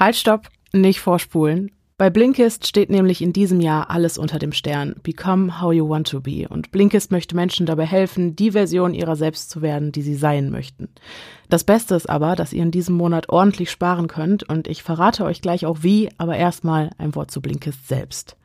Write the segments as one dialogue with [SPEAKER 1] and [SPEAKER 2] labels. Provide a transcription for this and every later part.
[SPEAKER 1] Halt, stopp, nicht vorspulen. Bei Blinkist steht nämlich in diesem Jahr alles unter dem Stern. Become how you want to be. Und Blinkist möchte Menschen dabei helfen, die Version ihrer selbst zu werden, die sie sein möchten. Das Beste ist aber, dass ihr in diesem Monat ordentlich sparen könnt und ich verrate euch gleich auch wie, aber erstmal ein Wort zu Blinkist selbst.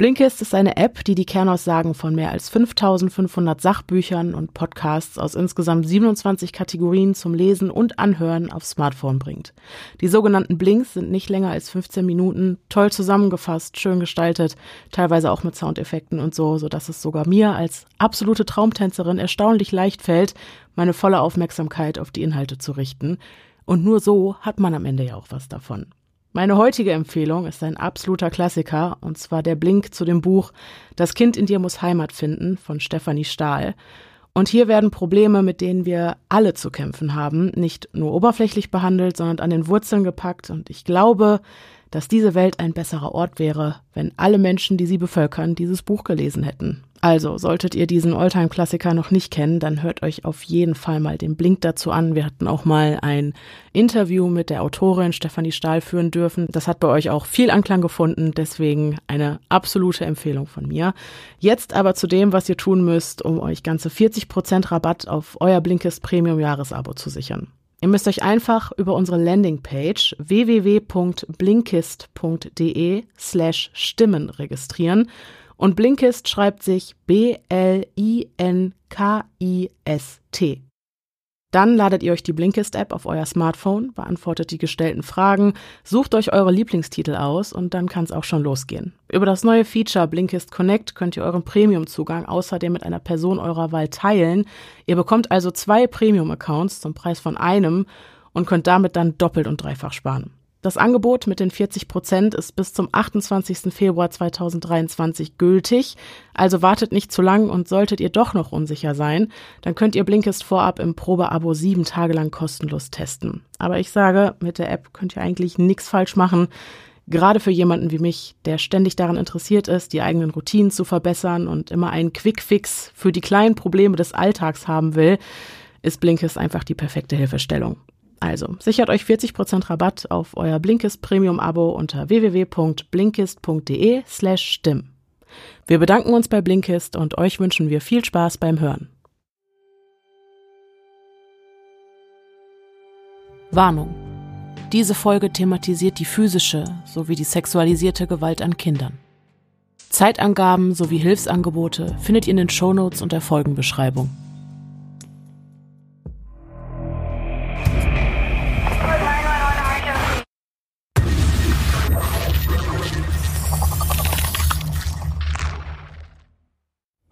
[SPEAKER 1] Blinkist ist eine App, die die Kernaussagen von mehr als 5500 Sachbüchern und Podcasts aus insgesamt 27 Kategorien zum Lesen und Anhören aufs Smartphone bringt. Die sogenannten Blinks sind nicht länger als 15 Minuten, toll zusammengefasst, schön gestaltet, teilweise auch mit Soundeffekten und so, so dass es sogar mir als absolute Traumtänzerin erstaunlich leicht fällt, meine volle Aufmerksamkeit auf die Inhalte zu richten. Und nur so hat man am Ende ja auch was davon. Meine heutige Empfehlung ist ein absoluter Klassiker, und zwar der Blink zu dem Buch Das Kind in dir muss Heimat finden von Stefanie Stahl. Und hier werden Probleme, mit denen wir alle zu kämpfen haben, nicht nur oberflächlich behandelt, sondern an den Wurzeln gepackt. Und ich glaube, dass diese Welt ein besserer Ort wäre, wenn alle Menschen, die sie bevölkern, dieses Buch gelesen hätten. Also, solltet ihr diesen Alltime-Klassiker noch nicht kennen, dann hört euch auf jeden Fall mal den Blink dazu an. Wir hatten auch mal ein Interview mit der Autorin Stefanie Stahl führen dürfen. Das hat bei euch auch viel Anklang gefunden, deswegen eine absolute Empfehlung von mir. Jetzt aber zu dem, was ihr tun müsst, um euch ganze 40% Rabatt auf euer Blinkist Premium Jahresabo zu sichern. Ihr müsst euch einfach über unsere Landingpage www.blinkist.de slash Stimmen registrieren und Blinkist schreibt sich B-L-I-N-K-I-S-T. Dann ladet ihr euch die Blinkist-App auf euer Smartphone, beantwortet die gestellten Fragen, sucht euch eure Lieblingstitel aus und dann kann es auch schon losgehen. Über das neue Feature Blinkist Connect könnt ihr euren Premium-Zugang außerdem mit einer Person eurer Wahl teilen. Ihr bekommt also zwei Premium-Accounts zum Preis von einem und könnt damit dann doppelt und dreifach sparen. Das Angebot mit den 40 Prozent ist bis zum 28. Februar 2023 gültig. Also wartet nicht zu lang und solltet ihr doch noch unsicher sein, dann könnt ihr Blinkist vorab im Probeabo sieben Tage lang kostenlos testen. Aber ich sage, mit der App könnt ihr eigentlich nichts falsch machen. Gerade für jemanden wie mich, der ständig daran interessiert ist, die eigenen Routinen zu verbessern und immer einen Quickfix für die kleinen Probleme des Alltags haben will, ist Blinkist einfach die perfekte Hilfestellung. Also sichert euch 40% Rabatt auf euer Blinkist Premium Abo unter www.blinkist.de slash stimm. Wir bedanken uns bei Blinkist und euch wünschen wir viel Spaß beim Hören. Warnung. Diese Folge thematisiert die physische sowie die sexualisierte Gewalt an Kindern. Zeitangaben sowie Hilfsangebote findet ihr in den Shownotes und der Folgenbeschreibung.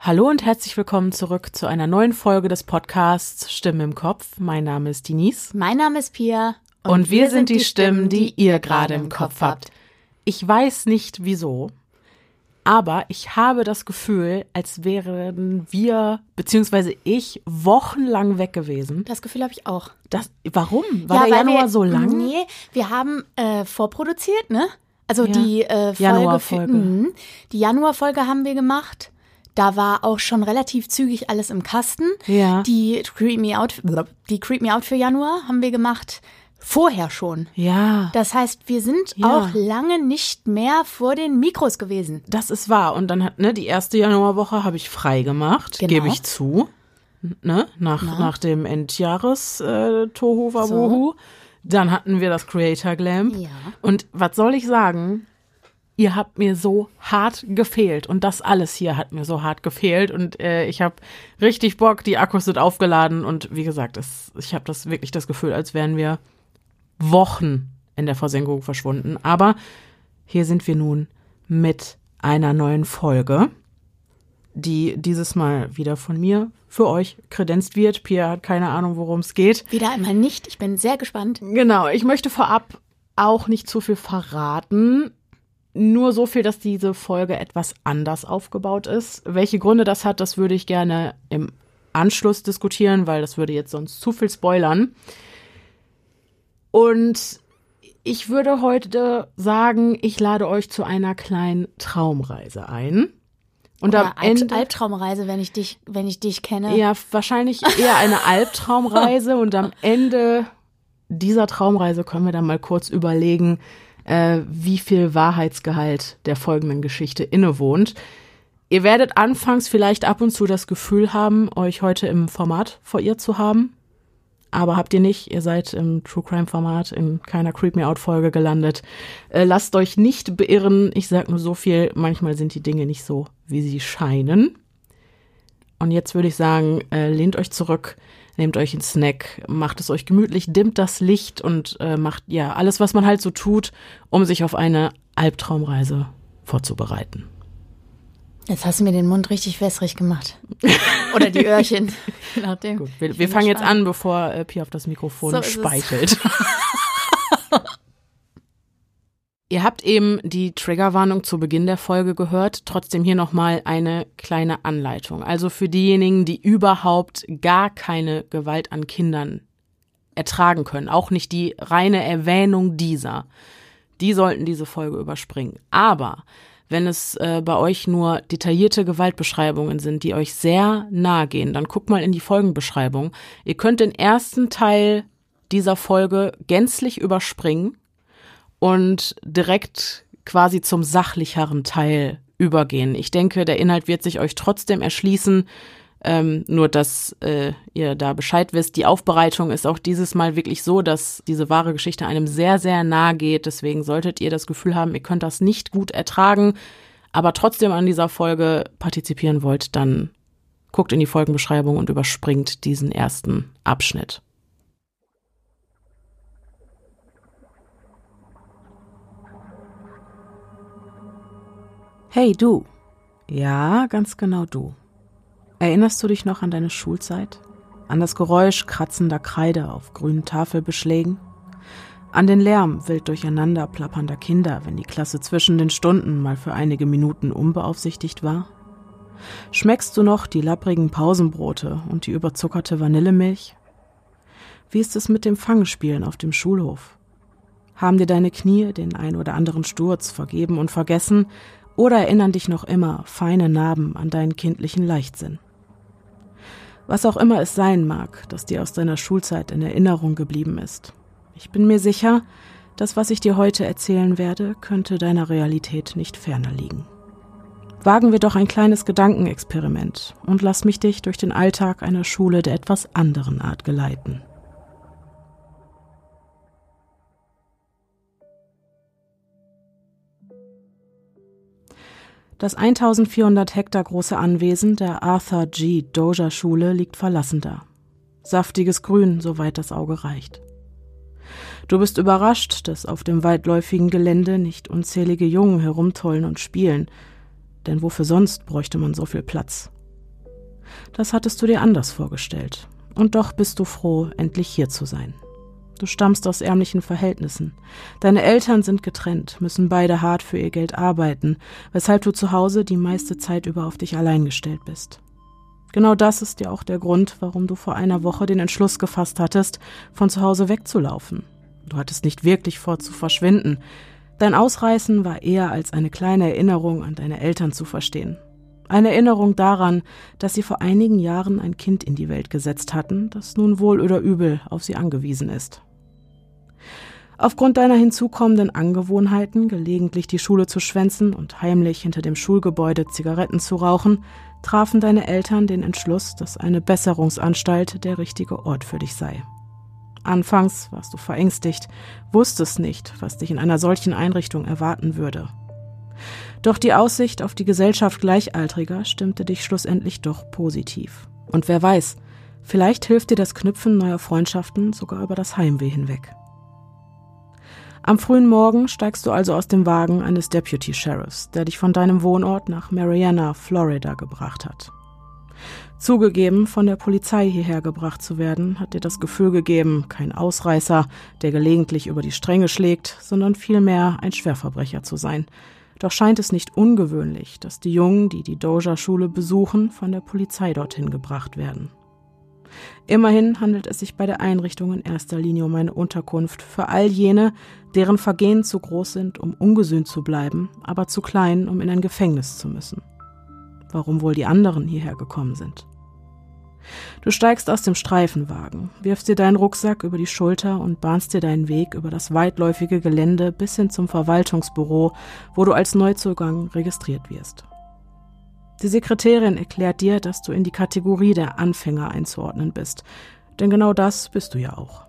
[SPEAKER 1] Hallo und herzlich willkommen zurück zu einer neuen Folge des Podcasts Stimmen im Kopf. Mein Name ist Denise.
[SPEAKER 2] Mein Name ist Pia.
[SPEAKER 1] Und, und wir, wir, sind die Stimmen, die ihr gerade im Kopf habt. Ich weiß nicht wieso, aber ich habe das Gefühl, als wären wir, beziehungsweise ich, wochenlang weg gewesen.
[SPEAKER 2] Das Gefühl habe ich auch.
[SPEAKER 1] Das, warum? War ja, der Januar
[SPEAKER 2] wir,
[SPEAKER 1] so lang?
[SPEAKER 2] Nee, wir haben äh, vorproduziert, ne? Also ja. die äh, Folge, Januarfolge. Mh, die Januarfolge haben wir gemacht. Da war auch schon relativ zügig alles im Kasten.
[SPEAKER 1] Ja.
[SPEAKER 2] Die Creep Me Out, die Creep Me Out für Januar haben wir gemacht. Vorher schon.
[SPEAKER 1] Ja.
[SPEAKER 2] Das heißt, wir sind ja. auch lange nicht mehr vor den Mikros gewesen.
[SPEAKER 1] Das ist wahr. Und dann hat, ne, die erste Januarwoche habe ich frei gemacht, genau. gebe ich zu. Ne, nach, nach dem Endjahres äh, Tohu Wabohu. So. Dann hatten wir das Creator Glam.
[SPEAKER 2] Ja.
[SPEAKER 1] Und was soll ich sagen? Ihr habt mir so hart gefehlt und das alles hier hat mir so hart gefehlt und äh, ich habe richtig Bock, die Akkus sind aufgeladen und wie gesagt, es, ich habe das wirklich das Gefühl, als wären wir Wochen in der Versenkung verschwunden. Aber hier sind wir nun mit einer neuen Folge, die dieses Mal wieder von mir für euch kredenzt wird. Pia hat keine Ahnung, worum es geht.
[SPEAKER 2] Wieder einmal nicht. Ich bin sehr gespannt.
[SPEAKER 1] Genau, ich möchte vorab auch nicht zu viel verraten. Nur so viel, dass diese Folge etwas anders aufgebaut ist. Welche Gründe das hat, das würde ich gerne im Anschluss diskutieren, weil das würde jetzt sonst zu viel spoilern. Und ich würde heute sagen, ich lade euch zu einer kleinen Traumreise ein.
[SPEAKER 2] Und Oder am Ende Albtraumreise, wenn ich dich, wenn ich dich kenne.
[SPEAKER 1] Ja, wahrscheinlich eher eine Albtraumreise und am Ende dieser Traumreise können wir dann mal kurz überlegen, äh, wie viel Wahrheitsgehalt der folgenden Geschichte innewohnt. Ihr werdet anfangs vielleicht ab und zu das Gefühl haben, euch heute im Format vor ihr zu haben. Aber habt ihr nicht, ihr seid im True Crime Format in keiner Creep Me Out Folge gelandet. Äh, lasst euch nicht beirren. Ich sag nur so viel, manchmal sind die Dinge nicht so, wie sie scheinen. Und jetzt würde ich sagen, äh, lehnt euch zurück, nehmt euch einen Snack, macht es euch gemütlich, dimmt das Licht und äh, macht ja alles, was man halt so tut, um sich auf eine Albtraumreise vorzubereiten.
[SPEAKER 2] Jetzt hast du mir den Mund richtig wässrig gemacht. Oder die Öhrchen.
[SPEAKER 1] Nachdem. Gut, wir, wir fangen jetzt an, bevor äh, Pi auf das Mikrofon so speichelt. Ihr habt eben die Triggerwarnung zu Beginn der Folge gehört. Trotzdem hier nochmal eine kleine Anleitung. Also für diejenigen, die überhaupt gar keine Gewalt an Kindern ertragen können. Auch nicht die reine Erwähnung dieser. Die sollten diese Folge überspringen. Aber wenn es äh, bei euch nur detaillierte Gewaltbeschreibungen sind, die euch sehr nahe gehen, dann guckt mal in die Folgenbeschreibung. Ihr könnt den ersten Teil dieser Folge gänzlich überspringen und direkt quasi zum sachlicheren Teil übergehen. Ich denke, der Inhalt wird sich euch trotzdem erschließen. Ähm, nur, dass äh, ihr da Bescheid wisst. Die Aufbereitung ist auch dieses Mal wirklich so, dass diese wahre Geschichte einem sehr, sehr nahe geht. Deswegen solltet ihr das Gefühl haben, ihr könnt das nicht gut ertragen, aber trotzdem an dieser Folge partizipieren wollt, dann guckt in die Folgenbeschreibung und überspringt diesen ersten Abschnitt. Hey du. Ja, ganz genau du. Erinnerst du dich noch an deine Schulzeit? An das Geräusch kratzender Kreide auf grünen Tafelbeschlägen? An den Lärm wild durcheinander plappernder Kinder, wenn die Klasse zwischen den Stunden mal für einige Minuten unbeaufsichtigt war? Schmeckst du noch die lapprigen Pausenbrote und die überzuckerte Vanillemilch? Wie ist es mit dem Fangspielen auf dem Schulhof? Haben dir deine Knie den ein oder anderen Sturz vergeben und vergessen, oder erinnern dich noch immer feine Narben an deinen kindlichen Leichtsinn. Was auch immer es sein mag, das dir aus deiner Schulzeit in Erinnerung geblieben ist. Ich bin mir sicher, das, was ich dir heute erzählen werde, könnte deiner Realität nicht ferner liegen. Wagen wir doch ein kleines Gedankenexperiment und lass mich dich durch den Alltag einer Schule der etwas anderen Art geleiten. Das 1400 Hektar große Anwesen der Arthur G. Dozier Schule liegt verlassen da. Saftiges Grün, soweit das Auge reicht. Du bist überrascht, dass auf dem weitläufigen Gelände nicht unzählige Jungen herumtollen und spielen, denn wofür sonst bräuchte man so viel Platz? Das hattest du dir anders vorgestellt, und doch bist du froh, endlich hier zu sein. Du stammst aus ärmlichen Verhältnissen. Deine Eltern sind getrennt, müssen beide hart für ihr Geld arbeiten, weshalb du zu Hause die meiste Zeit über auf dich allein gestellt bist. Genau das ist ja auch der Grund, warum du vor einer Woche den Entschluss gefasst hattest, von zu Hause wegzulaufen. Du hattest nicht wirklich vor zu verschwinden. Dein Ausreißen war eher als eine kleine Erinnerung an deine Eltern zu verstehen. Eine Erinnerung daran, dass sie vor einigen Jahren ein Kind in die Welt gesetzt hatten, das nun wohl oder übel auf sie angewiesen ist. Aufgrund deiner hinzukommenden Angewohnheiten, gelegentlich die Schule zu schwänzen und heimlich hinter dem Schulgebäude Zigaretten zu rauchen, trafen deine Eltern den Entschluss, dass eine Besserungsanstalt der richtige Ort für dich sei. Anfangs warst du verängstigt, wusstest nicht, was dich in einer solchen Einrichtung erwarten würde. Doch die Aussicht auf die Gesellschaft Gleichaltriger stimmte dich schlussendlich doch positiv. Und wer weiß, vielleicht hilft dir das Knüpfen neuer Freundschaften sogar über das Heimweh hinweg. Am frühen Morgen steigst du also aus dem Wagen eines Deputy Sheriffs, der dich von deinem Wohnort nach Mariana, Florida gebracht hat. Zugegeben, von der Polizei hierher gebracht zu werden, hat dir das Gefühl gegeben, kein Ausreißer, der gelegentlich über die Stränge schlägt, sondern vielmehr ein Schwerverbrecher zu sein. Doch scheint es nicht ungewöhnlich, dass die Jungen, die die Doja-Schule besuchen, von der Polizei dorthin gebracht werden. Immerhin handelt es sich bei der Einrichtung in erster Linie um eine Unterkunft für all jene, deren Vergehen zu groß sind, um ungesühnt zu bleiben, aber zu klein, um in ein Gefängnis zu müssen. Warum wohl die anderen hierher gekommen sind? Du steigst aus dem Streifenwagen, wirfst dir deinen Rucksack über die Schulter und bahnst dir deinen Weg über das weitläufige Gelände bis hin zum Verwaltungsbüro, wo du als Neuzugang registriert wirst. Die Sekretärin erklärt dir, dass du in die Kategorie der Anfänger einzuordnen bist, denn genau das bist du ja auch.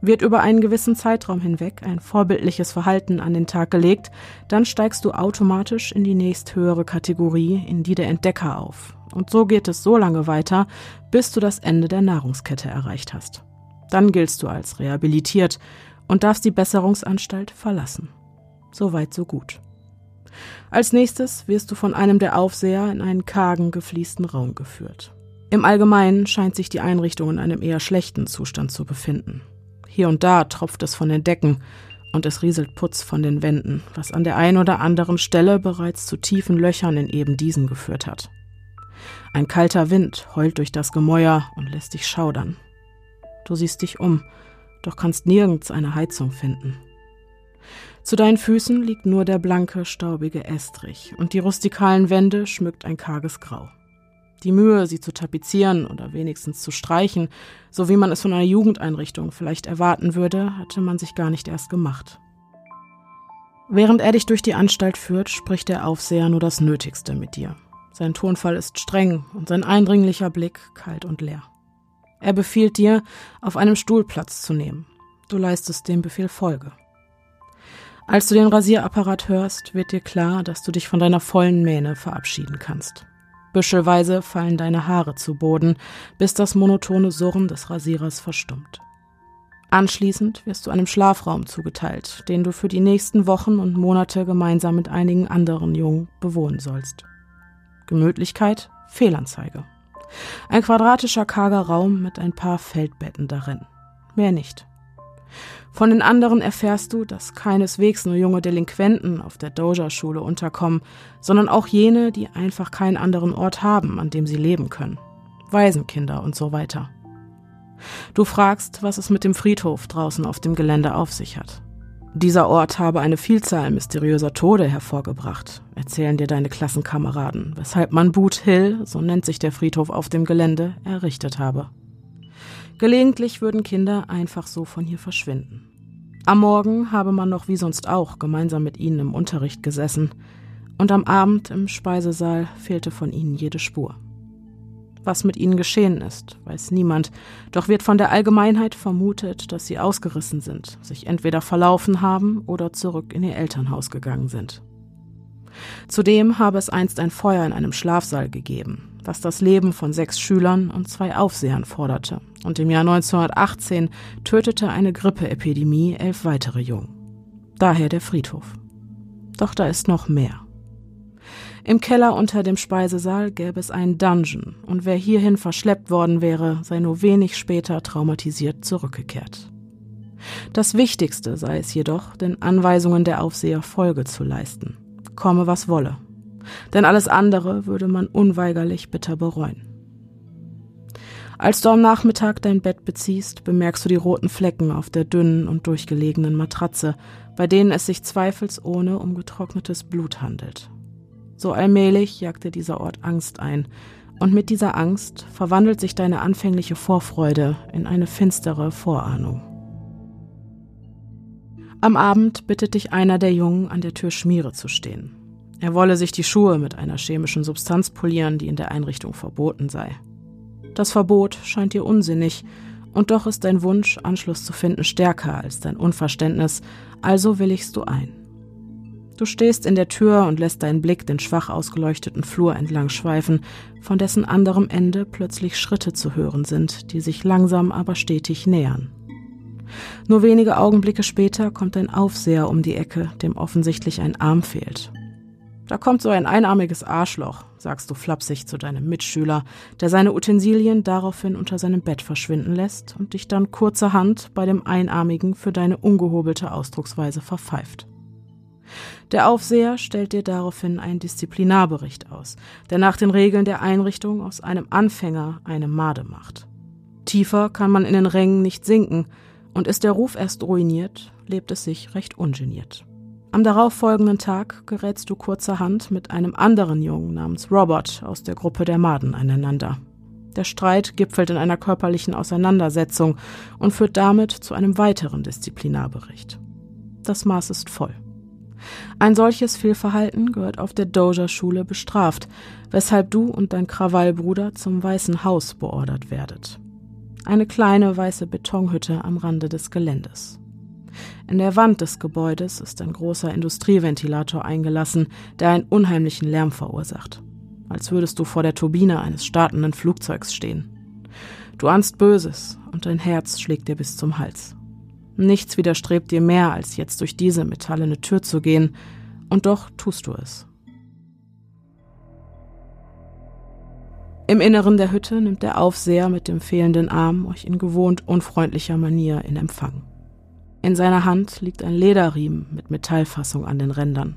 [SPEAKER 1] Wird über einen gewissen Zeitraum hinweg ein vorbildliches Verhalten an den Tag gelegt, dann steigst du automatisch in die nächsthöhere Kategorie, in die der Entdecker auf. Und so geht es so lange weiter, bis du das Ende der Nahrungskette erreicht hast. Dann giltst du als rehabilitiert und darfst die Besserungsanstalt verlassen. Soweit so gut. Als nächstes wirst du von einem der Aufseher in einen kargen, gefliesten Raum geführt. Im Allgemeinen scheint sich die Einrichtung in einem eher schlechten Zustand zu befinden. Hier und da tropft es von den Decken und es rieselt Putz von den Wänden, was an der einen oder anderen Stelle bereits zu tiefen Löchern in eben diesen geführt hat. Ein kalter Wind heult durch das Gemäuer und lässt dich schaudern. Du siehst dich um, doch kannst nirgends eine Heizung finden. Zu deinen Füßen liegt nur der blanke, staubige Estrich und die rustikalen Wände schmückt ein karges Grau. Die Mühe, sie zu tapezieren oder wenigstens zu streichen, so wie man es von einer Jugendeinrichtung vielleicht erwarten würde, hatte man sich gar nicht erst gemacht. Während er dich durch die Anstalt führt, spricht der Aufseher nur das Nötigste mit dir. Sein Tonfall ist streng und sein eindringlicher Blick kalt und leer. Er befiehlt dir, auf einem Stuhl Platz zu nehmen. Du leistest dem Befehl Folge. Als du den Rasierapparat hörst, wird dir klar, dass du dich von deiner vollen Mähne verabschieden kannst. Büschelweise fallen deine Haare zu Boden, bis das monotone Surren des Rasierers verstummt. Anschließend wirst du einem Schlafraum zugeteilt, den du für die nächsten Wochen und Monate gemeinsam mit einigen anderen Jungen bewohnen sollst. Gemütlichkeit, Fehlanzeige. Ein quadratischer karger Raum mit ein paar Feldbetten darin. Mehr nicht. Von den anderen erfährst du, dass keineswegs nur junge Delinquenten auf der Doja-Schule unterkommen, sondern auch jene, die einfach keinen anderen Ort haben, an dem sie leben können. Waisenkinder und so weiter. Du fragst, was es mit dem Friedhof draußen auf dem Gelände auf sich hat. Dieser Ort habe eine Vielzahl mysteriöser Tode hervorgebracht, erzählen dir deine Klassenkameraden, weshalb man Boot Hill, so nennt sich der Friedhof auf dem Gelände, errichtet habe. Gelegentlich würden Kinder einfach so von hier verschwinden. Am Morgen habe man noch wie sonst auch gemeinsam mit ihnen im Unterricht gesessen, und am Abend im Speisesaal fehlte von ihnen jede Spur. Was mit ihnen geschehen ist, weiß niemand, doch wird von der Allgemeinheit vermutet, dass sie ausgerissen sind, sich entweder verlaufen haben oder zurück in ihr Elternhaus gegangen sind. Zudem habe es einst ein Feuer in einem Schlafsaal gegeben, was das Leben von sechs Schülern und zwei Aufsehern forderte. Und im Jahr 1918 tötete eine Grippeepidemie elf weitere Jungen. Daher der Friedhof. Doch da ist noch mehr. Im Keller unter dem Speisesaal gäbe es einen Dungeon, und wer hierhin verschleppt worden wäre, sei nur wenig später traumatisiert zurückgekehrt. Das Wichtigste sei es jedoch, den Anweisungen der Aufseher Folge zu leisten, komme was wolle denn alles andere würde man unweigerlich bitter bereuen. Als du am Nachmittag dein Bett beziehst, bemerkst du die roten Flecken auf der dünnen und durchgelegenen Matratze, bei denen es sich zweifelsohne um getrocknetes Blut handelt. So allmählich jagt dir dieser Ort Angst ein, und mit dieser Angst verwandelt sich deine anfängliche Vorfreude in eine finstere Vorahnung. Am Abend bittet dich einer der Jungen, an der Tür Schmiere zu stehen. Er wolle sich die Schuhe mit einer chemischen Substanz polieren, die in der Einrichtung verboten sei. Das Verbot scheint dir unsinnig, und doch ist dein Wunsch, Anschluss zu finden, stärker als dein Unverständnis, also willigst du ein. Du stehst in der Tür und lässt deinen Blick den schwach ausgeleuchteten Flur entlang schweifen, von dessen anderem Ende plötzlich Schritte zu hören sind, die sich langsam aber stetig nähern. Nur wenige Augenblicke später kommt ein Aufseher um die Ecke, dem offensichtlich ein Arm fehlt. Da kommt so ein einarmiges Arschloch, sagst du flapsig zu deinem Mitschüler, der seine Utensilien daraufhin unter seinem Bett verschwinden lässt und dich dann kurzerhand bei dem Einarmigen für deine ungehobelte Ausdrucksweise verpfeift. Der Aufseher stellt dir daraufhin einen Disziplinarbericht aus, der nach den Regeln der Einrichtung aus einem Anfänger eine Made macht. Tiefer kann man in den Rängen nicht sinken, und ist der Ruf erst ruiniert, lebt es sich recht ungeniert. Am darauffolgenden Tag gerätst du kurzerhand mit einem anderen Jungen namens Robert aus der Gruppe der Maden aneinander. Der Streit gipfelt in einer körperlichen Auseinandersetzung und führt damit zu einem weiteren Disziplinarbericht. Das Maß ist voll. Ein solches Fehlverhalten gehört auf der Doja-Schule bestraft, weshalb du und dein Krawallbruder zum Weißen Haus beordert werdet. Eine kleine weiße Betonhütte am Rande des Geländes. In der Wand des Gebäudes ist ein großer Industrieventilator eingelassen, der einen unheimlichen Lärm verursacht. Als würdest du vor der Turbine eines startenden Flugzeugs stehen. Du ahnst Böses und dein Herz schlägt dir bis zum Hals. Nichts widerstrebt dir mehr, als jetzt durch diese metallene Tür zu gehen, und doch tust du es. Im Inneren der Hütte nimmt der Aufseher mit dem fehlenden Arm euch in gewohnt unfreundlicher Manier in Empfang. In seiner Hand liegt ein Lederriemen mit Metallfassung an den Rändern.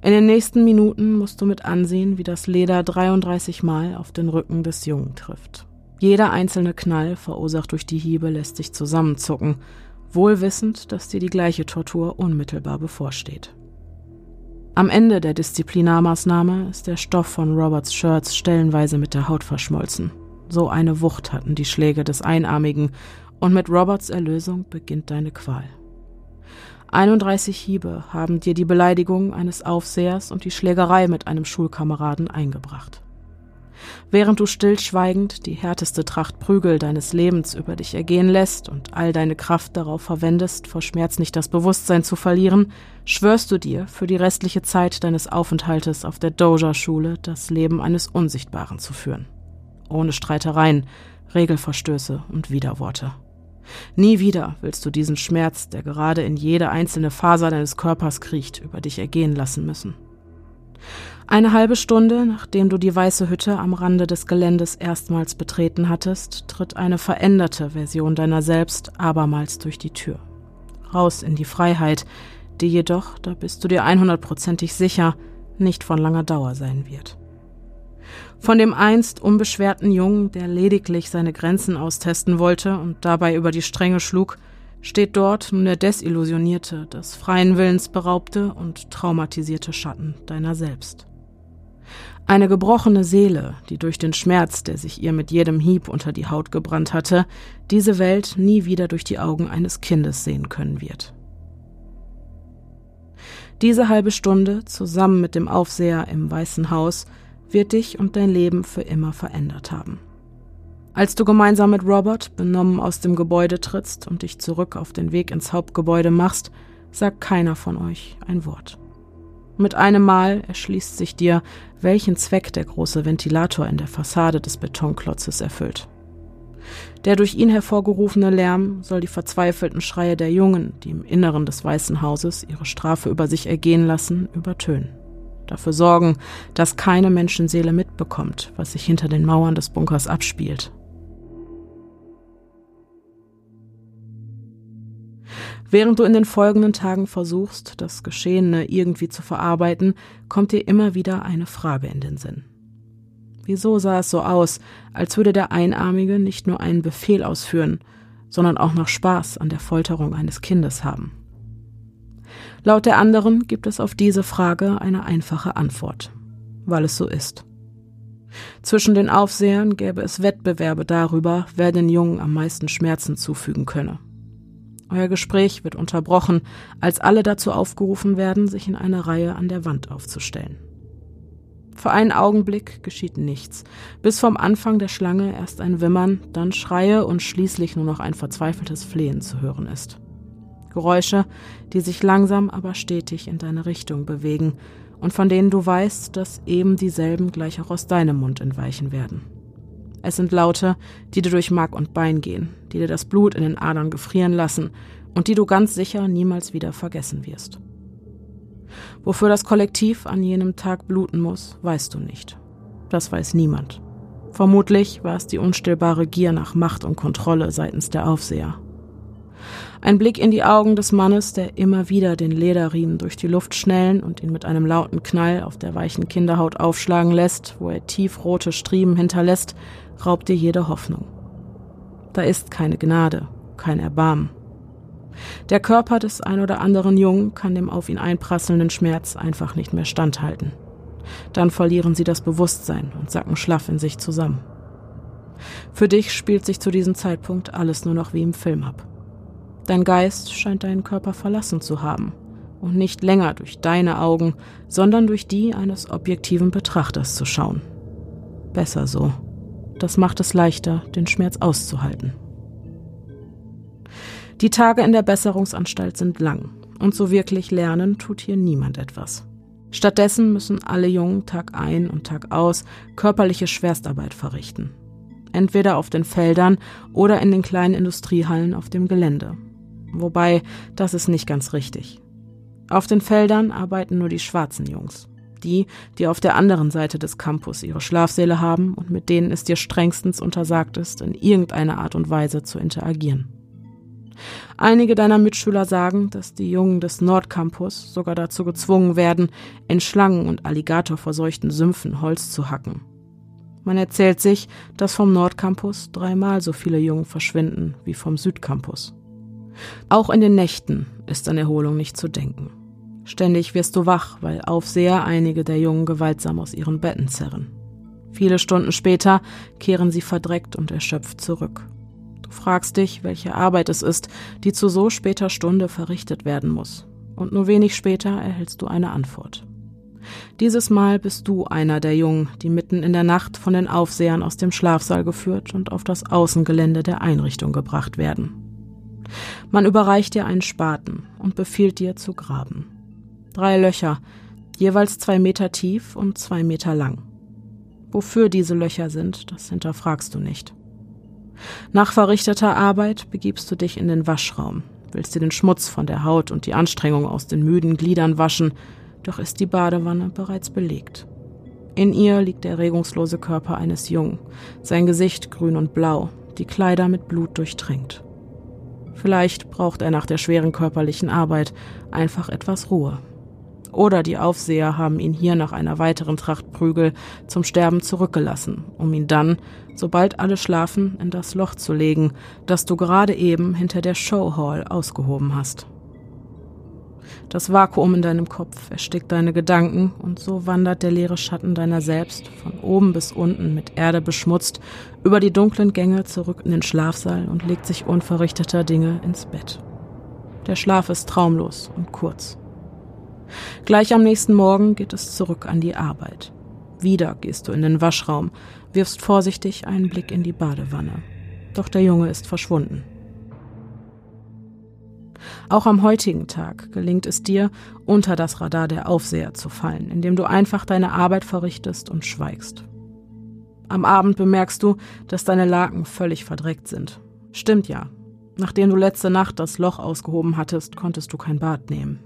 [SPEAKER 1] In den nächsten Minuten musst du mit ansehen, wie das Leder 33 Mal auf den Rücken des Jungen trifft. Jeder einzelne Knall, verursacht durch die Hiebe, lässt dich zusammenzucken, wohl wissend, dass dir die gleiche Tortur unmittelbar bevorsteht. Am Ende der Disziplinarmaßnahme ist der Stoff von Roberts Shirts stellenweise mit der Haut verschmolzen. So eine Wucht hatten die Schläge des Einarmigen, und mit Roberts Erlösung beginnt deine Qual. 31 Hiebe haben dir die Beleidigung eines Aufsehers und die Schlägerei mit einem Schulkameraden eingebracht während du stillschweigend die härteste Tracht Prügel deines Lebens über dich ergehen lässt und all deine Kraft darauf verwendest, vor Schmerz nicht das Bewusstsein zu verlieren, schwörst du dir für die restliche Zeit deines Aufenthaltes auf der Doja-Schule das Leben eines Unsichtbaren zu führen. Ohne Streitereien, Regelverstöße und Widerworte. Nie wieder willst du diesen Schmerz, der gerade in jede einzelne Faser deines Körpers kriecht, über dich ergehen lassen müssen. Eine halbe Stunde, nachdem du die weiße Hütte am Rande des Geländes erstmals betreten hattest, tritt eine veränderte Version deiner selbst abermals durch die Tür. Raus in die Freiheit, die jedoch, da bist du dir einhundertprozentig sicher, nicht von langer Dauer sein wird. Von dem einst unbeschwerten Jungen, der lediglich seine Grenzen austesten wollte und dabei über die Stränge schlug, steht dort nun der desillusionierte, des freien Willens beraubte und traumatisierte Schatten deiner selbst. Eine gebrochene Seele, die durch den Schmerz, der sich ihr mit jedem Hieb unter die Haut gebrannt hatte, diese Welt nie wieder durch die Augen eines Kindes sehen können wird. Diese halbe Stunde, zusammen mit dem Aufseher im Weißen Haus, wird dich und dein Leben für immer verändert haben. Als du gemeinsam mit Robert benommen aus dem Gebäude trittst und dich zurück auf den Weg ins Hauptgebäude machst, sagt keiner von euch ein Wort. Mit einem Mal erschließt sich dir, welchen Zweck der große Ventilator in der Fassade des Betonklotzes erfüllt. Der durch ihn hervorgerufene Lärm soll die verzweifelten Schreie der Jungen, die im Inneren des Weißen Hauses ihre Strafe über sich ergehen lassen, übertönen. Dafür sorgen, dass keine Menschenseele mitbekommt, was sich hinter den Mauern des Bunkers abspielt. Während du in den folgenden Tagen versuchst, das Geschehene irgendwie zu verarbeiten, kommt dir immer wieder eine Frage in den Sinn. Wieso sah es so aus, als würde der Einarmige nicht nur einen Befehl ausführen, sondern auch noch Spaß an der Folterung eines Kindes haben? Laut der anderen gibt es auf diese Frage eine einfache Antwort, weil es so ist. Zwischen den Aufsehern gäbe es Wettbewerbe darüber, wer den Jungen am meisten Schmerzen zufügen könne. Euer Gespräch wird unterbrochen, als alle dazu aufgerufen werden, sich in eine Reihe an der Wand aufzustellen. Für einen Augenblick geschieht nichts, bis vom Anfang der Schlange erst ein Wimmern, dann Schreie und schließlich nur noch ein verzweifeltes Flehen zu hören ist. Geräusche, die sich langsam aber stetig in deine Richtung bewegen und von denen du weißt, dass eben dieselben gleich auch aus deinem Mund entweichen werden. Es sind Laute, die dir durch Mark und Bein gehen, die dir das Blut in den Adern gefrieren lassen und die du ganz sicher niemals wieder vergessen wirst. Wofür das Kollektiv an jenem Tag bluten muss, weißt du nicht. Das weiß niemand. Vermutlich war es die unstillbare Gier nach Macht und Kontrolle seitens der Aufseher. Ein Blick in die Augen des Mannes, der immer wieder den Lederriemen durch die Luft schnellen und ihn mit einem lauten Knall auf der weichen Kinderhaut aufschlagen lässt, wo er tiefrote Striemen hinterlässt, raubt dir jede Hoffnung. Da ist keine Gnade, kein Erbarmen. Der Körper des ein oder anderen Jungen kann dem auf ihn einprasselnden Schmerz einfach nicht mehr standhalten. Dann verlieren sie das Bewusstsein und sacken schlaff in sich zusammen. Für dich spielt sich zu diesem Zeitpunkt alles nur noch wie im Film ab. Dein Geist scheint deinen Körper verlassen zu haben und nicht länger durch deine Augen, sondern durch die eines objektiven Betrachters zu schauen. Besser so. Das macht es leichter, den Schmerz auszuhalten. Die Tage in der Besserungsanstalt sind lang und so wirklich lernen tut hier niemand etwas. Stattdessen müssen alle Jungen Tag ein und Tag aus körperliche Schwerstarbeit verrichten. Entweder auf den Feldern oder in den kleinen Industriehallen auf dem Gelände. Wobei, das ist nicht ganz richtig. Auf den Feldern arbeiten nur die schwarzen Jungs. Die, die auf der anderen Seite des Campus ihre Schlafsäle haben und mit denen es dir strengstens untersagt ist, in irgendeiner Art und Weise zu interagieren. Einige deiner Mitschüler sagen, dass die Jungen des Nordcampus sogar dazu gezwungen werden, in Schlangen- und Alligatorverseuchten Sümpfen Holz zu hacken. Man erzählt sich, dass vom Nordcampus dreimal so viele Jungen verschwinden wie vom Südcampus. Auch in den Nächten ist an Erholung nicht zu denken. Ständig wirst du wach, weil Aufseher einige der Jungen gewaltsam aus ihren Betten zerren. Viele Stunden später kehren sie verdreckt und erschöpft zurück. Du fragst dich, welche Arbeit es ist, die zu so später Stunde verrichtet werden muss. Und nur wenig später erhältst du eine Antwort. Dieses Mal bist du einer der Jungen, die mitten in der Nacht von den Aufsehern aus dem Schlafsaal geführt und auf das Außengelände der Einrichtung gebracht werden. Man überreicht dir einen Spaten und befiehlt dir zu graben. Drei Löcher, jeweils zwei Meter tief und zwei Meter lang. Wofür diese Löcher sind, das hinterfragst du nicht. Nach verrichteter Arbeit begibst du dich in den Waschraum, willst dir den Schmutz von der Haut und die Anstrengung aus den müden Gliedern waschen, doch ist die Badewanne bereits belegt. In ihr liegt der regungslose Körper eines Jungen, sein Gesicht grün und blau, die Kleider mit Blut durchtränkt. Vielleicht braucht er nach der schweren körperlichen Arbeit einfach etwas Ruhe. Oder die Aufseher haben ihn hier nach einer weiteren Tracht Prügel zum Sterben zurückgelassen, um ihn dann, sobald alle schlafen, in das Loch zu legen, das du gerade eben hinter der Showhall ausgehoben hast. Das Vakuum in deinem Kopf erstickt deine Gedanken und so wandert der leere Schatten deiner selbst von oben bis unten mit Erde beschmutzt über die dunklen Gänge zurück in den Schlafsaal und legt sich unverrichteter Dinge ins Bett. Der Schlaf ist traumlos und kurz. Gleich am nächsten Morgen geht es zurück an die Arbeit. Wieder gehst du in den Waschraum, wirfst vorsichtig einen Blick in die Badewanne. Doch der Junge ist verschwunden. Auch am heutigen Tag gelingt es dir, unter das Radar der Aufseher zu fallen, indem du einfach deine Arbeit verrichtest und schweigst. Am Abend bemerkst du, dass deine Laken völlig verdreckt sind. Stimmt ja. Nachdem du letzte Nacht das Loch ausgehoben hattest, konntest du kein Bad nehmen.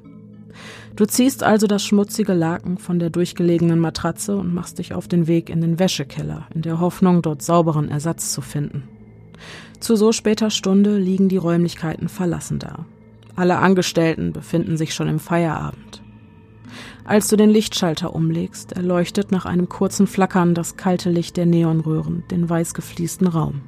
[SPEAKER 1] Du ziehst also das schmutzige Laken von der durchgelegenen Matratze und machst dich auf den Weg in den Wäschekeller, in der Hoffnung, dort sauberen Ersatz zu finden. Zu so später Stunde liegen die Räumlichkeiten verlassen da. Alle Angestellten befinden sich schon im Feierabend. Als du den Lichtschalter umlegst, erleuchtet nach einem kurzen Flackern das kalte Licht der Neonröhren den weiß gefliesten Raum.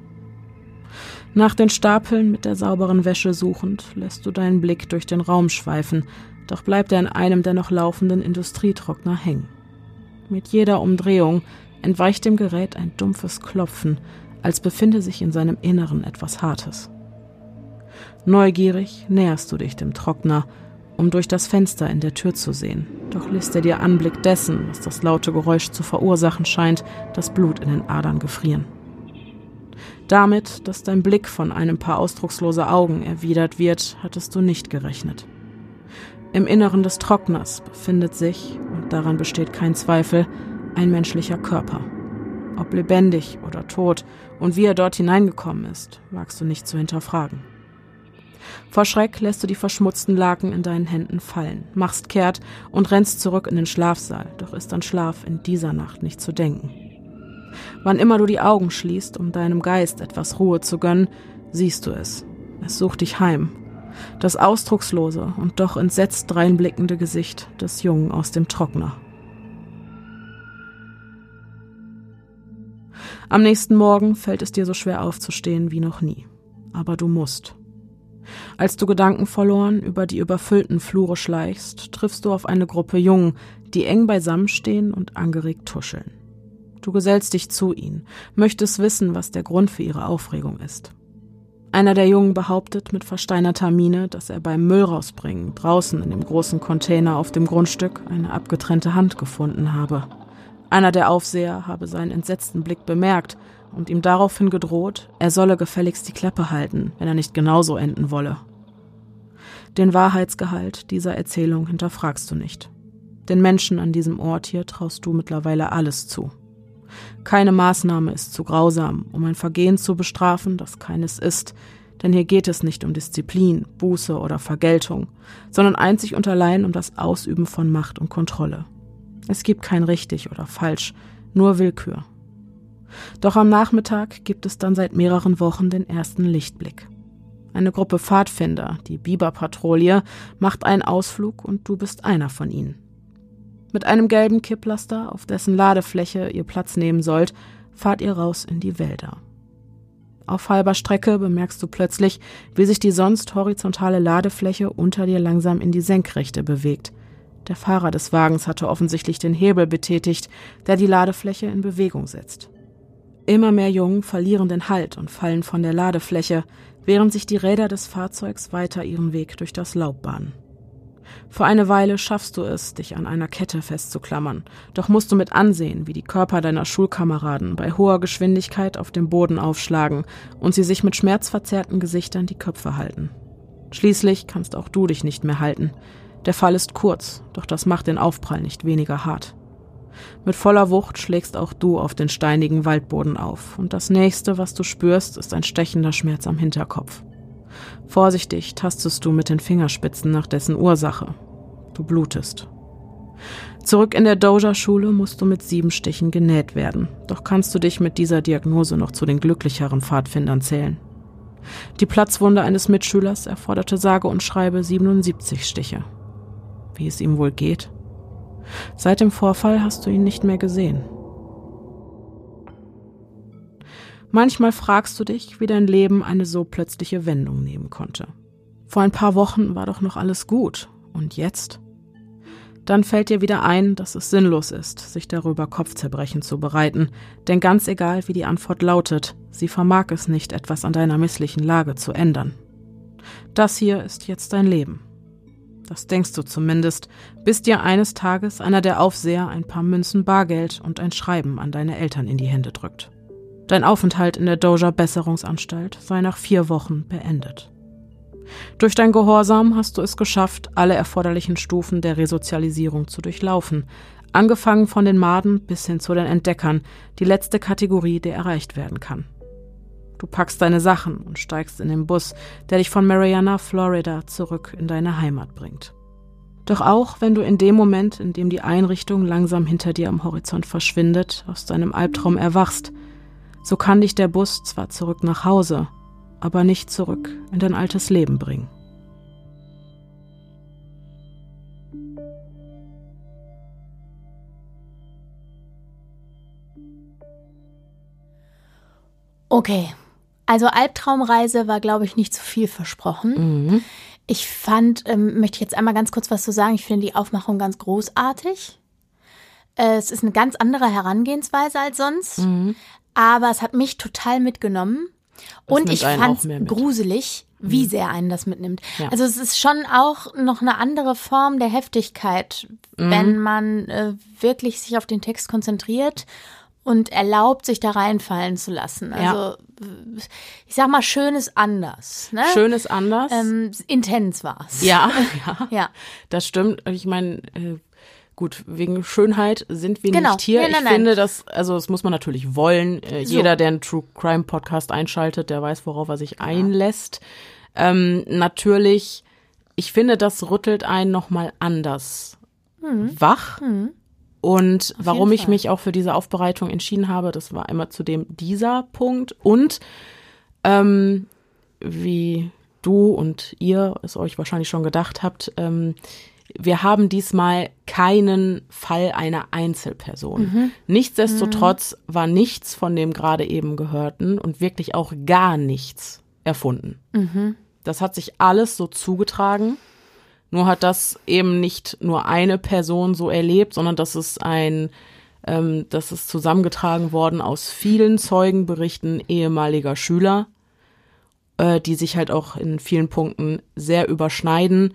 [SPEAKER 1] Nach den Stapeln mit der sauberen Wäsche suchend, lässt du deinen Blick durch den Raum schweifen, doch bleibt er in einem der noch laufenden Industrietrockner hängen. Mit jeder Umdrehung entweicht dem Gerät ein dumpfes Klopfen, als befinde sich in seinem Inneren etwas Hartes. Neugierig näherst du dich dem Trockner, um durch das Fenster in der Tür zu sehen. Doch lässt er dir Anblick dessen, was das laute Geräusch zu verursachen scheint, das Blut in den Adern gefrieren. Damit, dass dein Blick von einem paar ausdrucksloser Augen erwidert wird, hattest du nicht gerechnet. Im Inneren des Trockners befindet sich, und daran besteht kein Zweifel, ein menschlicher Körper. Ob lebendig oder tot und wie er dort hineingekommen ist, wagst du nicht zu hinterfragen. Vor Schreck lässt du die verschmutzten Laken in deinen Händen fallen, machst kehrt und rennst zurück in den Schlafsaal, doch ist an Schlaf in dieser Nacht nicht zu denken. Wann immer du die Augen schließt, um deinem Geist etwas Ruhe zu gönnen, siehst du es. Es sucht dich heim. Das ausdruckslose und doch entsetzt dreinblickende Gesicht des Jungen aus dem Trockner. Am nächsten Morgen fällt es dir so schwer aufzustehen wie noch nie. Aber du musst. Als du gedankenverloren über die überfüllten Flure schleichst, triffst du auf eine Gruppe Jungen, die eng beisammenstehen und angeregt tuscheln. Du gesellst dich zu ihnen, möchtest wissen, was der Grund für ihre Aufregung ist. Einer der Jungen behauptet mit versteinerter Miene, dass er beim Müll rausbringen draußen in dem großen Container auf dem Grundstück eine abgetrennte Hand gefunden habe. Einer der Aufseher habe seinen entsetzten Blick bemerkt und ihm daraufhin gedroht, er solle gefälligst die Klappe halten, wenn er nicht genauso enden wolle. Den Wahrheitsgehalt dieser Erzählung hinterfragst du nicht. Den Menschen an diesem Ort hier traust du mittlerweile alles zu. Keine Maßnahme ist zu grausam, um ein Vergehen zu bestrafen, das keines ist, denn hier geht es nicht um Disziplin, Buße oder Vergeltung, sondern einzig und allein um das Ausüben von Macht und Kontrolle. Es gibt kein richtig oder falsch, nur Willkür. Doch am Nachmittag gibt es dann seit mehreren Wochen den ersten Lichtblick. Eine Gruppe Pfadfinder, die Biberpatrouille, macht einen Ausflug und du bist einer von ihnen. Mit einem gelben Kipplaster, auf dessen Ladefläche ihr Platz nehmen sollt, fahrt ihr raus in die Wälder. Auf halber Strecke bemerkst du plötzlich, wie sich die sonst horizontale Ladefläche unter dir langsam in die Senkrechte bewegt. Der Fahrer des Wagens hatte offensichtlich den Hebel betätigt, der die Ladefläche in Bewegung setzt. Immer mehr Jungen verlieren den Halt und fallen von der Ladefläche, während sich die Räder des Fahrzeugs weiter ihren Weg durch das Laub bahnen. Für eine Weile schaffst du es, dich an einer Kette festzuklammern, doch musst du mit ansehen, wie die Körper deiner Schulkameraden bei hoher Geschwindigkeit auf dem Boden aufschlagen und sie sich mit schmerzverzerrten Gesichtern die Köpfe halten. Schließlich kannst auch du dich nicht mehr halten. Der Fall ist kurz, doch das macht den Aufprall nicht weniger hart. Mit voller Wucht schlägst auch du auf den steinigen Waldboden auf, und das nächste, was du spürst, ist ein stechender Schmerz am Hinterkopf. Vorsichtig tastest du mit den Fingerspitzen nach dessen Ursache. Du blutest. Zurück in der Doja-Schule musst du mit sieben Stichen genäht werden, doch kannst du dich mit dieser Diagnose noch zu den glücklicheren Pfadfindern zählen. Die Platzwunde eines Mitschülers erforderte sage und schreibe 77 Stiche. Wie es ihm wohl geht? Seit dem Vorfall hast du ihn nicht mehr gesehen. Manchmal fragst du dich, wie dein Leben eine so plötzliche Wendung nehmen konnte. Vor ein paar Wochen war doch noch alles gut. Und jetzt? Dann fällt dir wieder ein, dass es sinnlos ist, sich darüber Kopfzerbrechen zu bereiten, denn ganz egal, wie die Antwort lautet, sie vermag es nicht, etwas an deiner misslichen Lage zu ändern. Das hier ist jetzt dein Leben. Das denkst du zumindest, bis dir eines Tages einer der Aufseher ein paar Münzen Bargeld und ein Schreiben an deine Eltern in die Hände drückt. Dein Aufenthalt in der Doja Besserungsanstalt sei nach vier Wochen beendet. Durch dein Gehorsam hast du es geschafft, alle erforderlichen Stufen der Resozialisierung zu durchlaufen, angefangen von den Maden bis hin zu den Entdeckern, die letzte Kategorie, die erreicht werden kann. Du packst deine Sachen und steigst in den Bus, der dich von Mariana, Florida, zurück in deine Heimat bringt. Doch auch wenn du in dem Moment, in dem die Einrichtung langsam hinter dir am Horizont verschwindet, aus deinem Albtraum erwachst, so kann dich der Bus zwar zurück nach Hause, aber nicht zurück in dein altes Leben bringen.
[SPEAKER 2] Okay, also Albtraumreise war, glaube ich, nicht zu viel versprochen. Mhm. Ich fand, ähm, möchte ich jetzt einmal ganz kurz was zu sagen, ich finde die Aufmachung ganz großartig. Äh, es ist eine ganz andere Herangehensweise als sonst. Mhm aber es hat mich total mitgenommen. Das und ich fand es gruselig, wie mhm. sehr einen das mitnimmt. Ja. Also es ist schon auch noch eine andere Form der Heftigkeit, mhm. wenn man äh, wirklich sich auf den Text konzentriert und erlaubt, sich da reinfallen zu lassen. Also ja. ich sag mal, schön ist anders. Ne?
[SPEAKER 1] Schön ist anders.
[SPEAKER 2] Ähm, intens war's.
[SPEAKER 1] Ja, ja, ja. Das stimmt. Ich meine, äh, Gut, wegen Schönheit sind wir genau. nicht hier. Nein, nein, ich nein. finde, dass, also das muss man natürlich wollen. Äh, so. Jeder, der einen True Crime Podcast einschaltet, der weiß, worauf er sich ja. einlässt. Ähm, natürlich, ich finde, das rüttelt einen nochmal anders mhm. wach. Mhm. Und Auf warum ich mich auch für diese Aufbereitung entschieden habe, das war immer zudem dieser Punkt. Und ähm, wie du und ihr es euch wahrscheinlich schon gedacht habt, ähm, wir haben diesmal keinen Fall einer Einzelperson. Mhm. Nichtsdestotrotz mhm. war nichts von dem gerade eben gehörten und wirklich auch gar nichts erfunden. Mhm. Das hat sich alles so zugetragen. Nur hat das eben nicht nur eine Person so erlebt, sondern das ist ein Ähm, das ist zusammengetragen worden aus vielen Zeugenberichten ehemaliger Schüler, äh, die sich halt auch in vielen Punkten sehr überschneiden.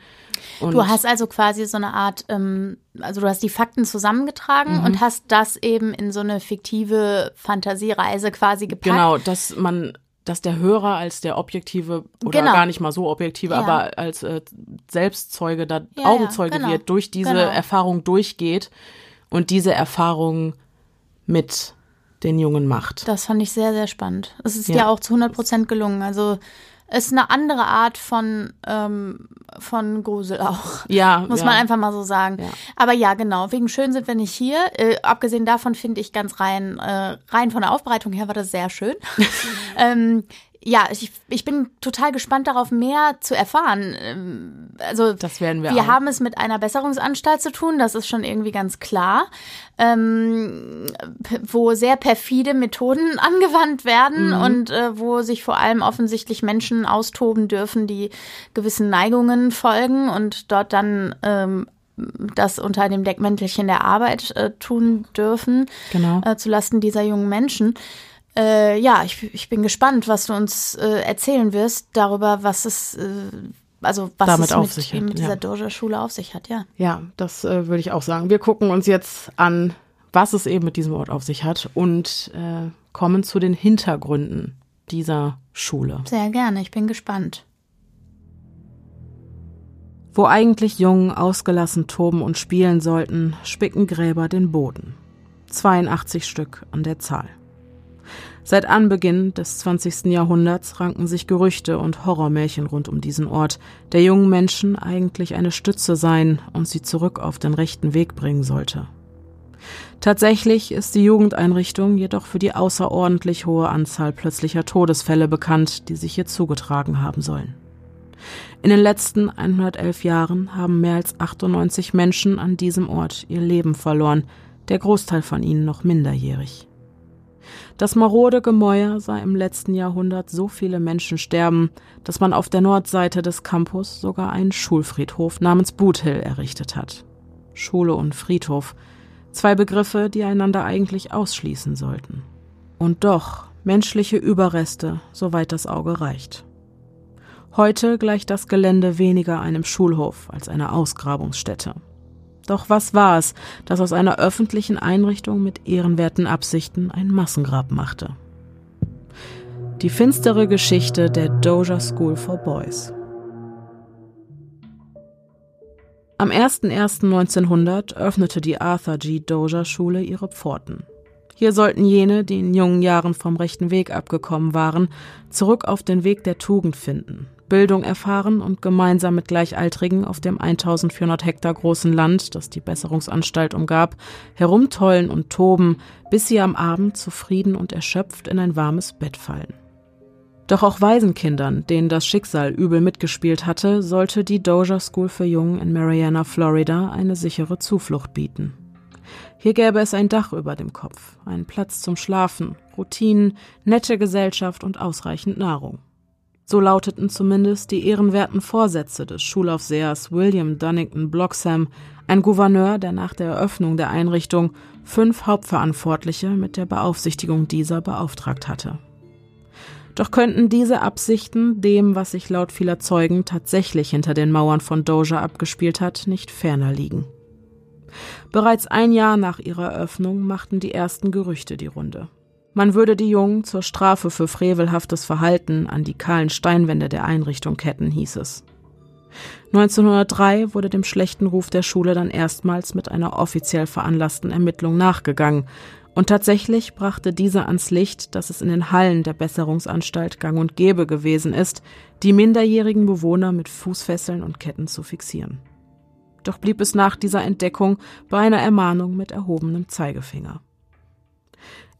[SPEAKER 2] Und du hast also quasi so eine Art, ähm, also du hast die Fakten zusammengetragen mhm. und hast das eben in so eine fiktive Fantasiereise quasi gepackt.
[SPEAKER 1] Genau, dass man dass der Hörer als der objektive oder genau. gar nicht mal so objektive, ja. aber als äh, Selbstzeuge da ja, Augenzeuge ja, genau. wird, durch diese genau. Erfahrung durchgeht und diese Erfahrung mit den Jungen macht.
[SPEAKER 2] Das fand ich sehr, sehr spannend. Es ist ja, auch zu 100 Prozent gelungen. Also ist eine andere Art von, ähm, von Grusel auch. Ja. Muss ja. man einfach mal so sagen. Ja. Aber ja, genau. Wegen schön sind wir nicht hier. Äh, abgesehen davon finde ich ganz rein, äh, rein von der Aufbereitung her war das sehr schön. ähm, ja, ich, ich bin total gespannt darauf, mehr zu erfahren. Ähm, also,
[SPEAKER 1] das werden wir.
[SPEAKER 2] Wir
[SPEAKER 1] auch.
[SPEAKER 2] haben es mit einer Besserungsanstalt zu tun, das ist schon irgendwie ganz klar, ähm, wo sehr perfide Methoden angewandt werden mhm. und äh, wo sich vor allem offensichtlich Menschen austoben dürfen, die gewissen Neigungen folgen und dort dann ähm, das unter dem Deckmäntelchen der Arbeit äh, tun dürfen, genau. äh, zulasten dieser jungen Menschen. Äh, ja, ich, ich bin gespannt, was du uns äh, erzählen wirst darüber, was es, äh, also was
[SPEAKER 1] Damit
[SPEAKER 2] es
[SPEAKER 1] mit,
[SPEAKER 2] hat, mit dieser ja. Doja-Schule auf sich hat, ja.
[SPEAKER 1] Ja, das äh, würde ich auch sagen. Wir gucken uns jetzt an, was es eben mit diesem Ort auf sich hat und äh, kommen zu den Hintergründen dieser Schule.
[SPEAKER 2] Sehr gerne, ich bin gespannt.
[SPEAKER 1] Wo eigentlich Jungen ausgelassen toben und spielen sollten, spicken Gräber den Boden. 82 Stück an der Zahl. Seit Anbeginn des 20. Jahrhunderts ranken sich Gerüchte und Horrormärchen rund um diesen Ort, der jungen Menschen eigentlich eine Stütze sein und sie zurück auf den rechten Weg bringen sollte. Tatsächlich ist die Jugendeinrichtung jedoch für die außerordentlich hohe Anzahl plötzlicher Todesfälle bekannt, die sich hier zugetragen haben sollen. In den letzten 111 Jahren haben mehr als 98 Menschen an diesem Ort ihr Leben verloren, der Großteil von ihnen noch minderjährig. Das marode Gemäuer sah im letzten Jahrhundert so viele Menschen sterben, dass man auf der Nordseite des Campus sogar einen Schulfriedhof namens Boothill errichtet hat. Schule und Friedhof, zwei Begriffe, die einander eigentlich ausschließen sollten. Und doch menschliche Überreste, soweit das Auge reicht. Heute gleicht das Gelände weniger einem Schulhof als einer Ausgrabungsstätte. Doch was war es, das aus einer öffentlichen Einrichtung mit ehrenwerten Absichten ein Massengrab machte? Die finstere Geschichte der Doja School for Boys. Am 01.01.1900 öffnete die Arthur G. Doja Schule ihre Pforten. Hier sollten jene, die in jungen Jahren vom rechten Weg abgekommen waren, zurück auf den Weg der Tugend finden, Bildung erfahren und gemeinsam mit Gleichaltrigen auf dem 1400 Hektar großen Land, das die Besserungsanstalt umgab, herumtollen und toben, bis sie am Abend zufrieden und erschöpft in ein warmes Bett fallen. Doch auch Waisenkindern, denen das Schicksal übel mitgespielt hatte, sollte die Doja School für Jungen in Mariana, Florida, eine sichere Zuflucht bieten. Hier gäbe es ein Dach über dem Kopf, einen Platz zum Schlafen, Routinen, nette Gesellschaft und ausreichend Nahrung. So lauteten zumindest die ehrenwerten Vorsätze des Schulaufsehers William Dunnington Bloxham, ein Gouverneur, der nach der Eröffnung der Einrichtung fünf Hauptverantwortliche mit der Beaufsichtigung dieser beauftragt hatte. Doch könnten diese Absichten dem, was sich laut vieler Zeugen tatsächlich hinter den Mauern von Doja abgespielt hat, nicht ferner liegen. Bereits ein Jahr nach ihrer Eröffnung machten die ersten Gerüchte die Runde. Man würde die Jungen zur Strafe für frevelhaftes Verhalten an die kahlen Steinwände der Einrichtung ketten, hieß es. 1903 wurde dem schlechten Ruf der Schule dann erstmals mit einer offiziell veranlassten Ermittlung nachgegangen, und tatsächlich brachte diese ans Licht, dass es in den Hallen der Besserungsanstalt gang und gäbe gewesen ist, die minderjährigen Bewohner mit Fußfesseln und Ketten zu fixieren. Doch blieb es nach dieser Entdeckung bei einer Ermahnung mit erhobenem Zeigefinger.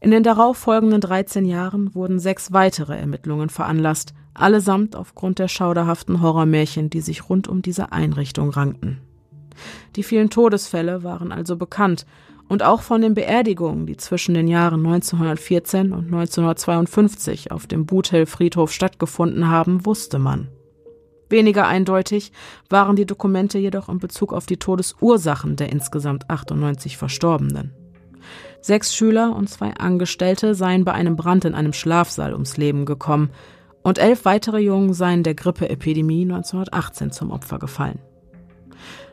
[SPEAKER 1] In den darauffolgenden 13 Jahren wurden sechs weitere Ermittlungen veranlasst, allesamt aufgrund der schauderhaften Horrormärchen, die sich rund um diese Einrichtung rankten. Die vielen Todesfälle waren also bekannt und auch von den Beerdigungen, die zwischen den Jahren 1914 und 1952 auf dem Buthill Friedhof stattgefunden haben, wusste man. Weniger eindeutig waren die Dokumente jedoch in Bezug auf die Todesursachen der insgesamt 98 Verstorbenen. Sechs Schüler und zwei Angestellte seien bei einem Brand in einem Schlafsaal ums Leben gekommen und elf weitere Jungen seien der Grippeepidemie 1918 zum Opfer gefallen.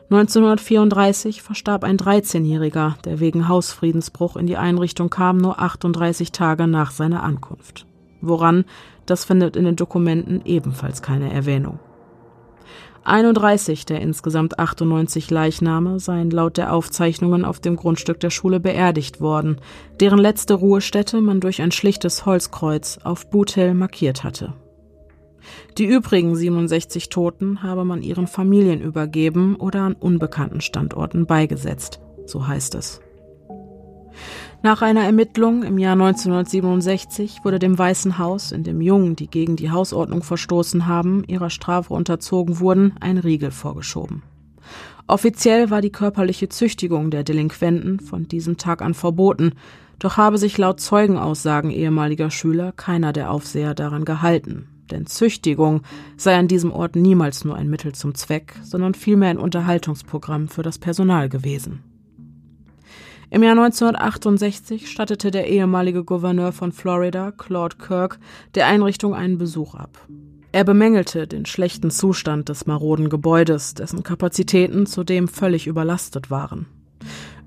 [SPEAKER 1] 1934 verstarb ein 13-Jähriger, der wegen Hausfriedensbruch in die Einrichtung kam, nur 38 Tage nach seiner Ankunft. Woran, das findet in den Dokumenten ebenfalls keine Erwähnung. 31 der insgesamt 98 Leichname seien laut der Aufzeichnungen auf dem Grundstück der Schule beerdigt worden, deren letzte Ruhestätte man durch ein schlichtes Holzkreuz auf Hill markiert hatte. Die übrigen 67 Toten habe man ihren Familien übergeben oder an unbekannten Standorten beigesetzt, so heißt es. Nach einer Ermittlung im Jahr 1967 wurde dem Weißen Haus, in dem Jungen, die gegen die Hausordnung verstoßen haben, ihrer Strafe unterzogen wurden, ein Riegel vorgeschoben. Offiziell war die körperliche Züchtigung der Delinquenten von diesem Tag an verboten, doch habe sich laut Zeugenaussagen ehemaliger Schüler keiner der Aufseher daran gehalten. Denn Züchtigung sei an diesem Ort niemals nur ein Mittel zum Zweck, sondern vielmehr ein Unterhaltungsprogramm für das Personal gewesen. Im Jahr 1968 stattete der ehemalige Gouverneur von Florida, Claude Kirk, der Einrichtung einen Besuch ab. Er bemängelte den schlechten Zustand des maroden Gebäudes, dessen Kapazitäten zudem völlig überlastet waren.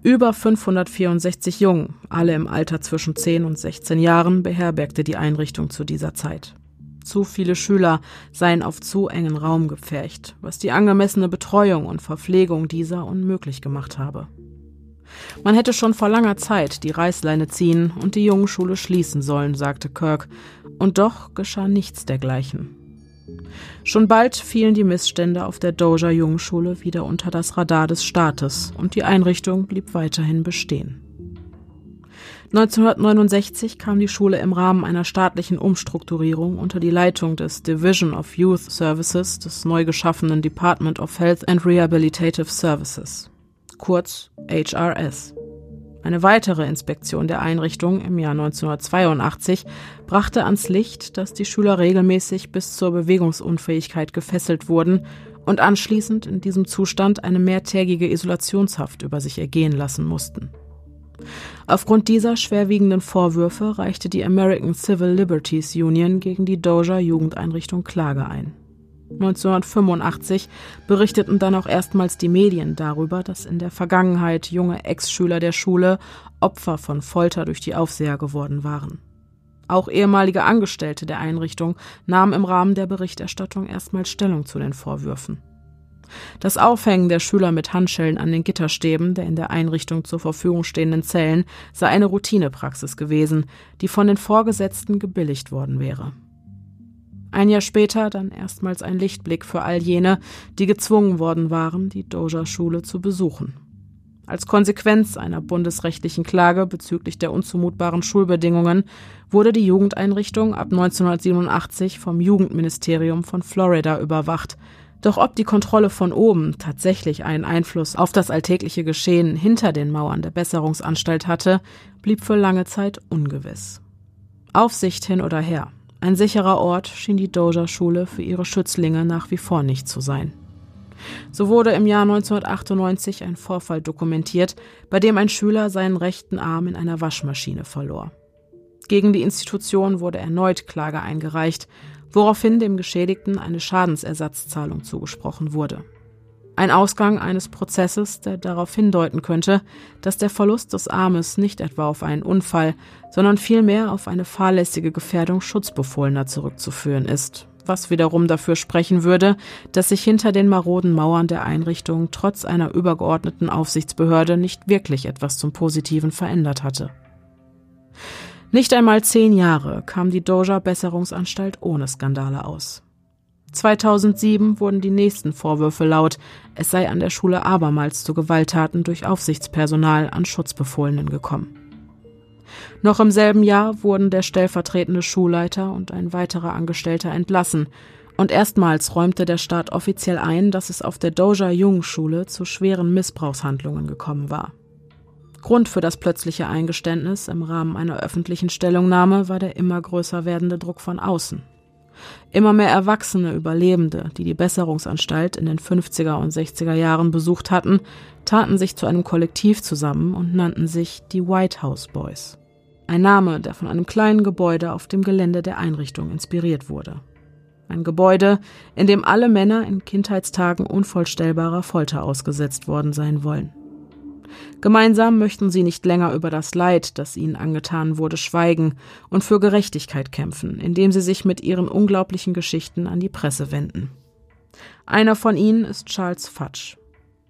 [SPEAKER 1] Über 564 Jungen, alle im Alter zwischen 10 und 16 Jahren, beherbergte die Einrichtung zu dieser Zeit. Zu viele Schüler seien auf zu engen Raum gepfercht, was die angemessene Betreuung und Verpflegung dieser unmöglich gemacht habe. Man hätte schon vor langer Zeit die Reißleine ziehen und die Jungenschule schließen sollen, sagte Kirk, und doch geschah nichts dergleichen. Schon bald fielen die Missstände auf der Doja Jungenschule wieder unter das Radar des Staates und die Einrichtung blieb weiterhin bestehen. 1969 kam die Schule im Rahmen einer staatlichen Umstrukturierung unter die Leitung des Division of Youth Services des neu geschaffenen Department of Health and Rehabilitative Services kurz HRS. Eine weitere Inspektion der Einrichtung im Jahr 1982 brachte ans Licht, dass die Schüler regelmäßig bis zur Bewegungsunfähigkeit gefesselt wurden und anschließend in diesem Zustand eine mehrtägige Isolationshaft über sich ergehen lassen mussten. Aufgrund dieser schwerwiegenden Vorwürfe reichte die American Civil Liberties Union gegen die Doja Jugendeinrichtung Klage ein. 1985 berichteten dann auch erstmals die Medien darüber, dass in der Vergangenheit junge Ex-Schüler der Schule Opfer von Folter durch die Aufseher geworden waren. Auch ehemalige Angestellte der Einrichtung nahmen im Rahmen der Berichterstattung erstmals Stellung zu den Vorwürfen. Das Aufhängen der Schüler mit Handschellen an den Gitterstäben der in der Einrichtung zur Verfügung stehenden Zellen sei eine Routinepraxis gewesen, die von den Vorgesetzten gebilligt worden wäre. Ein Jahr später dann erstmals ein Lichtblick für all jene, die gezwungen worden waren, die Doja-Schule zu besuchen. Als Konsequenz einer bundesrechtlichen Klage bezüglich der unzumutbaren Schulbedingungen wurde die Jugendeinrichtung ab 1987 vom Jugendministerium von Florida überwacht. Doch ob die Kontrolle von oben tatsächlich einen Einfluss auf das alltägliche Geschehen hinter den Mauern der Besserungsanstalt hatte, blieb für lange Zeit ungewiss. Aufsicht hin oder her. Ein sicherer Ort schien die Doja-Schule für ihre Schützlinge nach wie vor nicht zu sein. So wurde im Jahr 1998 ein Vorfall dokumentiert, bei dem ein Schüler seinen rechten Arm in einer Waschmaschine verlor. Gegen die Institution wurde erneut Klage eingereicht, woraufhin dem Geschädigten eine Schadensersatzzahlung zugesprochen wurde. Ein Ausgang eines Prozesses, der darauf hindeuten könnte, dass der Verlust des Armes nicht etwa auf einen Unfall, sondern vielmehr auf eine fahrlässige Gefährdung Schutzbefohlener zurückzuführen ist, was wiederum dafür sprechen würde, dass sich hinter den maroden Mauern der Einrichtung trotz einer übergeordneten Aufsichtsbehörde nicht wirklich etwas zum Positiven verändert hatte. Nicht einmal zehn Jahre kam die Doja Besserungsanstalt ohne Skandale aus. 2007 wurden die nächsten Vorwürfe laut, es sei an der Schule abermals zu Gewalttaten durch Aufsichtspersonal an Schutzbefohlenen gekommen. Noch im selben Jahr wurden der stellvertretende Schulleiter und ein weiterer Angestellter entlassen, und erstmals räumte der Staat offiziell ein, dass es auf der Doja Jung Schule zu schweren Missbrauchshandlungen gekommen war. Grund für das plötzliche Eingeständnis im Rahmen einer öffentlichen Stellungnahme war der immer größer werdende Druck von außen. Immer mehr erwachsene Überlebende, die die Besserungsanstalt in den 50er und 60er Jahren besucht hatten, taten sich zu einem Kollektiv zusammen und nannten sich die White House Boys. Ein Name, der von einem kleinen Gebäude auf dem Gelände der Einrichtung inspiriert wurde. Ein Gebäude, in dem alle Männer in Kindheitstagen unvorstellbarer Folter ausgesetzt worden sein wollen. Gemeinsam möchten sie nicht länger über das Leid, das ihnen angetan wurde, schweigen und für Gerechtigkeit kämpfen, indem sie sich mit ihren unglaublichen Geschichten an die Presse wenden. Einer von ihnen ist Charles Fudge.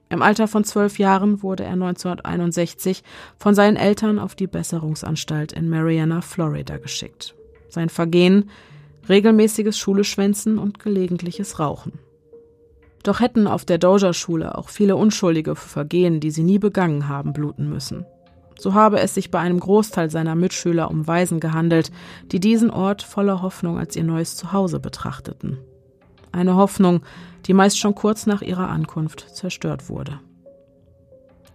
[SPEAKER 1] Im Alter von zwölf Jahren wurde er 1961 von seinen Eltern auf die Besserungsanstalt in Mariana, Florida geschickt. Sein Vergehen regelmäßiges Schuleschwänzen und gelegentliches Rauchen. Doch hätten auf der Doja-Schule auch viele Unschuldige für Vergehen, die sie nie begangen haben, bluten müssen. So habe es sich bei einem Großteil seiner Mitschüler um Waisen gehandelt, die diesen Ort voller Hoffnung als ihr neues Zuhause betrachteten. Eine Hoffnung, die meist schon kurz nach ihrer Ankunft zerstört wurde.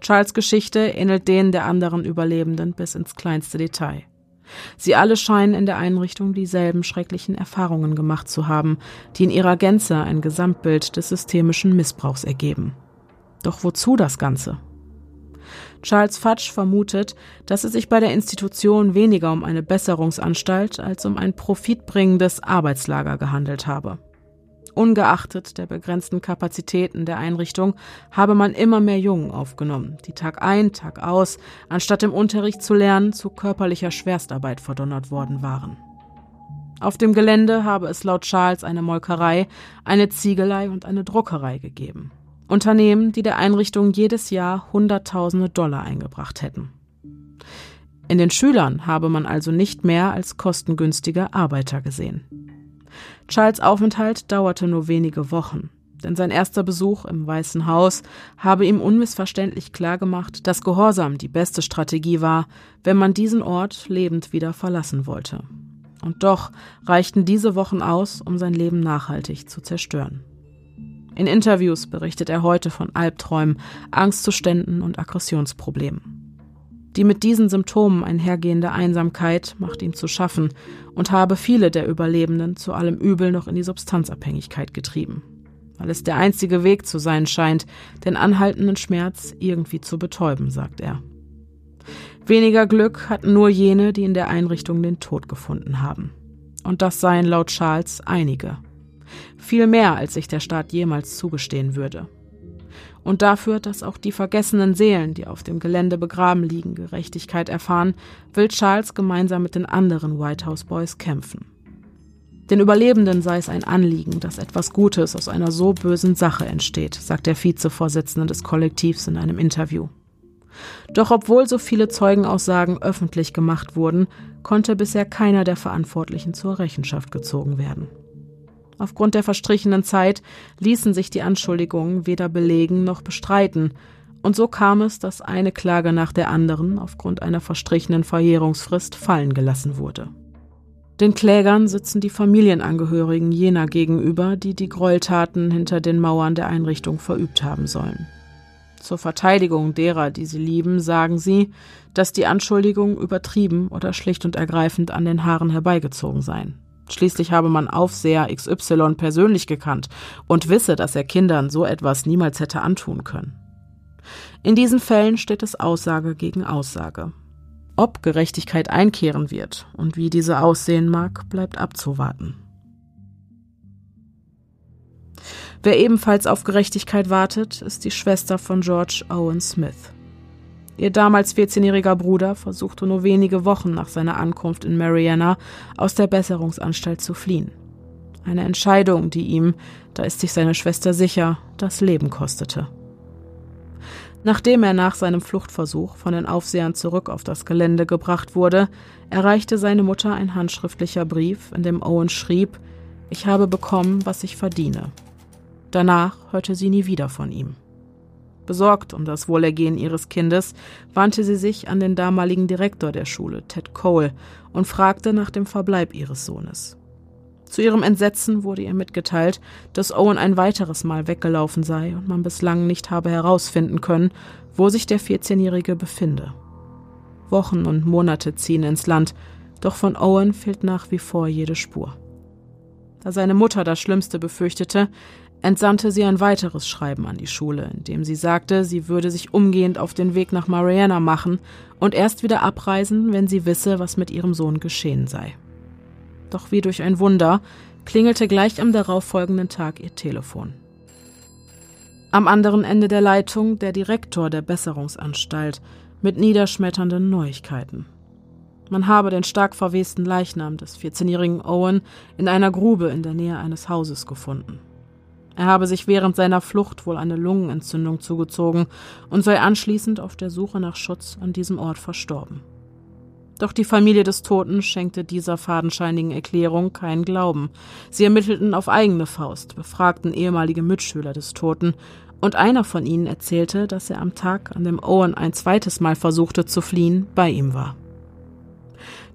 [SPEAKER 1] Charles Geschichte ähnelt denen der anderen Überlebenden bis ins kleinste Detail. Sie alle scheinen in der Einrichtung dieselben schrecklichen Erfahrungen gemacht zu haben, die in ihrer Gänze ein Gesamtbild des systemischen Missbrauchs ergeben. Doch wozu das Ganze? Charles Fudge vermutet, dass es sich bei der Institution weniger um eine Besserungsanstalt als um ein profitbringendes Arbeitslager gehandelt habe. Ungeachtet der begrenzten Kapazitäten der Einrichtung habe man immer mehr Jungen aufgenommen, die Tag ein, Tag aus, anstatt im Unterricht zu lernen, zu körperlicher Schwerstarbeit verdonnert worden waren. Auf dem Gelände habe es laut Charles eine Molkerei, eine Ziegelei und eine Druckerei gegeben. Unternehmen, die der Einrichtung jedes Jahr Hunderttausende Dollar eingebracht hätten. In den Schülern habe man also nicht mehr als kostengünstige Arbeiter gesehen. Charles Aufenthalt dauerte nur wenige Wochen, denn sein erster Besuch im Weißen Haus habe ihm unmissverständlich klargemacht, dass Gehorsam die beste Strategie war, wenn man diesen Ort lebend wieder verlassen wollte. Und doch reichten diese Wochen aus, um sein Leben nachhaltig zu zerstören. In Interviews berichtet er heute von Albträumen, Angstzuständen und Aggressionsproblemen. Die mit diesen Symptomen einhergehende Einsamkeit macht ihm zu schaffen und habe viele der Überlebenden zu allem Übel noch in die Substanzabhängigkeit getrieben, weil es der einzige Weg zu sein scheint, den anhaltenden Schmerz irgendwie zu betäuben, sagt er. Weniger Glück hatten nur jene, die in der Einrichtung den Tod gefunden haben. Und das seien laut Charles einige. Viel mehr, als sich der Staat jemals zugestehen würde und dafür, dass auch die vergessenen Seelen, die auf dem Gelände begraben liegen, Gerechtigkeit erfahren, will Charles gemeinsam mit den anderen White House Boys kämpfen. Den Überlebenden sei es ein Anliegen, dass etwas Gutes aus einer so bösen Sache entsteht, sagt der Vizevorsitzende des Kollektivs in einem Interview. Doch obwohl so viele Zeugenaussagen öffentlich gemacht wurden, konnte bisher keiner der Verantwortlichen zur Rechenschaft gezogen werden. Aufgrund der verstrichenen Zeit ließen sich die Anschuldigungen weder belegen noch bestreiten, und so kam es, dass eine Klage nach der anderen aufgrund einer verstrichenen Verjährungsfrist fallen gelassen wurde. Den Klägern sitzen die Familienangehörigen jener gegenüber, die die Gräueltaten hinter den Mauern der Einrichtung verübt haben sollen. Zur Verteidigung derer, die sie lieben, sagen sie, dass die Anschuldigungen übertrieben oder schlicht und ergreifend an den Haaren herbeigezogen seien. Schließlich habe man Aufseher XY persönlich gekannt und wisse, dass er Kindern so etwas niemals hätte antun können. In diesen Fällen steht es Aussage gegen Aussage. Ob Gerechtigkeit einkehren wird und wie diese aussehen mag, bleibt abzuwarten. Wer ebenfalls auf Gerechtigkeit wartet, ist die Schwester von George Owen Smith. Ihr damals 14-jähriger Bruder versuchte nur wenige Wochen nach seiner Ankunft in Mariana aus der Besserungsanstalt zu fliehen. Eine Entscheidung, die ihm, da ist sich seine Schwester sicher, das Leben kostete. Nachdem er nach seinem Fluchtversuch von den Aufsehern zurück auf das Gelände gebracht wurde, erreichte seine Mutter ein handschriftlicher Brief, in dem Owen schrieb, ich habe bekommen, was ich verdiene. Danach hörte sie nie wieder von ihm. Besorgt um das Wohlergehen ihres Kindes wandte sie sich an den damaligen Direktor der Schule, Ted Cole, und fragte nach dem Verbleib ihres Sohnes. Zu ihrem Entsetzen wurde ihr mitgeteilt, dass Owen ein weiteres Mal weggelaufen sei und man bislang nicht habe herausfinden können, wo sich der 14-Jährige befinde. Wochen und Monate ziehen ins Land, doch von Owen fehlt nach wie vor jede Spur. Da seine Mutter das Schlimmste befürchtete, entsandte sie ein weiteres Schreiben an die Schule, in dem sie sagte, sie würde sich umgehend auf den Weg nach Mariana machen und erst wieder abreisen, wenn sie wisse, was mit ihrem Sohn geschehen sei. Doch wie durch ein Wunder klingelte gleich am darauffolgenden Tag ihr Telefon. Am anderen Ende der Leitung der Direktor der Besserungsanstalt mit niederschmetternden Neuigkeiten. Man habe den stark verwesten Leichnam des 14-jährigen Owen in einer Grube in der Nähe eines Hauses gefunden. Er habe sich während seiner Flucht wohl eine Lungenentzündung zugezogen und sei anschließend auf der Suche nach Schutz an diesem Ort verstorben. Doch die Familie des Toten schenkte dieser fadenscheinigen Erklärung keinen Glauben. Sie ermittelten auf eigene Faust, befragten ehemalige Mitschüler des Toten, und einer von ihnen erzählte, dass er am Tag, an dem Owen ein zweites Mal versuchte zu fliehen, bei ihm war.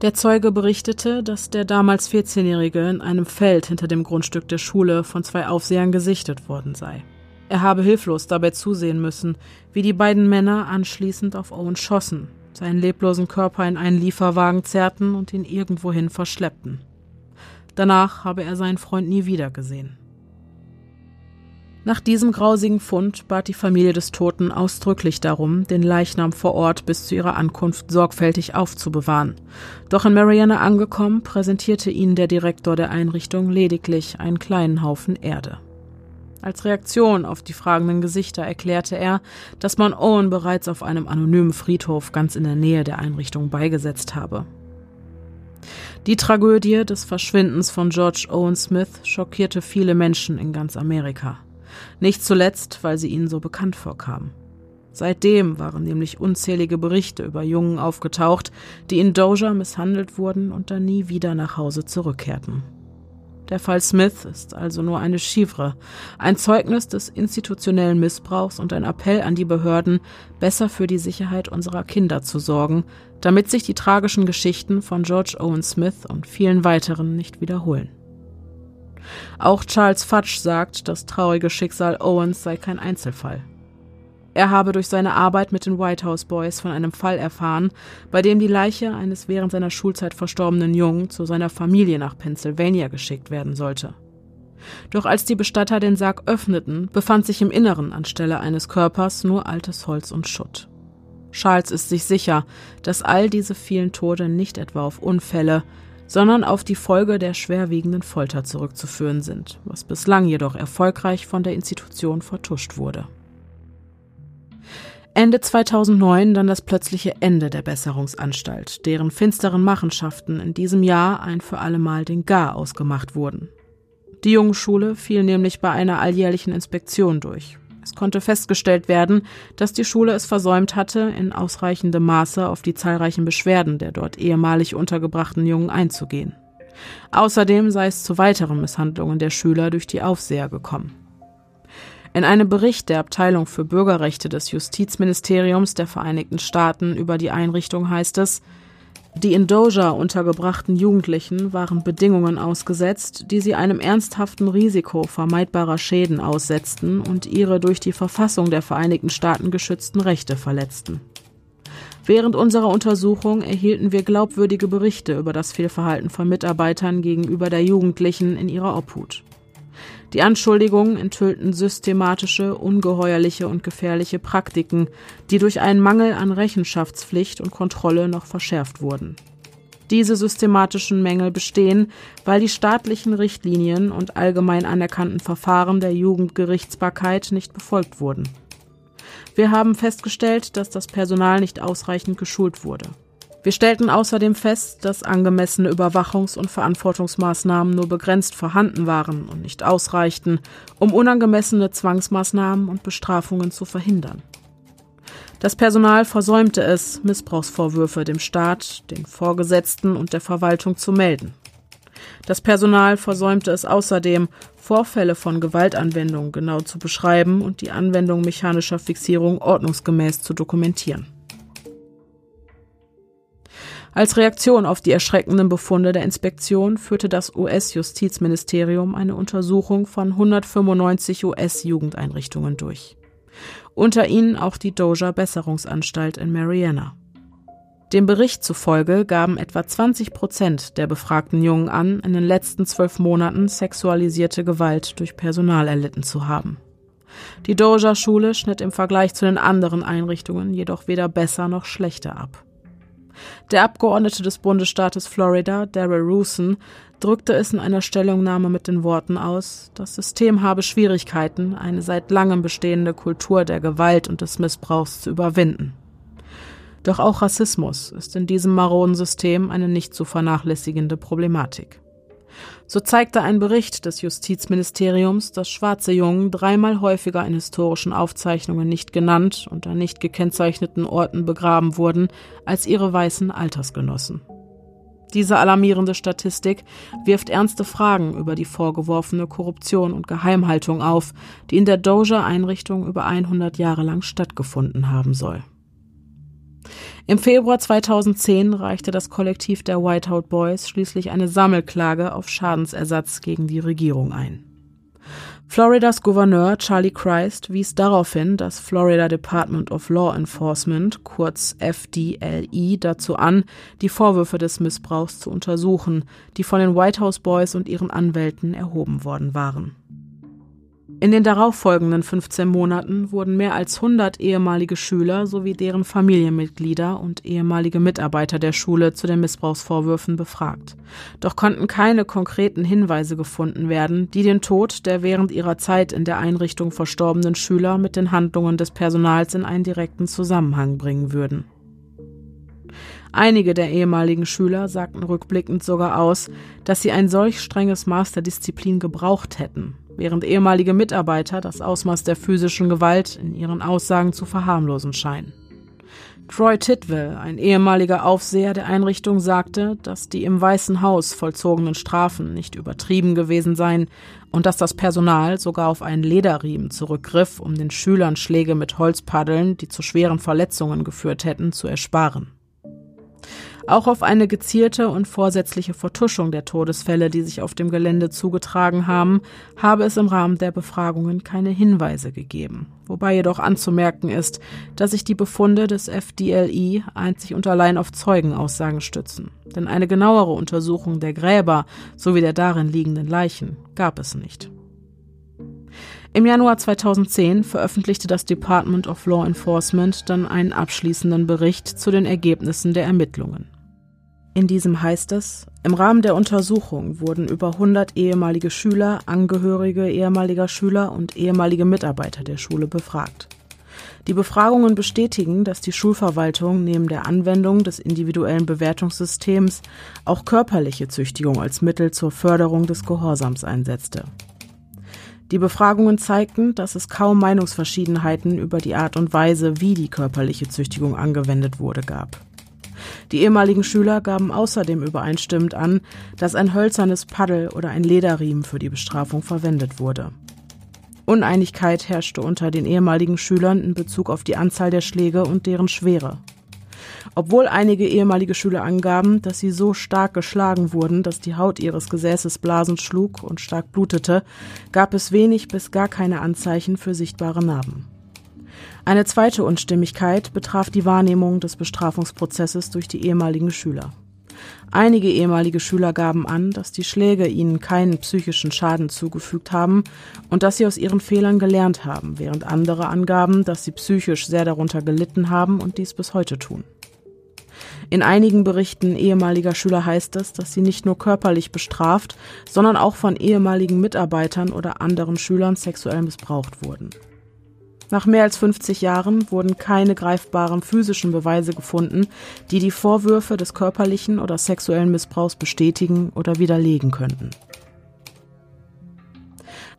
[SPEAKER 1] Der Zeuge berichtete, dass der damals 14-Jährige in einem Feld hinter dem Grundstück der Schule von zwei Aufsehern gesichtet worden sei. Er habe hilflos dabei zusehen müssen, wie die beiden Männer anschließend auf Owen schossen, seinen leblosen Körper in einen Lieferwagen zerrten und ihn irgendwohin verschleppten. Danach habe er seinen Freund nie wieder gesehen. Nach diesem grausigen Fund bat die Familie des Toten ausdrücklich darum, den Leichnam vor Ort bis zu ihrer Ankunft sorgfältig aufzubewahren. Doch in Marianne angekommen, präsentierte ihnen der Direktor der Einrichtung lediglich einen kleinen Haufen Erde. Als Reaktion auf die fragenden Gesichter erklärte er, dass man Owen bereits auf einem anonymen Friedhof ganz in der Nähe der Einrichtung beigesetzt habe. Die Tragödie des Verschwindens von George Owen Smith schockierte viele Menschen in ganz Amerika. Nicht zuletzt, weil sie ihnen so bekannt vorkamen. Seitdem waren nämlich unzählige Berichte über Jungen aufgetaucht, die in Doja misshandelt wurden und dann nie wieder nach Hause zurückkehrten. Der Fall Smith ist also nur eine Chiffre, ein Zeugnis des institutionellen Missbrauchs und ein Appell an die Behörden, besser für die Sicherheit unserer Kinder zu sorgen, damit sich die tragischen Geschichten von George Owen Smith und vielen weiteren nicht wiederholen. Auch Charles Fudge sagt, das traurige Schicksal Owens sei kein Einzelfall. Er habe durch seine Arbeit mit den White House Boys von einem Fall erfahren, bei dem die Leiche eines während seiner Schulzeit verstorbenen Jungen zu seiner Familie nach Pennsylvania geschickt werden sollte. Doch als die Bestatter den Sarg öffneten, befand sich im Inneren anstelle eines Körpers nur altes Holz und Schutt. Charles ist sich sicher, dass all diese vielen Tode nicht etwa auf Unfälle, sondern auf die Folge der schwerwiegenden Folter zurückzuführen sind, was bislang jedoch erfolgreich von der Institution vertuscht wurde. Ende 2009 dann das plötzliche Ende der Besserungsanstalt, deren finsteren Machenschaften in diesem Jahr ein für allemal den Gar ausgemacht wurden. Die Jungenschule fiel nämlich bei einer alljährlichen Inspektion durch, es konnte festgestellt werden, dass die Schule es versäumt hatte, in ausreichendem Maße auf die zahlreichen Beschwerden der dort ehemalig untergebrachten Jungen einzugehen. Außerdem sei es zu weiteren Misshandlungen der Schüler durch die Aufseher gekommen. In einem Bericht der Abteilung für Bürgerrechte des Justizministeriums der Vereinigten Staaten über die Einrichtung heißt es, die in Doja untergebrachten Jugendlichen waren Bedingungen ausgesetzt, die sie einem ernsthaften Risiko vermeidbarer Schäden aussetzten und ihre durch die Verfassung der Vereinigten Staaten geschützten Rechte verletzten. Während unserer Untersuchung erhielten wir glaubwürdige Berichte über das Fehlverhalten von Mitarbeitern gegenüber der Jugendlichen in ihrer Obhut. Die Anschuldigungen enthüllten systematische, ungeheuerliche und gefährliche Praktiken, die durch einen Mangel an Rechenschaftspflicht und Kontrolle noch verschärft wurden. Diese systematischen Mängel bestehen, weil die staatlichen Richtlinien und allgemein anerkannten Verfahren der Jugendgerichtsbarkeit nicht befolgt wurden. Wir haben festgestellt, dass das Personal nicht ausreichend geschult wurde. Wir stellten außerdem fest, dass angemessene Überwachungs- und Verantwortungsmaßnahmen nur begrenzt vorhanden waren und nicht ausreichten, um unangemessene Zwangsmaßnahmen und Bestrafungen zu verhindern. Das Personal versäumte es, Missbrauchsvorwürfe dem Staat, den Vorgesetzten und der Verwaltung zu melden. Das Personal versäumte es außerdem, Vorfälle von Gewaltanwendung genau zu beschreiben und die Anwendung mechanischer Fixierung ordnungsgemäß zu dokumentieren. Als Reaktion auf die erschreckenden Befunde der Inspektion führte das US-Justizministerium eine Untersuchung von 195 US-Jugendeinrichtungen durch. Unter ihnen auch die Doja Besserungsanstalt in Mariana. Dem Bericht zufolge gaben etwa 20 Prozent der befragten Jungen an, in den letzten zwölf Monaten sexualisierte Gewalt durch Personal erlitten zu haben. Die Doja-Schule schnitt im Vergleich zu den anderen Einrichtungen jedoch weder besser noch schlechter ab. Der Abgeordnete des Bundesstaates Florida, Daryl Rusin, drückte es in einer Stellungnahme mit den Worten aus, das System habe Schwierigkeiten, eine seit langem bestehende Kultur der Gewalt und des Missbrauchs zu überwinden. Doch auch Rassismus ist in diesem maroden System eine nicht zu vernachlässigende Problematik. So zeigte ein Bericht des Justizministeriums, dass schwarze Jungen dreimal häufiger in historischen Aufzeichnungen nicht genannt und an nicht gekennzeichneten Orten begraben wurden als ihre weißen Altersgenossen. Diese alarmierende Statistik wirft ernste Fragen über die vorgeworfene Korruption und Geheimhaltung auf, die in der Doja-Einrichtung über 100 Jahre lang stattgefunden haben soll. Im Februar 2010 reichte das Kollektiv der Whiteout Boys schließlich eine Sammelklage auf Schadensersatz gegen die Regierung ein. Floridas Gouverneur Charlie Christ wies darauf hin, das Florida Department of Law Enforcement, kurz FDLE, dazu an, die Vorwürfe des Missbrauchs zu untersuchen, die von den White House Boys und ihren Anwälten erhoben worden waren. In den darauffolgenden 15 Monaten wurden mehr als 100 ehemalige Schüler sowie deren Familienmitglieder und ehemalige Mitarbeiter der Schule zu den Missbrauchsvorwürfen befragt. Doch konnten keine konkreten Hinweise gefunden werden, die den Tod der während ihrer Zeit in der Einrichtung verstorbenen Schüler mit den Handlungen des Personals in einen direkten Zusammenhang bringen würden. Einige der ehemaligen Schüler sagten rückblickend sogar aus, dass sie ein solch strenges Maß der Disziplin gebraucht hätten, während ehemalige Mitarbeiter das Ausmaß der physischen Gewalt in ihren Aussagen zu verharmlosen scheinen. Troy Tidwell, ein ehemaliger Aufseher der Einrichtung, sagte, dass die im Weißen Haus vollzogenen Strafen nicht übertrieben gewesen seien und dass das Personal sogar auf einen Lederriemen zurückgriff, um den Schülern Schläge mit Holzpaddeln, die zu schweren Verletzungen geführt hätten, zu ersparen. Auch auf eine gezielte und vorsätzliche Vertuschung der Todesfälle, die sich auf dem Gelände zugetragen haben, habe es im Rahmen der Befragungen keine Hinweise gegeben. Wobei jedoch anzumerken ist, dass sich die Befunde des FDLI einzig und allein auf Zeugenaussagen stützen. Denn eine genauere Untersuchung der Gräber sowie der darin liegenden Leichen gab es nicht. Im Januar 2010 veröffentlichte das Department of Law Enforcement dann einen abschließenden Bericht zu den Ergebnissen der Ermittlungen. In diesem heißt es, im Rahmen der Untersuchung wurden über 100 ehemalige Schüler, Angehörige ehemaliger Schüler und ehemalige Mitarbeiter der Schule befragt. Die Befragungen bestätigen, dass die Schulverwaltung neben der Anwendung des individuellen Bewertungssystems auch körperliche Züchtigung als Mittel zur Förderung des Gehorsams einsetzte. Die Befragungen zeigten, dass es kaum Meinungsverschiedenheiten über die Art und Weise, wie die körperliche Züchtigung angewendet wurde, gab. Die ehemaligen Schüler gaben außerdem übereinstimmend an, dass ein hölzernes Paddel oder ein Lederriemen für die Bestrafung verwendet wurde. Uneinigkeit herrschte unter den ehemaligen Schülern in Bezug auf die Anzahl der Schläge und deren Schwere. Obwohl einige ehemalige Schüler angaben, dass sie so stark geschlagen wurden, dass die Haut ihres Gesäßes blasend schlug und stark blutete, gab es wenig bis gar keine Anzeichen für sichtbare Narben. Eine zweite Unstimmigkeit betraf die Wahrnehmung des Bestrafungsprozesses durch die ehemaligen Schüler. Einige ehemalige Schüler gaben an, dass die Schläge ihnen keinen psychischen Schaden zugefügt haben und dass sie aus ihren Fehlern gelernt haben, während andere angaben, dass sie psychisch sehr darunter gelitten haben und dies bis heute tun. In einigen Berichten ehemaliger Schüler heißt es, dass sie nicht nur körperlich bestraft, sondern auch von ehemaligen Mitarbeitern oder anderen Schülern sexuell missbraucht wurden. Nach mehr als 50 Jahren wurden keine greifbaren physischen Beweise gefunden, die die Vorwürfe des körperlichen oder sexuellen Missbrauchs bestätigen oder widerlegen könnten.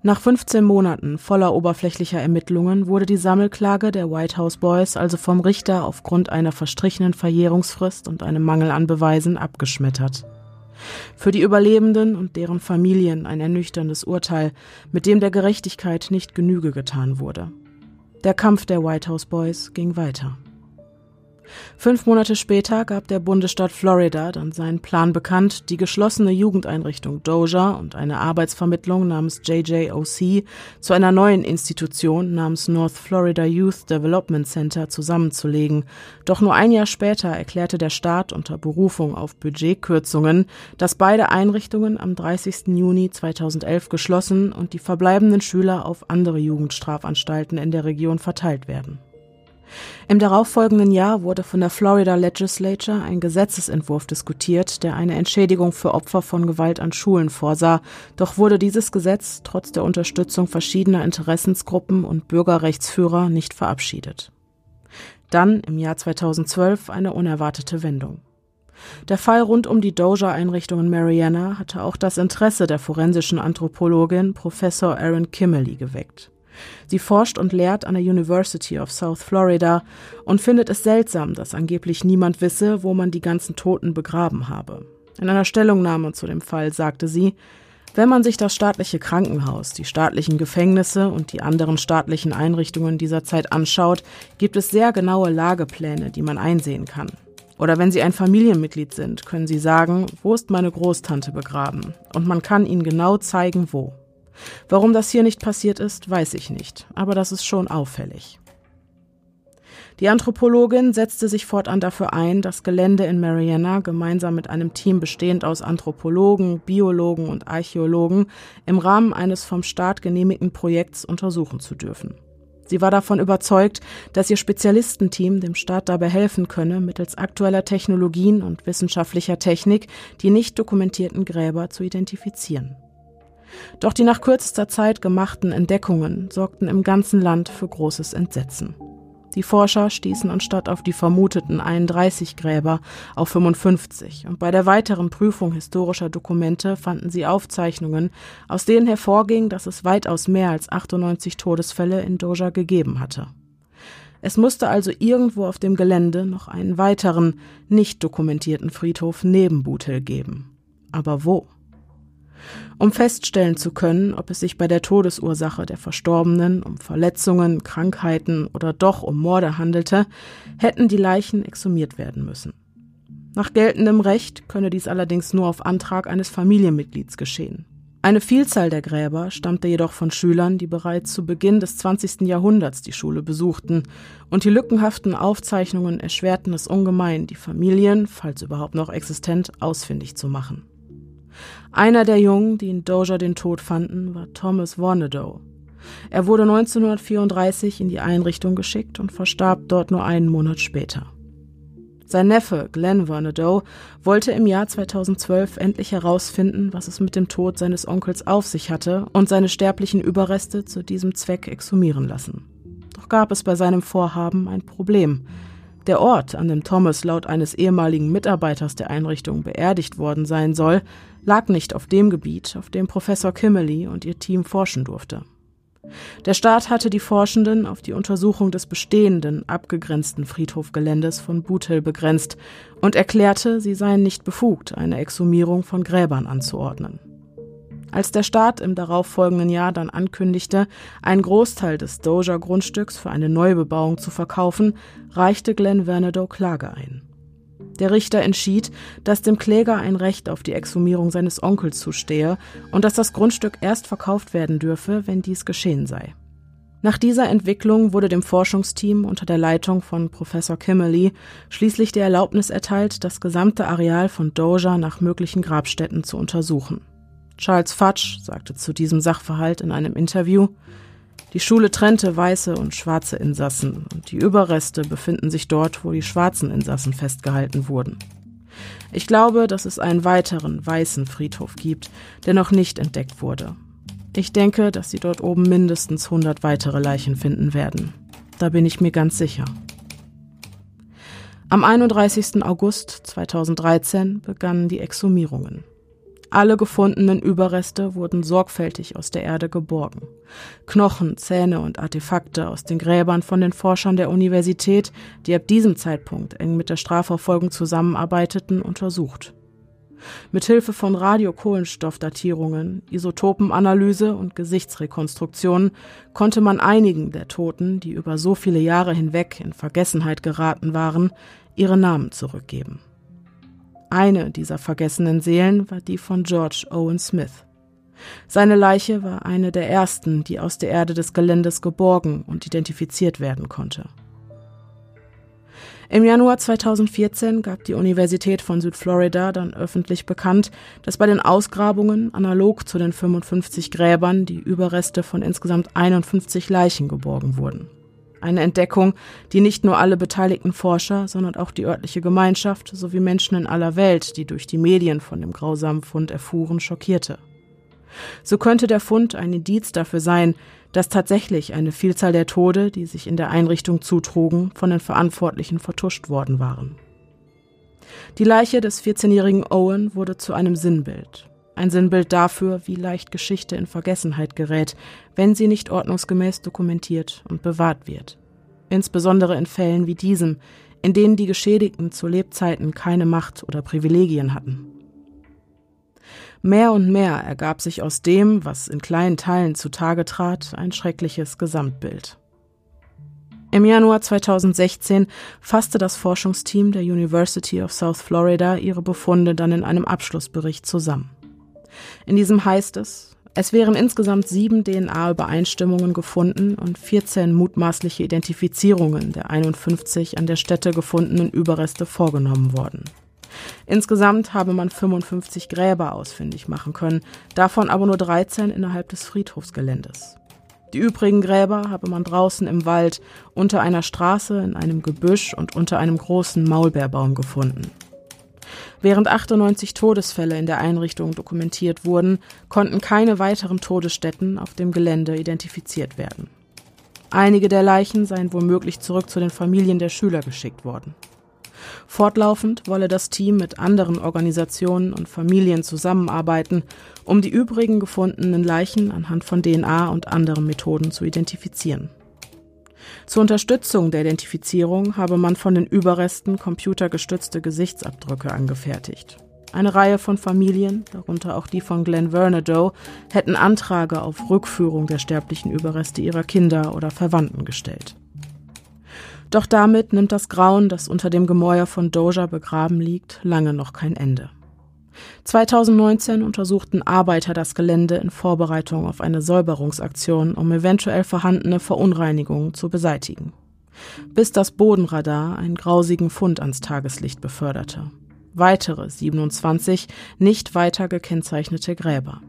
[SPEAKER 1] Nach 15 Monaten voller oberflächlicher Ermittlungen wurde die Sammelklage der White House Boys also vom Richter aufgrund einer verstrichenen Verjährungsfrist und einem Mangel an Beweisen abgeschmettert. Für die Überlebenden und deren Familien ein ernüchterndes Urteil, mit dem der Gerechtigkeit nicht Genüge getan wurde. Der Kampf der White House Boys ging weiter. Fünf Monate später gab der Bundesstaat Florida dann seinen Plan bekannt, die geschlossene Jugendeinrichtung Doja und eine Arbeitsvermittlung namens JJOC zu einer neuen Institution namens North Florida Youth Development Center zusammenzulegen. Doch nur ein Jahr später erklärte der Staat unter Berufung auf Budgetkürzungen, dass beide Einrichtungen am 30. Juni 2011 geschlossen und die verbleibenden Schüler auf andere Jugendstrafanstalten in der Region verteilt werden. Im darauffolgenden Jahr wurde von der Florida Legislature ein Gesetzesentwurf diskutiert, der eine Entschädigung für Opfer von Gewalt an Schulen vorsah, doch wurde dieses Gesetz trotz der Unterstützung verschiedener Interessensgruppen und Bürgerrechtsführer nicht verabschiedet. Dann im Jahr 2012 eine unerwartete Wendung. Der Fall rund um die Doja-Einrichtung in Mariana hatte auch das Interesse der forensischen Anthropologin Professor Aaron Kimmerly geweckt. Sie forscht und lehrt an der University of South Florida und findet es seltsam, dass angeblich niemand wisse, wo man die ganzen Toten begraben habe. In einer Stellungnahme zu dem Fall sagte sie, wenn man sich das staatliche Krankenhaus, die staatlichen Gefängnisse und die anderen staatlichen Einrichtungen dieser Zeit anschaut, gibt es sehr genaue Lagepläne, die man einsehen kann. Oder wenn Sie ein Familienmitglied sind, können Sie sagen, wo ist meine Großtante begraben? Und man kann Ihnen genau zeigen, wo. Warum das hier nicht passiert ist, weiß ich nicht, aber das ist schon auffällig. Die Anthropologin setzte sich fortan dafür ein, das Gelände in Mariana gemeinsam mit einem Team bestehend aus Anthropologen, Biologen und Archäologen im Rahmen eines vom Staat genehmigten Projekts untersuchen zu dürfen. Sie war davon überzeugt, dass ihr Spezialistenteam dem Staat dabei helfen könne, mittels aktueller Technologien und wissenschaftlicher Technik die nicht dokumentierten Gräber zu identifizieren. Doch die nach kürzester Zeit gemachten Entdeckungen sorgten im ganzen Land für großes Entsetzen. Die Forscher stießen anstatt auf die vermuteten 31 Gräber auf 55 und bei der weiteren Prüfung historischer Dokumente fanden sie Aufzeichnungen, aus denen hervorging, dass es weitaus mehr als 98 Todesfälle in Doja gegeben hatte. Es musste also irgendwo auf dem Gelände noch einen weiteren, nicht dokumentierten Friedhof neben Buthill geben. Aber wo? Um feststellen zu können, ob es sich bei der Todesursache der Verstorbenen um Verletzungen, Krankheiten oder doch um Morde handelte, hätten die Leichen exhumiert werden müssen. Nach geltendem Recht könne dies allerdings nur auf Antrag eines Familienmitglieds geschehen. Eine Vielzahl der Gräber stammte jedoch von Schülern, die bereits zu Beginn des 20. Jahrhunderts die Schule besuchten, und die lückenhaften Aufzeichnungen erschwerten es ungemein, die Familien, falls überhaupt noch existent, ausfindig zu machen. Einer der Jungen, die in Doja den Tod fanden, war Thomas Warnadow. Er wurde 1934 in die Einrichtung geschickt und verstarb dort nur einen Monat später. Sein Neffe, Glenn Warnadow, wollte im Jahr 2012 endlich herausfinden, was es mit dem Tod seines Onkels auf sich hatte und seine sterblichen Überreste zu diesem Zweck exhumieren lassen. Doch gab es bei seinem Vorhaben ein Problem. Der Ort, an dem Thomas laut eines ehemaligen Mitarbeiters der Einrichtung beerdigt worden sein soll, lag nicht auf dem Gebiet, auf dem Professor Kimmerly und ihr Team forschen durfte. Der Staat hatte die Forschenden auf die Untersuchung des bestehenden, abgegrenzten Friedhofgeländes von Buthill begrenzt und erklärte, sie seien nicht befugt, eine Exhumierung von Gräbern anzuordnen. Als der Staat im darauffolgenden Jahr dann ankündigte, einen Großteil des Doja-Grundstücks für eine Neubebauung zu verkaufen, reichte Glenn Vernadow Klage ein. Der Richter entschied, dass dem Kläger ein Recht auf die Exhumierung seines Onkels zustehe und dass das Grundstück erst verkauft werden dürfe, wenn dies geschehen sei. Nach dieser Entwicklung wurde dem Forschungsteam unter der Leitung von Professor Kimmerly schließlich die Erlaubnis erteilt, das gesamte Areal von Doja nach möglichen Grabstätten zu untersuchen. Charles Fudge sagte zu diesem Sachverhalt in einem Interview, die Schule trennte weiße und schwarze Insassen und die Überreste befinden sich dort, wo die schwarzen Insassen festgehalten wurden. Ich glaube, dass es einen weiteren weißen Friedhof gibt, der noch nicht entdeckt wurde. Ich denke, dass sie dort oben mindestens 100 weitere Leichen finden werden. Da bin ich mir ganz sicher. Am 31. August 2013 begannen die Exhumierungen. Alle gefundenen Überreste wurden sorgfältig aus der Erde geborgen. Knochen, Zähne und Artefakte aus den Gräbern von den Forschern der Universität, die ab diesem Zeitpunkt eng mit der Strafverfolgung zusammenarbeiteten, untersucht. Mithilfe von Radiokohlenstoffdatierungen, Isotopenanalyse und Gesichtsrekonstruktionen konnte man einigen der Toten, die über so viele Jahre hinweg in Vergessenheit geraten waren, ihre Namen zurückgeben. Eine dieser vergessenen Seelen war die von George Owen Smith. Seine Leiche war eine der ersten, die aus der Erde des Geländes geborgen und identifiziert werden konnte. Im Januar 2014 gab die Universität von Südflorida dann öffentlich bekannt, dass bei den Ausgrabungen analog zu den 55 Gräbern die Überreste von insgesamt 51 Leichen geborgen wurden. Eine Entdeckung, die nicht nur alle beteiligten Forscher, sondern auch die örtliche Gemeinschaft sowie Menschen in aller Welt, die durch die Medien von dem grausamen Fund erfuhren, schockierte. So könnte der Fund ein Indiz dafür sein, dass tatsächlich eine Vielzahl der Tode, die sich in der Einrichtung zutrugen, von den Verantwortlichen vertuscht worden waren. Die Leiche des 14-jährigen Owen wurde zu einem Sinnbild. Ein Sinnbild dafür, wie leicht Geschichte in Vergessenheit gerät, wenn sie nicht ordnungsgemäß dokumentiert und bewahrt wird. Insbesondere in Fällen wie diesem, in denen die Geschädigten zu Lebzeiten keine Macht oder Privilegien hatten. Mehr und mehr ergab sich aus dem, was in kleinen Teilen zutage trat, ein schreckliches Gesamtbild. Im Januar 2016 fasste das Forschungsteam der University of South Florida ihre Befunde dann in einem Abschlussbericht zusammen. In diesem heißt es, es wären insgesamt sieben DNA-Übereinstimmungen gefunden und 14 mutmaßliche Identifizierungen der 51 an der Stätte gefundenen Überreste vorgenommen worden. Insgesamt habe man 55 Gräber ausfindig machen können, davon aber nur 13 innerhalb des Friedhofsgeländes. Die übrigen Gräber habe man draußen im Wald, unter einer Straße, in einem Gebüsch und unter einem großen Maulbeerbaum gefunden. Während 98 Todesfälle in der Einrichtung dokumentiert wurden, konnten keine weiteren Todesstätten auf dem Gelände identifiziert werden. Einige der Leichen seien womöglich zurück zu den Familien der Schüler geschickt worden. Fortlaufend wolle das Team mit anderen Organisationen und Familien zusammenarbeiten, um die übrigen gefundenen Leichen anhand von DNA und anderen Methoden zu identifizieren. Zur Unterstützung der Identifizierung habe man von den Überresten computergestützte Gesichtsabdrücke angefertigt. Eine Reihe von Familien, darunter auch die von Glenn Vernadoe, hätten Anträge auf Rückführung der sterblichen Überreste ihrer Kinder oder Verwandten gestellt. Doch damit nimmt das Grauen, das unter dem Gemäuer von Doja begraben liegt, lange noch kein Ende. 2019 untersuchten Arbeiter das Gelände in Vorbereitung auf eine Säuberungsaktion, um eventuell vorhandene Verunreinigungen zu beseitigen. Bis das Bodenradar einen grausigen Fund ans Tageslicht beförderte. Weitere 27 nicht weiter gekennzeichnete Gräber.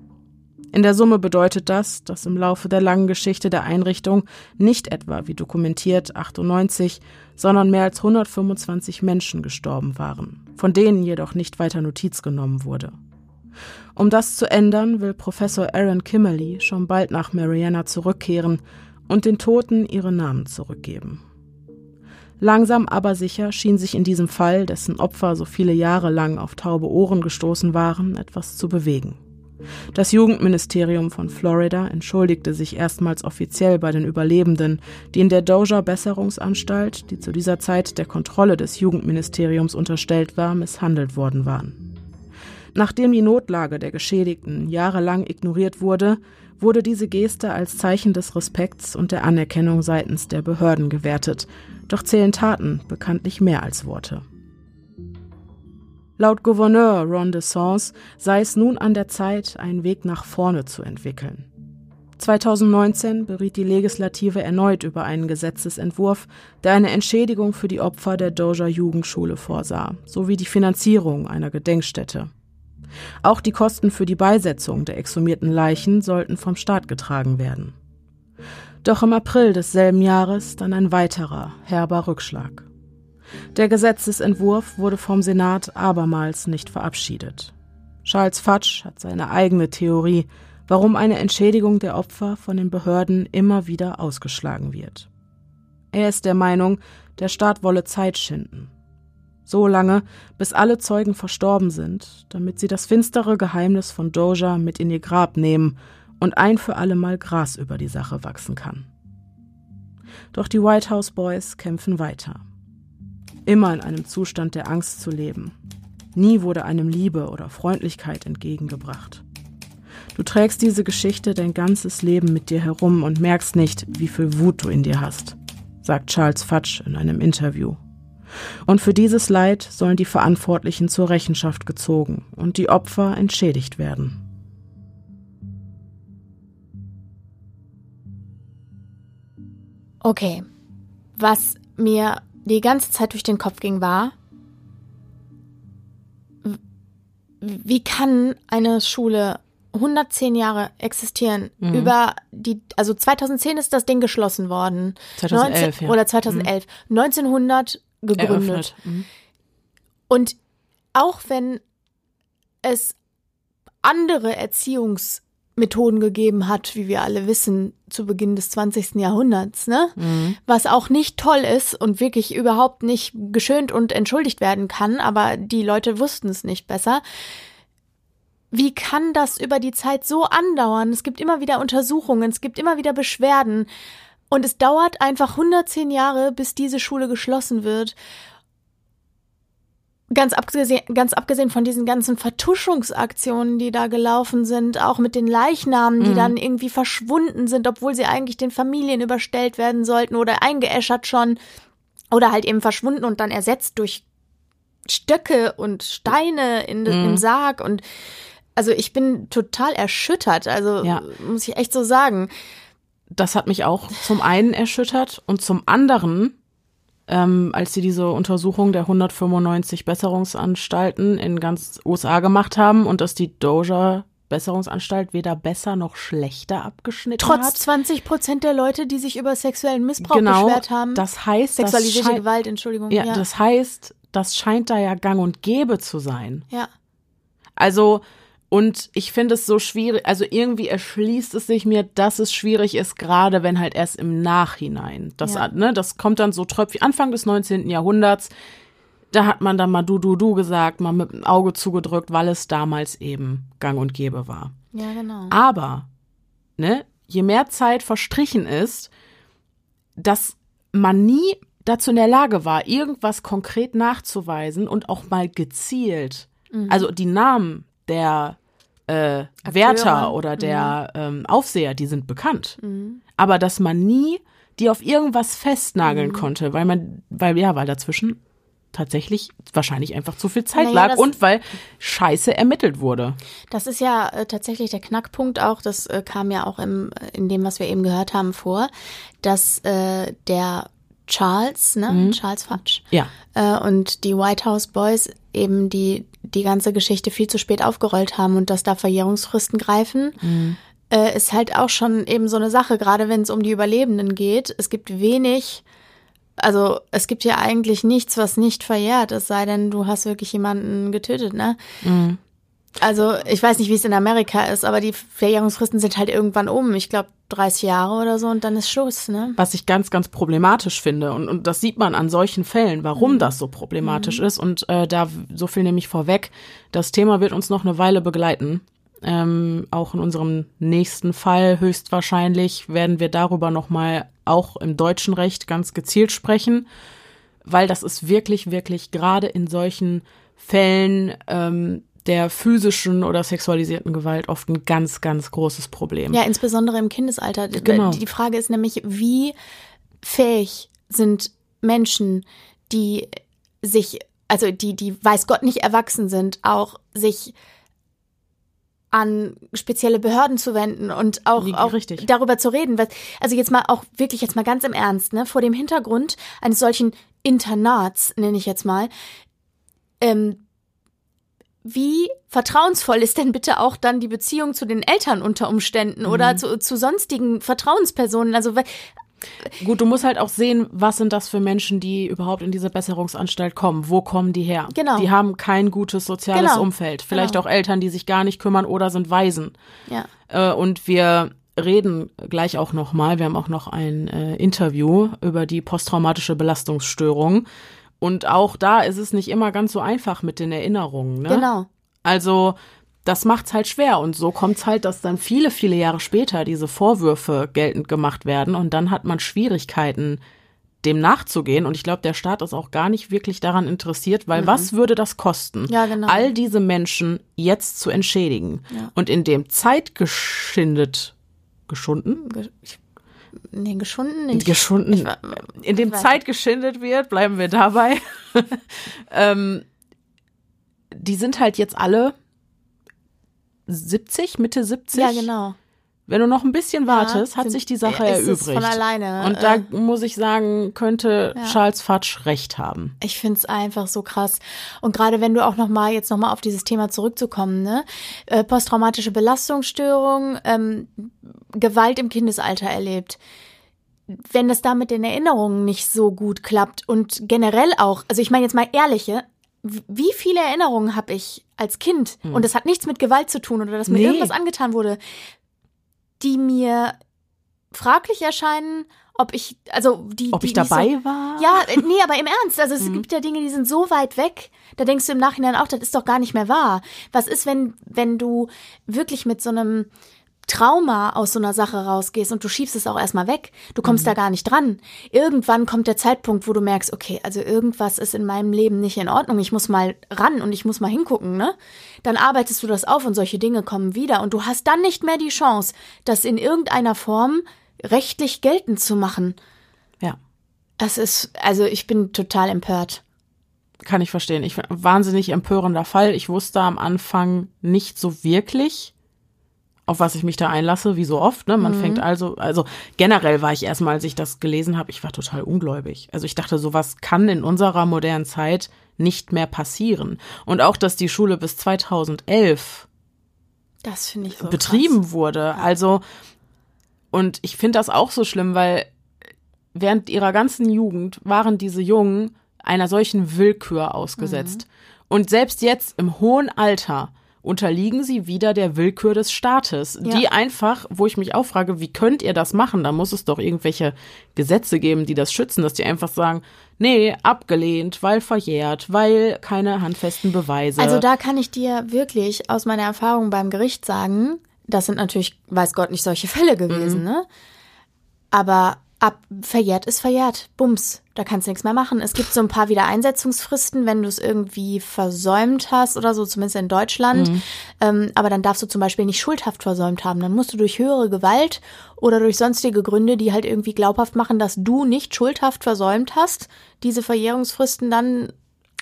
[SPEAKER 1] In der Summe bedeutet das, dass im Laufe der langen Geschichte der Einrichtung nicht etwa wie dokumentiert 98, sondern mehr als 125 Menschen gestorben waren, von denen jedoch nicht weiter Notiz genommen wurde. Um das zu ändern, will Professor Aaron Kimmerly schon bald nach Mariana zurückkehren und den Toten ihre Namen zurückgeben. Langsam aber sicher schien sich in diesem Fall, dessen Opfer so viele Jahre lang auf taube Ohren gestoßen waren, etwas zu bewegen. Das Jugendministerium von Florida entschuldigte sich erstmals offiziell bei den Überlebenden, die in der Doja Besserungsanstalt, die zu dieser Zeit der Kontrolle des Jugendministeriums unterstellt war, misshandelt worden waren. Nachdem die Notlage der Geschädigten jahrelang ignoriert wurde, wurde diese Geste als Zeichen des Respekts und der Anerkennung seitens der Behörden gewertet, doch zählen Taten bekanntlich mehr als Worte. Laut Gouverneur Ron DeSantis sei es nun an der Zeit, einen Weg nach vorne zu entwickeln. 2019 beriet die Legislative erneut über einen Gesetzesentwurf, der eine Entschädigung für die Opfer der Doja Jugendschule vorsah, sowie die Finanzierung einer Gedenkstätte. Auch die Kosten für die Beisetzung der exhumierten Leichen sollten vom Staat getragen werden. Doch im April desselben Jahres dann ein weiterer herber Rückschlag. Der Gesetzesentwurf wurde vom Senat abermals nicht verabschiedet. Charles Fudge hat seine eigene Theorie, warum eine Entschädigung der Opfer von den Behörden immer wieder ausgeschlagen wird. Er ist der Meinung, der Staat wolle Zeit schinden. So lange, bis alle Zeugen verstorben sind, damit sie das finstere Geheimnis von Doja mit in ihr Grab nehmen und ein für alle Mal Gras über die Sache wachsen kann. Doch die White House Boys kämpfen weiter immer in einem Zustand der Angst zu leben. Nie wurde einem Liebe oder Freundlichkeit entgegengebracht. Du trägst diese Geschichte dein ganzes Leben mit dir herum und merkst nicht, wie viel Wut du in dir hast, sagt Charles Fudge in einem Interview. Und für dieses Leid sollen die Verantwortlichen zur Rechenschaft gezogen und die Opfer entschädigt werden.
[SPEAKER 2] Okay, was mir die ganze Zeit durch den Kopf ging, war, wie kann eine Schule 110 Jahre existieren. Mhm. Über die, also 2010 ist das Ding geschlossen worden.
[SPEAKER 1] 2011, 19,
[SPEAKER 2] ja. Oder 2011. Mhm. 1900 gegründet. Mhm. Und auch wenn es andere Erziehungsmethoden gegeben hat, wie wir alle wissen, zu Beginn des 20. Jahrhunderts, ne? Mhm. Was auch nicht toll ist und wirklich überhaupt nicht geschönt und entschuldigt werden kann, aber die Leute wussten es nicht besser wie kann das über die Zeit so andauern? Es gibt immer wieder Untersuchungen, es gibt immer wieder Beschwerden. Und es dauert einfach 110 Jahre, bis diese Schule geschlossen wird. Ganz abgesehen, ganz abgesehen von diesen ganzen Vertuschungsaktionen, die da gelaufen sind, auch mit den Leichnamen, die mhm. dann irgendwie verschwunden sind, obwohl sie eigentlich den Familien überstellt werden sollten oder eingeäschert schon oder halt eben verschwunden und dann ersetzt durch Stöcke und Steine in, mhm. im Sarg und also ich bin total erschüttert, also ja. muss ich echt so sagen.
[SPEAKER 1] Das hat mich auch zum einen erschüttert und zum anderen, ähm, als sie diese Untersuchung der 195 Besserungsanstalten in ganz USA gemacht haben und dass die Doja Besserungsanstalt weder besser noch schlechter abgeschnitten
[SPEAKER 2] Trotz
[SPEAKER 1] hat.
[SPEAKER 2] Trotz 20 Prozent der Leute, die sich über sexuellen Missbrauch genau, beschwert haben.
[SPEAKER 1] Das heißt,
[SPEAKER 2] sexualisierte das Gewalt, Entschuldigung.
[SPEAKER 1] Ja, ja, das heißt, das scheint da ja gang und gäbe zu sein.
[SPEAKER 2] Ja.
[SPEAKER 1] Also und ich finde es so schwierig, also irgendwie erschließt es sich mir, dass es schwierig ist, gerade wenn halt erst im Nachhinein. Das, ja. ne, das kommt dann so tröpfig. Anfang des 19. Jahrhunderts, da hat man dann mal du, du, du gesagt, mal mit dem Auge zugedrückt, weil es damals eben gang und gäbe war.
[SPEAKER 2] Ja, genau.
[SPEAKER 1] Aber, ne, je mehr Zeit verstrichen ist, dass man nie dazu in der Lage war, irgendwas konkret nachzuweisen und auch mal gezielt, mhm. also die Namen der äh, Wärter oder der mhm. ähm, Aufseher, die sind bekannt. Mhm. Aber dass man nie die auf irgendwas festnageln mhm. konnte, weil man, weil ja, weil dazwischen tatsächlich wahrscheinlich einfach zu viel Zeit naja, lag und weil Scheiße ermittelt wurde.
[SPEAKER 2] Das ist ja äh, tatsächlich der Knackpunkt auch, das äh, kam ja auch im, in dem, was wir eben gehört haben, vor, dass äh, der Charles, ne, mhm. Charles Fudge,
[SPEAKER 1] ja.
[SPEAKER 2] Äh, und die White House Boys eben die die ganze Geschichte viel zu spät aufgerollt haben und dass da Verjährungsfristen greifen, mhm. äh, ist halt auch schon eben so eine Sache, gerade wenn es um die Überlebenden geht. Es gibt wenig, also es gibt ja eigentlich nichts, was nicht verjährt, es sei denn, du hast wirklich jemanden getötet, ne? Mhm. Also ich weiß nicht, wie es in Amerika ist, aber die Verjährungsfristen sind halt irgendwann um. Ich glaube 30 Jahre oder so und dann ist Schluss. Ne?
[SPEAKER 1] Was ich ganz, ganz problematisch finde und, und das sieht man an solchen Fällen, warum mhm. das so problematisch mhm. ist. Und äh, da so viel nehme ich vorweg. Das Thema wird uns noch eine Weile begleiten. Ähm, auch in unserem nächsten Fall höchstwahrscheinlich werden wir darüber noch mal auch im deutschen Recht ganz gezielt sprechen, weil das ist wirklich, wirklich gerade in solchen Fällen ähm, der physischen oder sexualisierten Gewalt oft ein ganz, ganz großes Problem.
[SPEAKER 2] Ja, insbesondere im Kindesalter. Genau. Die Frage ist nämlich, wie fähig sind Menschen, die sich, also die, die weiß Gott nicht erwachsen sind, auch sich an spezielle Behörden zu wenden und auch, auch darüber zu reden. Also jetzt mal auch wirklich jetzt mal ganz im Ernst, ne, vor dem Hintergrund eines solchen Internats, nenne ich jetzt mal, ähm, wie vertrauensvoll ist denn bitte auch dann die Beziehung zu den Eltern unter Umständen mhm. oder zu, zu sonstigen Vertrauenspersonen? Also
[SPEAKER 1] Gut, du musst halt auch sehen, was sind das für Menschen, die überhaupt in diese Besserungsanstalt kommen? Wo kommen die her?
[SPEAKER 2] Genau.
[SPEAKER 1] Die haben kein gutes soziales genau. Umfeld. Vielleicht genau. auch Eltern, die sich gar nicht kümmern oder sind Waisen.
[SPEAKER 2] Ja.
[SPEAKER 1] Äh, und wir reden gleich auch noch mal. Wir haben auch noch ein äh, Interview über die posttraumatische Belastungsstörung. Und auch da ist es nicht immer ganz so einfach mit den Erinnerungen. Ne?
[SPEAKER 2] Genau.
[SPEAKER 1] Also das macht's halt schwer und so kommt's halt, dass dann viele, viele Jahre später diese Vorwürfe geltend gemacht werden und dann hat man Schwierigkeiten, dem nachzugehen. Und ich glaube, der Staat ist auch gar nicht wirklich daran interessiert, weil mhm. was würde das kosten,
[SPEAKER 2] ja, genau.
[SPEAKER 1] all diese Menschen jetzt zu entschädigen? Ja. Und in dem Zeit geschindet, geschunden?
[SPEAKER 2] Ich, nee, geschunden nicht.
[SPEAKER 1] Geschunden. Ich, in dem Zeit geschindet wird, bleiben wir dabei. ähm, die sind halt jetzt alle 70, Mitte 70.
[SPEAKER 2] Ja, genau.
[SPEAKER 1] Wenn du noch ein bisschen wartest, ja, hat sich die Sache erübrigt.
[SPEAKER 2] Von alleine.
[SPEAKER 1] Und da äh, muss ich sagen, könnte ja. Charles Fatsch recht haben.
[SPEAKER 2] Ich finde es einfach so krass. Und gerade wenn du auch noch mal jetzt noch mal auf dieses Thema zurückzukommen, ne, äh, posttraumatische Belastungsstörung, ähm, Gewalt im Kindesalter erlebt wenn das da mit den Erinnerungen nicht so gut klappt und generell auch, also ich meine jetzt mal ehrliche, wie viele Erinnerungen habe ich als Kind hm. und das hat nichts mit Gewalt zu tun oder dass mir nee. irgendwas angetan wurde, die mir fraglich erscheinen, ob ich, also die,
[SPEAKER 1] ob
[SPEAKER 2] die,
[SPEAKER 1] ich dabei
[SPEAKER 2] so,
[SPEAKER 1] war?
[SPEAKER 2] Ja, äh, nee, aber im Ernst, also es mhm. gibt ja Dinge, die sind so weit weg, da denkst du im Nachhinein auch, das ist doch gar nicht mehr wahr. Was ist, wenn, wenn du wirklich mit so einem Trauma aus so einer Sache rausgehst und du schiebst es auch erstmal weg. Du kommst mhm. da gar nicht dran. Irgendwann kommt der Zeitpunkt, wo du merkst, okay, also irgendwas ist in meinem Leben nicht in Ordnung. Ich muss mal ran und ich muss mal hingucken, ne? Dann arbeitest du das auf und solche Dinge kommen wieder und du hast dann nicht mehr die Chance, das in irgendeiner Form rechtlich geltend zu machen.
[SPEAKER 1] Ja.
[SPEAKER 2] Das ist, also ich bin total empört.
[SPEAKER 1] Kann ich verstehen. Ich wahnsinnig empörender Fall. Ich wusste am Anfang nicht so wirklich, auf was ich mich da einlasse, wie so oft. Ne? Man mhm. fängt also, also generell war ich erstmal, als ich das gelesen habe, ich war total ungläubig. Also ich dachte, sowas kann in unserer modernen Zeit nicht mehr passieren. Und auch, dass die Schule bis 2011
[SPEAKER 2] das finde ich so
[SPEAKER 1] betrieben
[SPEAKER 2] krass.
[SPEAKER 1] wurde. Ja. Also und ich finde das auch so schlimm, weil während ihrer ganzen Jugend waren diese Jungen einer solchen Willkür ausgesetzt. Mhm. Und selbst jetzt im hohen Alter unterliegen sie wieder der Willkür des Staates, ja. die einfach, wo ich mich auch frage, wie könnt ihr das machen? Da muss es doch irgendwelche Gesetze geben, die das schützen, dass die einfach sagen, nee, abgelehnt, weil verjährt, weil keine handfesten Beweise.
[SPEAKER 2] Also da kann ich dir wirklich aus meiner Erfahrung beim Gericht sagen, das sind natürlich, weiß Gott, nicht solche Fälle gewesen, mhm. ne? Aber ab verjährt ist verjährt. Bums. Da kannst du nichts mehr machen. Es gibt so ein paar Wiedereinsetzungsfristen, wenn du es irgendwie versäumt hast oder so, zumindest in Deutschland. Mhm. Ähm, aber dann darfst du zum Beispiel nicht schuldhaft versäumt haben. Dann musst du durch höhere Gewalt oder durch sonstige Gründe, die halt irgendwie glaubhaft machen, dass du nicht schuldhaft versäumt hast, diese Verjährungsfristen dann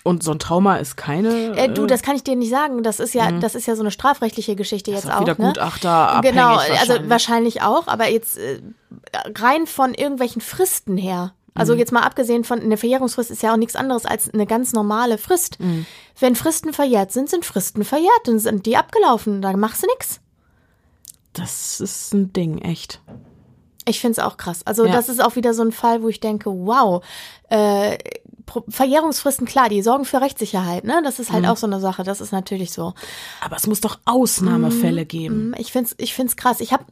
[SPEAKER 1] und so ein Trauma ist keine.
[SPEAKER 2] Äh, du, das kann ich dir nicht sagen. Das ist ja, mhm. das ist ja so eine strafrechtliche Geschichte
[SPEAKER 1] das
[SPEAKER 2] jetzt auch. Wieder
[SPEAKER 1] ne? Gutachter Genau,
[SPEAKER 2] also wahrscheinlich auch, aber jetzt äh, rein von irgendwelchen Fristen her. Also mhm. jetzt mal abgesehen von, eine Verjährungsfrist ist ja auch nichts anderes als eine ganz normale Frist. Mhm. Wenn Fristen verjährt sind, sind Fristen verjährt, dann sind die abgelaufen, da machst du nichts.
[SPEAKER 1] Das ist ein Ding, echt.
[SPEAKER 2] Ich find's auch krass. Also ja. das ist auch wieder so ein Fall, wo ich denke, wow, äh, Verjährungsfristen, klar, die sorgen für Rechtssicherheit, ne? Das ist halt mhm. auch so eine Sache, das ist natürlich so.
[SPEAKER 1] Aber es muss doch Ausnahmefälle mhm. geben.
[SPEAKER 2] Ich find's, ich find's krass. Ich habe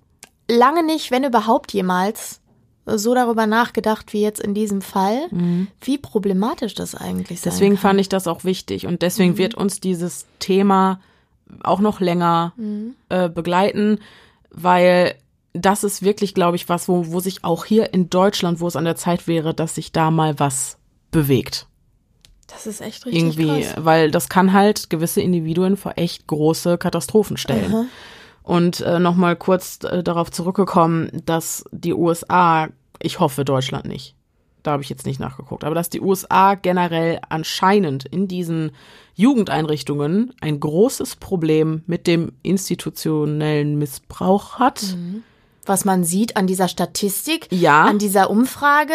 [SPEAKER 2] lange nicht, wenn überhaupt jemals, so darüber nachgedacht wie jetzt in diesem Fall, mhm. wie problematisch das eigentlich
[SPEAKER 1] sein Deswegen fand ich das auch wichtig und deswegen mhm. wird uns dieses Thema auch noch länger mhm. äh, begleiten, weil das ist wirklich, glaube ich, was, wo, wo sich auch hier in Deutschland, wo es an der Zeit wäre, dass sich da mal was bewegt.
[SPEAKER 2] Das ist echt richtig
[SPEAKER 1] Irgendwie,
[SPEAKER 2] krass.
[SPEAKER 1] weil das kann halt gewisse Individuen vor echt große Katastrophen stellen. Aha. Und äh, nochmal kurz äh, darauf zurückgekommen, dass die USA, ich hoffe Deutschland nicht, da habe ich jetzt nicht nachgeguckt, aber dass die USA generell anscheinend in diesen Jugendeinrichtungen ein großes Problem mit dem institutionellen Missbrauch hat. Mhm
[SPEAKER 2] was man sieht an dieser Statistik,
[SPEAKER 1] ja.
[SPEAKER 2] an dieser Umfrage.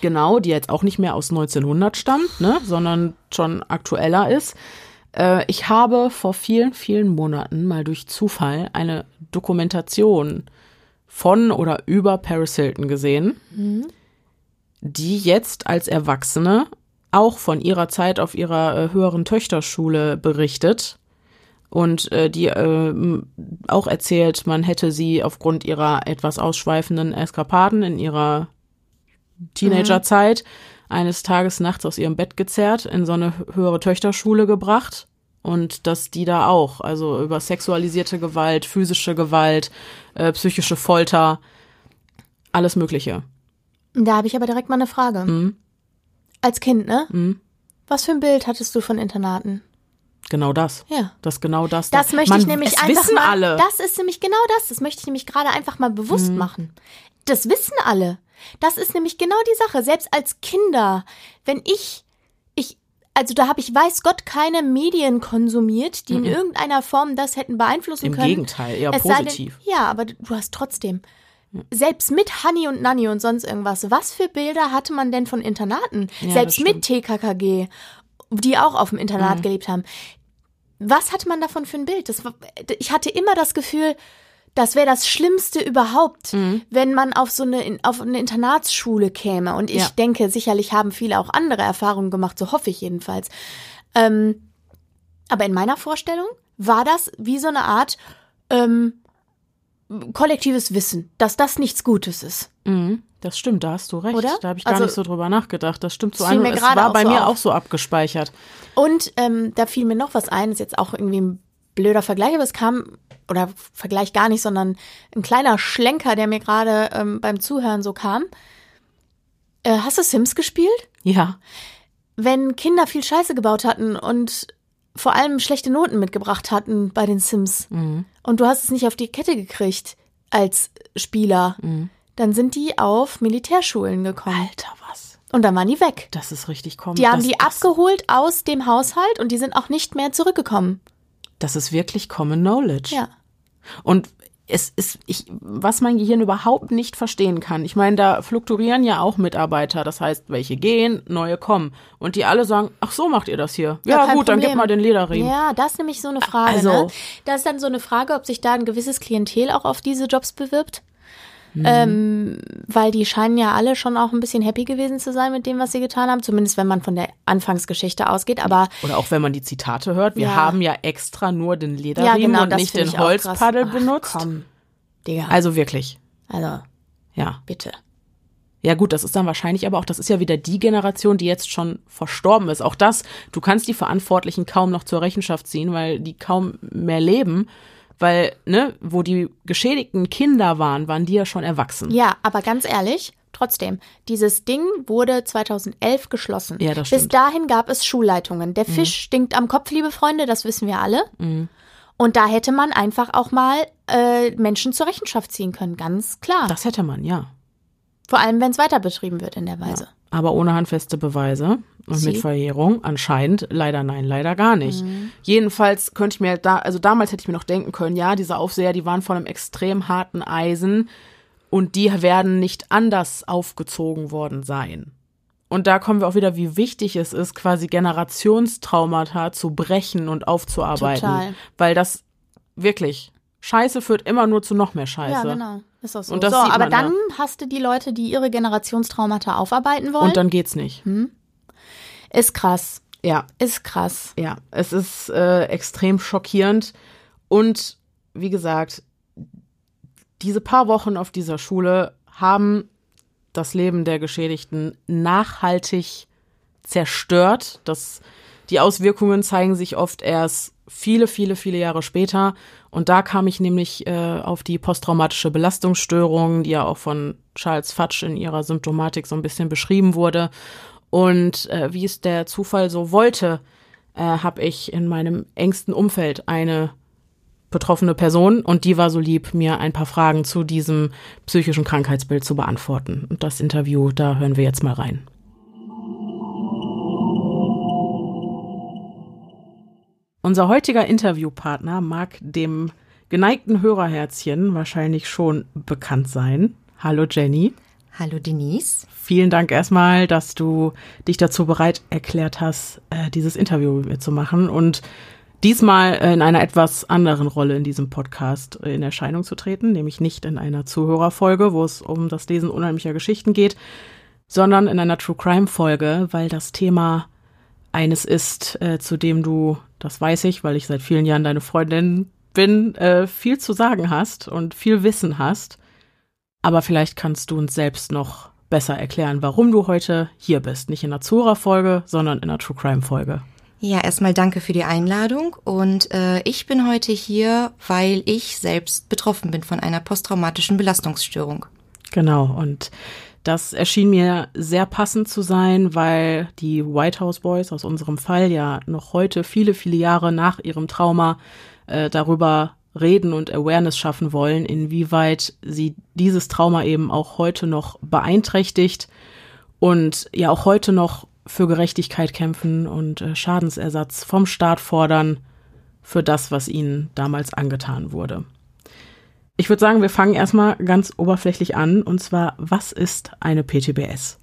[SPEAKER 1] Genau, die jetzt auch nicht mehr aus 1900 stammt, ne, sondern schon aktueller ist. Äh, ich habe vor vielen, vielen Monaten mal durch Zufall eine Dokumentation von oder über Paris Hilton gesehen, mhm. die jetzt als Erwachsene auch von ihrer Zeit auf ihrer äh, höheren Töchterschule berichtet und äh, die äh, auch erzählt, man hätte sie aufgrund ihrer etwas ausschweifenden Eskapaden in ihrer Teenagerzeit mhm. eines Tages nachts aus ihrem Bett gezerrt, in so eine höhere Töchterschule gebracht und dass die da auch, also über sexualisierte Gewalt, physische Gewalt, äh, psychische Folter, alles Mögliche.
[SPEAKER 2] Da habe ich aber direkt mal eine Frage.
[SPEAKER 1] Mhm.
[SPEAKER 2] Als Kind, ne?
[SPEAKER 1] Mhm.
[SPEAKER 2] Was für ein Bild hattest du von Internaten?
[SPEAKER 1] Genau das.
[SPEAKER 2] Ja.
[SPEAKER 1] Das ist genau das.
[SPEAKER 2] Das möchte
[SPEAKER 1] Man,
[SPEAKER 2] ich nämlich einfach
[SPEAKER 1] wissen
[SPEAKER 2] mal.
[SPEAKER 1] alle.
[SPEAKER 2] Das ist nämlich genau das. Das möchte ich nämlich gerade einfach mal bewusst machen. Das wissen alle. Das ist nämlich genau die Sache. Selbst als Kinder, wenn ich, ich, also da habe ich weiß Gott keine Medien konsumiert, die in irgendeiner Form das hätten beeinflussen
[SPEAKER 1] Im
[SPEAKER 2] können.
[SPEAKER 1] Gegenteil, eher
[SPEAKER 2] Es
[SPEAKER 1] positiv.
[SPEAKER 2] Denn, ja, aber du hast trotzdem. Selbst mit Honey und Nanny und sonst irgendwas, was für Bilder hatte man denn von Internaten?
[SPEAKER 1] Ja,
[SPEAKER 2] Selbst
[SPEAKER 1] das
[SPEAKER 2] mit TKKG, die auch auf dem Internat
[SPEAKER 1] Mhm.
[SPEAKER 2] gelebt haben. Was hatte man davon für ein Bild? Das ich hatte immer das Gefühl, das wäre das Schlimmste überhaupt,
[SPEAKER 1] Mhm.
[SPEAKER 2] wenn man auf so eine, auf eine Internatsschule käme. Und ich
[SPEAKER 1] Ja.
[SPEAKER 2] denke, sicherlich haben viele auch andere Erfahrungen gemacht, so hoffe ich jedenfalls. Ähm, aber in meiner Vorstellung war das wie so eine Art ähm, kollektives Wissen, dass das nichts Gutes ist.
[SPEAKER 1] Mhm. Das stimmt, da hast du recht.
[SPEAKER 2] Oder?
[SPEAKER 1] Da habe ich gar
[SPEAKER 2] Also-
[SPEAKER 1] nicht so drüber nachgedacht. Das stimmt so
[SPEAKER 2] mir
[SPEAKER 1] Es war bei
[SPEAKER 2] so
[SPEAKER 1] mir
[SPEAKER 2] auf.
[SPEAKER 1] auch so abgespeichert.
[SPEAKER 2] Und ähm, da fiel mir noch was ein, ist jetzt auch irgendwie ein blöder Vergleich, aber es kam, oder Vergleich gar nicht, sondern ein kleiner Schlenker, der mir gerade ähm, beim Zuhören so kam. Äh, hast du Sims gespielt?
[SPEAKER 1] Ja.
[SPEAKER 2] Wenn Kinder viel Scheiße gebaut hatten und vor allem schlechte Noten mitgebracht hatten bei den Sims und du hast es nicht auf die Kette gekriegt als Spieler, dann sind die auf Militärschulen gekommen.
[SPEAKER 1] Alter, was?
[SPEAKER 2] Und dann waren die weg.
[SPEAKER 1] Das ist richtig komisch.
[SPEAKER 2] Die haben
[SPEAKER 1] das,
[SPEAKER 2] die
[SPEAKER 1] das,
[SPEAKER 2] abgeholt aus dem Haushalt und die sind auch nicht mehr zurückgekommen.
[SPEAKER 1] Das ist wirklich Common Knowledge.
[SPEAKER 2] Ja.
[SPEAKER 1] Und es ist, ich, was mein Gehirn überhaupt nicht verstehen kann. Ich meine, da fluktuieren ja auch Mitarbeiter. Das heißt, welche gehen, neue kommen. Und die alle sagen, ach so macht ihr das hier. Ja,
[SPEAKER 2] kein
[SPEAKER 1] gut, dann gib
[SPEAKER 2] Problem.
[SPEAKER 1] mal den Lederriemen.
[SPEAKER 2] Ja, das ist nämlich so eine Frage.
[SPEAKER 1] Also-
[SPEAKER 2] ne? Das ist dann so eine Frage, ob sich da ein gewisses Klientel auch auf diese Jobs bewirbt.
[SPEAKER 1] Mhm.
[SPEAKER 2] Ähm, weil die scheinen ja alle schon auch ein bisschen happy gewesen zu sein mit dem, was sie getan haben. Zumindest wenn man von der Anfangsgeschichte ausgeht. Aber
[SPEAKER 1] Oder auch wenn man die Zitate hört. Wir
[SPEAKER 2] Ja.
[SPEAKER 1] haben ja extra nur den
[SPEAKER 2] ja,
[SPEAKER 1] Lederriemen
[SPEAKER 2] genau,
[SPEAKER 1] und nicht den. Holzpaddel
[SPEAKER 2] Ach,
[SPEAKER 1] benutzt.
[SPEAKER 2] Komm, Digga.
[SPEAKER 1] Also wirklich.
[SPEAKER 2] Also,
[SPEAKER 1] Ja.
[SPEAKER 2] bitte.
[SPEAKER 1] Ja gut, das ist dann wahrscheinlich aber auch, das ist ja wieder die Generation, die jetzt schon verstorben ist. Auch das, du kannst die Verantwortlichen kaum noch zur Rechenschaft ziehen, weil die kaum mehr leben. Weil, ne, wo die geschädigten Kinder waren, waren die ja schon erwachsen.
[SPEAKER 2] Ja, aber ganz ehrlich, trotzdem, dieses Ding wurde 2011 geschlossen.
[SPEAKER 1] Ja, das
[SPEAKER 2] Bis
[SPEAKER 1] stimmt.
[SPEAKER 2] dahin gab es Schulleitungen. Der Fisch stinkt am Kopf, liebe Freunde, das wissen wir alle. Und da hätte man einfach auch mal äh, Menschen zur Rechenschaft ziehen können, ganz klar.
[SPEAKER 1] Das hätte man, ja.
[SPEAKER 2] Vor allem, wenn es weiter betrieben wird in der Weise.
[SPEAKER 1] Aber ohne handfeste Beweise und mit Verjährung anscheinend leider nein, leider gar nicht.
[SPEAKER 2] Mhm.
[SPEAKER 1] Jedenfalls könnte ich mir da, also damals hätte ich mir noch denken können, ja, diese Aufseher, die waren von einem extrem harten Eisen und die werden nicht anders aufgezogen worden sein. Und da kommen wir auch wieder, wie wichtig es ist, quasi Generationstraumata zu brechen und aufzuarbeiten.
[SPEAKER 2] Total.
[SPEAKER 1] Weil das wirklich, Scheiße führt immer nur zu noch mehr Scheiße.
[SPEAKER 2] Ja, genau. Ist auch so. So aber
[SPEAKER 1] da.
[SPEAKER 2] dann hast du die Leute, die ihre Generationstraumata aufarbeiten wollen.
[SPEAKER 1] Und dann geht's nicht.
[SPEAKER 2] Ist krass.
[SPEAKER 1] Ja,
[SPEAKER 2] Ist krass.
[SPEAKER 1] Ja, es ist äh, extrem schockierend. Und wie gesagt, diese paar Wochen auf dieser Schule haben das Leben der Geschädigten nachhaltig zerstört. Das, die Auswirkungen zeigen sich oft erst viele, viele, viele Jahre später. Und da kam ich nämlich äh, auf die posttraumatische Belastungsstörung, die ja auch von Charles Fatsch in ihrer Symptomatik so ein bisschen beschrieben wurde. Und äh, wie es der Zufall so wollte, äh, habe ich in meinem engsten Umfeld eine betroffene Person und die war so lieb, mir ein paar Fragen zu diesem psychischen Krankheitsbild zu beantworten. Und das Interview, da hören wir jetzt mal rein. Unser heutiger Interviewpartner mag dem geneigten Hörerherzchen wahrscheinlich schon bekannt sein. Hallo Jenny.
[SPEAKER 3] Hallo Denise.
[SPEAKER 1] Vielen Dank erstmal, dass du dich dazu bereit erklärt hast, äh, dieses Interview mit mir zu machen und diesmal äh, in einer etwas anderen Rolle in diesem Podcast äh, in Erscheinung zu treten, nämlich nicht in einer Zuhörerfolge, wo es um das Lesen unheimlicher Geschichten geht, sondern in einer True Crime Folge, weil das Thema eines ist, zu dem du, das weiß ich, weil ich seit vielen Jahren deine Freundin bin, viel zu sagen hast und viel Wissen hast. Aber vielleicht kannst du uns selbst noch besser erklären, warum du heute hier bist. Nicht in einer Zura-Folge, sondern in einer True Crime-Folge.
[SPEAKER 3] Ja, erstmal danke für die Einladung und äh, ich bin heute hier, weil ich selbst betroffen bin von einer posttraumatischen Belastungsstörung.
[SPEAKER 1] Genau. Und Das erschien mir sehr passend zu sein, weil die White House Boys aus unserem Fall ja noch heute, viele, viele Jahre nach ihrem Trauma, äh, darüber reden und Awareness schaffen wollen, inwieweit sie dieses Trauma eben auch heute noch beeinträchtigt und ja auch heute noch für Gerechtigkeit kämpfen und äh, Schadensersatz vom Staat fordern für das, was ihnen damals angetan wurde. Ich würde sagen, wir fangen erstmal ganz oberflächlich an und zwar, was ist eine PTBS?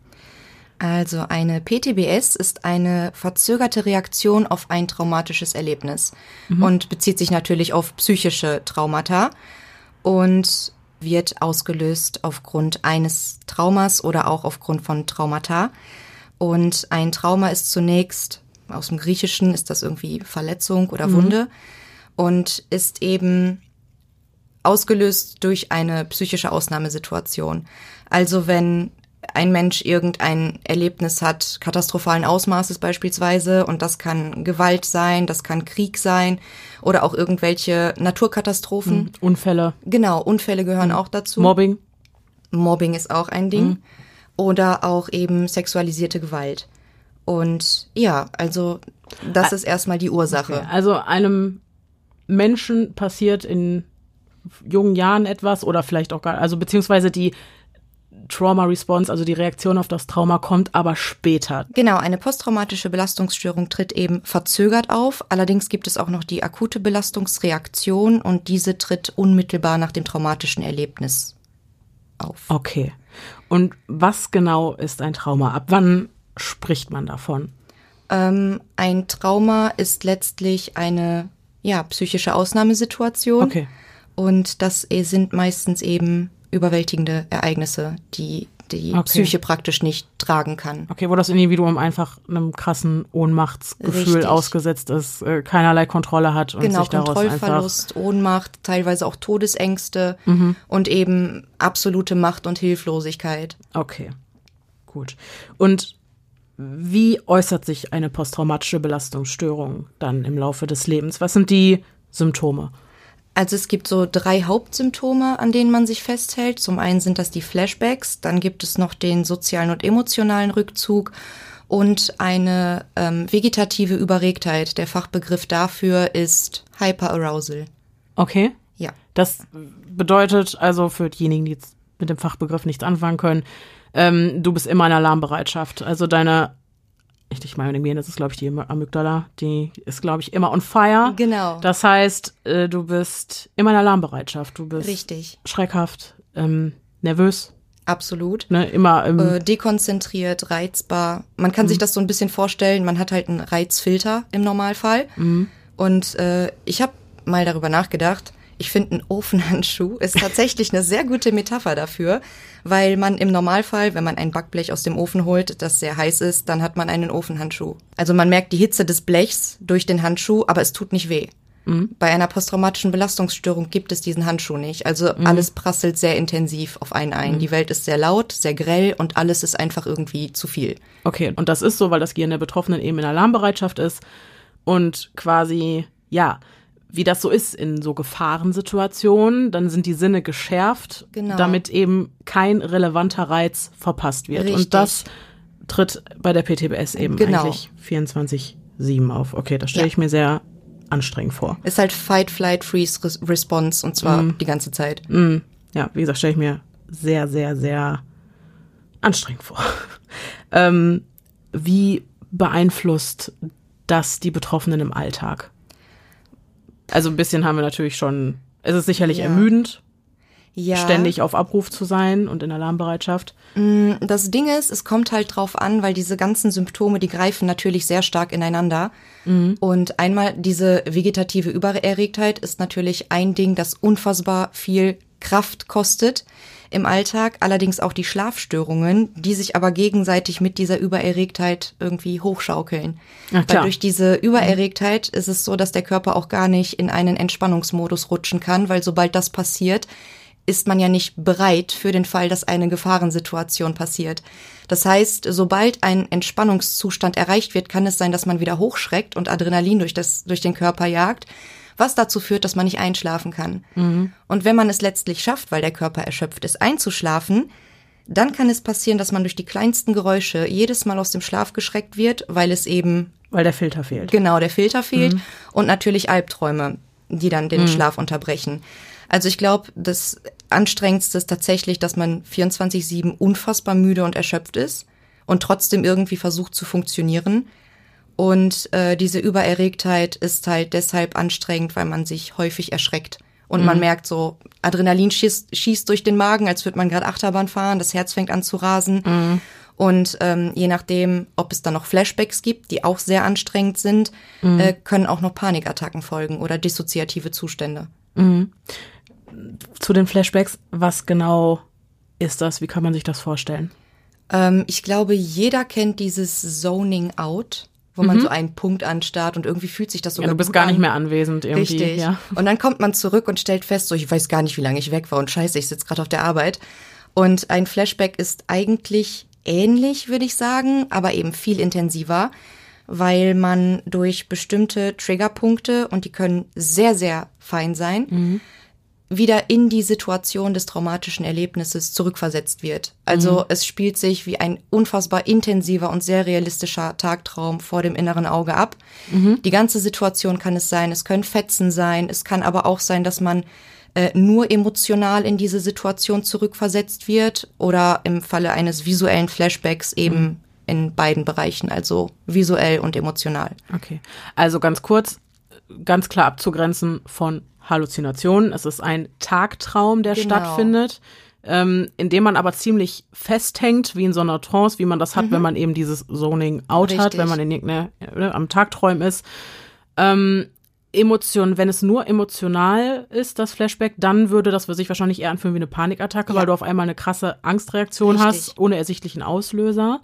[SPEAKER 3] Also eine PTBS ist eine verzögerte Reaktion auf ein traumatisches Erlebnis mhm. und bezieht sich natürlich auf psychische Traumata und wird ausgelöst aufgrund eines Traumas oder auch aufgrund von Traumata. Und ein Trauma ist zunächst, aus dem Griechischen ist das irgendwie Verletzung oder Wunde mhm. und ist eben ausgelöst durch eine psychische Ausnahmesituation. Also wenn ein Mensch irgendein Erlebnis hat, katastrophalen Ausmaßes beispielsweise, und das kann Gewalt sein, das kann Krieg sein oder auch irgendwelche Naturkatastrophen. Mhm.
[SPEAKER 1] Unfälle.
[SPEAKER 3] Genau, Unfälle gehören mhm. auch dazu.
[SPEAKER 1] Mobbing.
[SPEAKER 3] Mobbing ist auch ein Ding. Mhm. Oder auch eben sexualisierte Gewalt. Und ja, also das ist erstmal die Ursache.
[SPEAKER 1] Okay. Also einem Menschen passiert in jungen Jahren etwas oder vielleicht auch gar, also beziehungsweise die Trauma Response, also die Reaktion auf das Trauma kommt aber später.
[SPEAKER 3] Genau, eine posttraumatische Belastungsstörung tritt eben verzögert auf. Allerdings gibt es auch noch die akute Belastungsreaktion und diese tritt unmittelbar nach dem traumatischen Erlebnis auf.
[SPEAKER 1] Okay. Und was genau ist ein Trauma? Ab wann spricht man davon?
[SPEAKER 3] Ähm, ein Trauma ist letztlich eine ja, psychische Ausnahmesituation.
[SPEAKER 1] Okay.
[SPEAKER 3] Und das sind meistens eben überwältigende Ereignisse, die die okay. Psyche praktisch nicht tragen kann.
[SPEAKER 1] Okay, wo das Individuum einfach einem krassen Ohnmachtsgefühl Richtig. ausgesetzt ist, äh, keinerlei Kontrolle hat und
[SPEAKER 3] genau,
[SPEAKER 1] sich daraus
[SPEAKER 3] Kontrollverlust, Ohnmacht, teilweise auch Todesängste mhm. und eben absolute Macht und Hilflosigkeit.
[SPEAKER 1] Okay, gut. Und wie äußert sich eine posttraumatische Belastungsstörung dann im Laufe des Lebens? Was sind die Symptome?
[SPEAKER 3] Also es gibt so drei Hauptsymptome, an denen man sich festhält. Zum einen sind das die Flashbacks, dann gibt es noch den sozialen und emotionalen Rückzug und eine ähm, vegetative Überregtheit. Der Fachbegriff dafür ist Hyperarousal.
[SPEAKER 1] Okay.
[SPEAKER 3] Ja.
[SPEAKER 1] Das bedeutet also für diejenigen, die jetzt mit dem Fachbegriff nichts anfangen können, ähm, du bist immer in Alarmbereitschaft. Also deine ich, ich meine, das ist, glaube ich, die Amygdala, die ist, glaube ich, immer on fire.
[SPEAKER 3] Genau.
[SPEAKER 1] Das heißt, äh, du bist immer in Alarmbereitschaft. Du bist
[SPEAKER 3] Richtig.
[SPEAKER 1] schreckhaft, ähm, nervös.
[SPEAKER 3] Absolut.
[SPEAKER 1] Ne, immer ähm,
[SPEAKER 3] äh, dekonzentriert, reizbar. Man kann mhm. sich das so ein bisschen vorstellen, man hat halt einen Reizfilter im Normalfall. Mhm. Und äh, ich habe mal darüber nachgedacht, ich finde, ein Ofenhandschuh ist tatsächlich eine sehr gute Metapher dafür, weil man im Normalfall, wenn man ein Backblech aus dem Ofen holt, das sehr heiß ist, dann hat man einen Ofenhandschuh. Also man merkt die Hitze des Blechs durch den Handschuh, aber es tut nicht weh. Mhm. Bei einer posttraumatischen Belastungsstörung gibt es diesen Handschuh nicht. Also mhm. alles prasselt sehr intensiv auf einen ein. Mhm. Die Welt ist sehr laut, sehr grell und alles ist einfach irgendwie zu viel.
[SPEAKER 1] Okay, und das ist so, weil das Gehirn der Betroffenen eben in Alarmbereitschaft ist und quasi, ja, wie das so ist in so Gefahrensituationen, dann sind die Sinne geschärft, genau. damit eben kein relevanter Reiz verpasst wird.
[SPEAKER 3] Richtig.
[SPEAKER 1] Und das tritt bei der PTBS eben genau. eigentlich 24-7 auf. Okay, das stelle ja. ich mir sehr anstrengend vor.
[SPEAKER 3] Ist halt Fight, Flight, Freeze, Response und zwar mm. die ganze Zeit.
[SPEAKER 1] Mm. Ja, wie gesagt, stelle ich mir sehr, sehr, sehr anstrengend vor. ähm, wie beeinflusst das die Betroffenen im Alltag? Also ein bisschen haben wir natürlich schon, es ist sicherlich ja. ermüdend, ja. ständig auf Abruf zu sein und in Alarmbereitschaft.
[SPEAKER 3] Mm, das Ding ist, es kommt halt drauf an, weil diese ganzen Symptome, die greifen natürlich sehr stark ineinander. Mhm. Und einmal diese vegetative Übererregtheit ist natürlich ein Ding, das unfassbar viel Kraft kostet im Alltag, allerdings auch die Schlafstörungen, die sich aber gegenseitig mit dieser Übererregtheit irgendwie hochschaukeln. Ach, Weil durch diese Übererregtheit ist es so, dass der Körper auch gar nicht in einen Entspannungsmodus rutschen kann, weil sobald das passiert, ist man ja nicht bereit für den Fall, dass eine Gefahrensituation passiert. Das heißt, sobald ein Entspannungszustand erreicht wird, kann es sein, dass man wieder hochschreckt und Adrenalin durch, das, durch den Körper jagt was dazu führt, dass man nicht einschlafen kann. Mhm. Und wenn man es letztlich schafft, weil der Körper erschöpft ist, einzuschlafen, Dann kann es passieren, dass man durch die kleinsten Geräusche jedes Mal aus dem Schlaf geschreckt wird, weil es eben.
[SPEAKER 1] Weil der Filter fehlt.
[SPEAKER 3] Genau, der Filter fehlt. Mhm. Und natürlich Albträume, die dann den mhm. Schlaf unterbrechen. Also ich glaube, das Anstrengendste ist tatsächlich, dass man 24-7 unfassbar müde und erschöpft ist und trotzdem irgendwie versucht zu funktionieren. Und äh, diese Übererregtheit ist halt deshalb anstrengend, weil man sich häufig erschreckt. Und mhm. man merkt so, Adrenalin schießt, schießt durch den Magen, als würde man gerade Achterbahn fahren, das Herz fängt an zu rasen. Mhm. Und ähm, je nachdem, ob es dann noch Flashbacks gibt, die auch sehr anstrengend sind, mhm. äh, können auch noch Panikattacken folgen oder dissoziative Zustände.
[SPEAKER 1] Mhm. Zu den Flashbacks, was genau ist das? Wie kann man sich das vorstellen?
[SPEAKER 3] Ähm, ich glaube, jeder kennt dieses Zoning Out wo mhm. man so einen Punkt anstarrt und irgendwie fühlt sich das so.
[SPEAKER 1] Ja, du bist gar an. nicht mehr anwesend irgendwie.
[SPEAKER 3] Richtig.
[SPEAKER 1] Ja.
[SPEAKER 3] Und dann kommt man zurück und stellt fest, so ich weiß gar nicht, wie lange ich weg war und scheiße, ich sitze gerade auf der Arbeit. Und ein Flashback ist eigentlich ähnlich, würde ich sagen, aber eben viel intensiver, weil man durch bestimmte Triggerpunkte, und die können sehr, sehr fein sein, mhm wieder in die Situation des traumatischen Erlebnisses zurückversetzt wird. Also mhm. es spielt sich wie ein unfassbar intensiver und sehr realistischer Tagtraum vor dem inneren Auge ab. Mhm. Die ganze Situation kann es sein, es können Fetzen sein, es kann aber auch sein, dass man äh, nur emotional in diese Situation zurückversetzt wird oder im Falle eines visuellen Flashbacks eben mhm. in beiden Bereichen, also visuell und emotional.
[SPEAKER 1] Okay, also ganz kurz, ganz klar abzugrenzen von Halluzination. Es ist ein Tagtraum, der genau. stattfindet, ähm, in dem man aber ziemlich festhängt, wie in so einer Trance, wie man das hat, mhm. wenn man eben dieses Zoning out Richtig. hat, wenn man in irgendeine, äh, am Tagträumen ist. Ähm, Emotion, wenn es nur emotional ist, das Flashback, dann würde das für sich wahrscheinlich eher anfühlen wie eine Panikattacke, ja. weil du auf einmal eine krasse Angstreaktion Richtig. hast, ohne ersichtlichen Auslöser.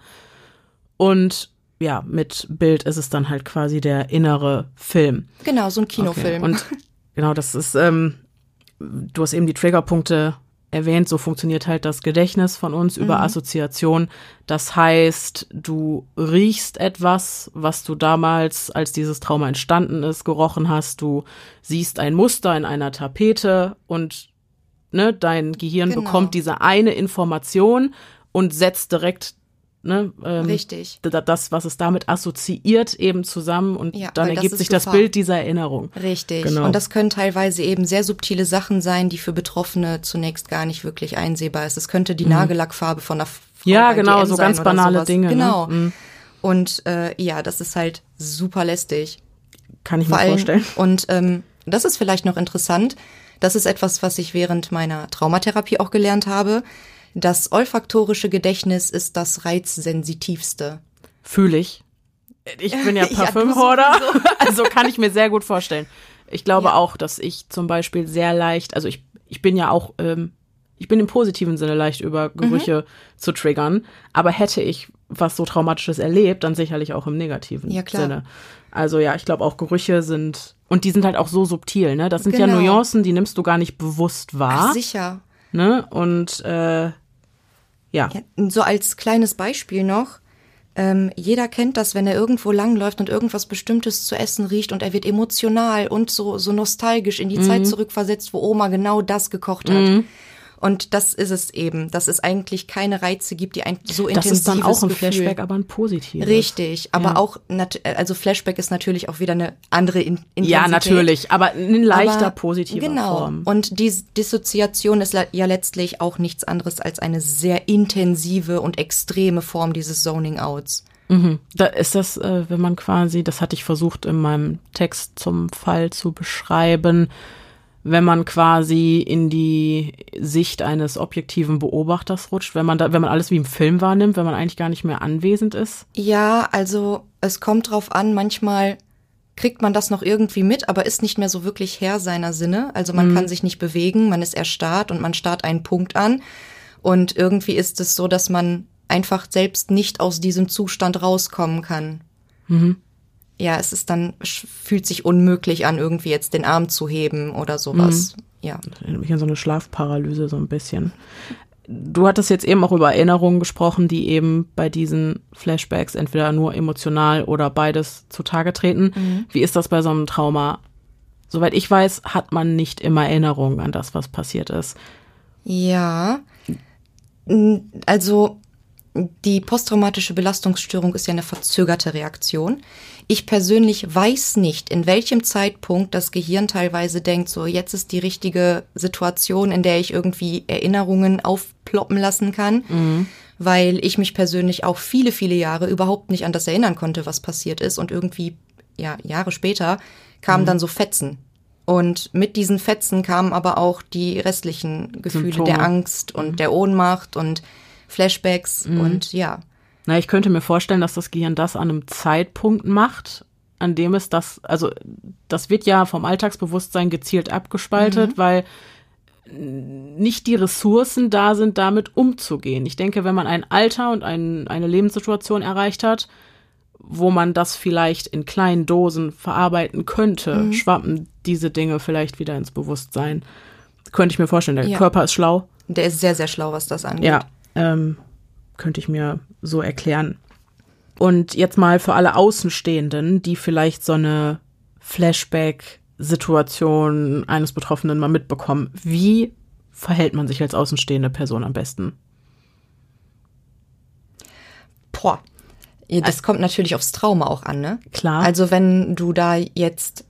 [SPEAKER 1] Und ja, mit Bild ist es dann halt quasi der innere Film.
[SPEAKER 3] Genau, so ein Kinofilm.
[SPEAKER 1] Okay. Und Genau, das ist, ähm, du hast eben die Triggerpunkte erwähnt, so funktioniert halt das Gedächtnis von uns über mhm. Assoziation. Das heißt, du riechst etwas, was du damals, als dieses Trauma entstanden ist, gerochen hast. Du siehst ein Muster in einer Tapete und ne, dein Gehirn genau. bekommt diese eine Information und setzt direkt Ne,
[SPEAKER 3] ähm, Richtig.
[SPEAKER 1] Das, was es damit assoziiert, eben zusammen und ja, dann ergibt sich das Bild dieser Erinnerung.
[SPEAKER 3] Richtig. Genau. Und das können teilweise eben sehr subtile Sachen sein, die für Betroffene zunächst gar nicht wirklich einsehbar ist. Es könnte die mhm. Nagellackfarbe von einer Frau
[SPEAKER 1] Ja, genau, so ganz banale sowas. Dinge.
[SPEAKER 3] Ne? Genau. Ne? Mhm. Und äh, ja, das ist halt super lästig.
[SPEAKER 1] Kann ich mir allem, vorstellen.
[SPEAKER 3] Und ähm, das ist vielleicht noch interessant. Das ist etwas, was ich während meiner Traumatherapie auch gelernt habe das olfaktorische Gedächtnis ist das reizsensitivste.
[SPEAKER 1] Fühle ich. Ich bin ja Parfümhorder, ja, also kann ich mir sehr gut vorstellen. Ich glaube ja. auch, dass ich zum Beispiel sehr leicht, also ich, ich bin ja auch, ähm, ich bin im positiven Sinne leicht über Gerüche mhm. zu triggern, aber hätte ich was so Traumatisches erlebt, dann sicherlich auch im negativen ja, Sinne. Also ja, ich glaube auch Gerüche sind, und die sind halt auch so subtil, ne? Das sind genau. ja Nuancen, die nimmst du gar nicht bewusst wahr.
[SPEAKER 3] Ach, sicher.
[SPEAKER 1] Ne? Und äh, ja.
[SPEAKER 3] ja. So als kleines Beispiel noch. Ähm, jeder kennt das, wenn er irgendwo langläuft und irgendwas Bestimmtes zu essen riecht und er wird emotional und so, so nostalgisch in die mhm. Zeit zurückversetzt, wo Oma genau das gekocht hat. Mhm. Und das ist es eben, dass es eigentlich keine Reize gibt, die ein so intensives Das ist dann
[SPEAKER 1] auch
[SPEAKER 3] ein
[SPEAKER 1] Gefühl. Flashback, aber ein positives.
[SPEAKER 3] Richtig, aber ja. auch, also Flashback ist natürlich auch wieder eine andere Intensität.
[SPEAKER 1] Ja, natürlich, aber in leichter aber, positiver genau. Form.
[SPEAKER 3] Und die Dissoziation ist ja letztlich auch nichts anderes als eine sehr intensive und extreme Form dieses Zoning-Outs.
[SPEAKER 1] Mhm. Da ist das, äh, wenn man quasi, das hatte ich versucht in meinem Text zum Fall zu beschreiben, wenn man quasi in die Sicht eines objektiven Beobachters rutscht, wenn man da, wenn man alles wie im Film wahrnimmt, wenn man eigentlich gar nicht mehr anwesend ist?
[SPEAKER 3] Ja, also es kommt drauf an, manchmal kriegt man das noch irgendwie mit, aber ist nicht mehr so wirklich Herr seiner Sinne. Also man mhm. kann sich nicht bewegen, man ist erstarrt und man starrt einen Punkt an. Und irgendwie ist es so, dass man einfach selbst nicht aus diesem Zustand rauskommen kann. Mhm ja, es ist dann, fühlt sich unmöglich an, irgendwie jetzt den Arm zu heben oder sowas. Mhm. Ja.
[SPEAKER 1] Das erinnert mich an so eine Schlafparalyse so ein bisschen. Du hattest jetzt eben auch über Erinnerungen gesprochen, die eben bei diesen Flashbacks entweder nur emotional oder beides zutage treten. Mhm. Wie ist das bei so einem Trauma? Soweit ich weiß, hat man nicht immer Erinnerungen an das, was passiert ist.
[SPEAKER 3] Ja. Also die posttraumatische Belastungsstörung ist ja eine verzögerte Reaktion. Ich persönlich weiß nicht, in welchem Zeitpunkt das Gehirn teilweise denkt, so jetzt ist die richtige Situation, in der ich irgendwie Erinnerungen aufploppen lassen kann, mhm. weil ich mich persönlich auch viele, viele Jahre überhaupt nicht an das erinnern konnte, was passiert ist und irgendwie, ja, Jahre später kamen mhm. dann so Fetzen. Und mit diesen Fetzen kamen aber auch die restlichen Gefühle Symptome. der Angst und mhm. der Ohnmacht und Flashbacks mhm. und ja.
[SPEAKER 1] Na, ich könnte mir vorstellen, dass das Gehirn das an einem Zeitpunkt macht, an dem es das, also das wird ja vom Alltagsbewusstsein gezielt abgespaltet, mhm. weil nicht die Ressourcen da sind, damit umzugehen. Ich denke, wenn man ein Alter und ein, eine Lebenssituation erreicht hat, wo man das vielleicht in kleinen Dosen verarbeiten könnte, mhm. schwappen diese Dinge vielleicht wieder ins Bewusstsein. Könnte ich mir vorstellen. Der ja. Körper ist schlau.
[SPEAKER 3] Der ist sehr, sehr schlau, was das angeht.
[SPEAKER 1] Ja, ähm, könnte ich mir so erklären. Und jetzt mal für alle Außenstehenden, die vielleicht so eine Flashback-Situation eines Betroffenen mal mitbekommen. Wie verhält man sich als außenstehende Person am besten?
[SPEAKER 3] Boah. Das also, kommt natürlich aufs Trauma auch an, ne?
[SPEAKER 1] Klar.
[SPEAKER 3] Also wenn du da jetzt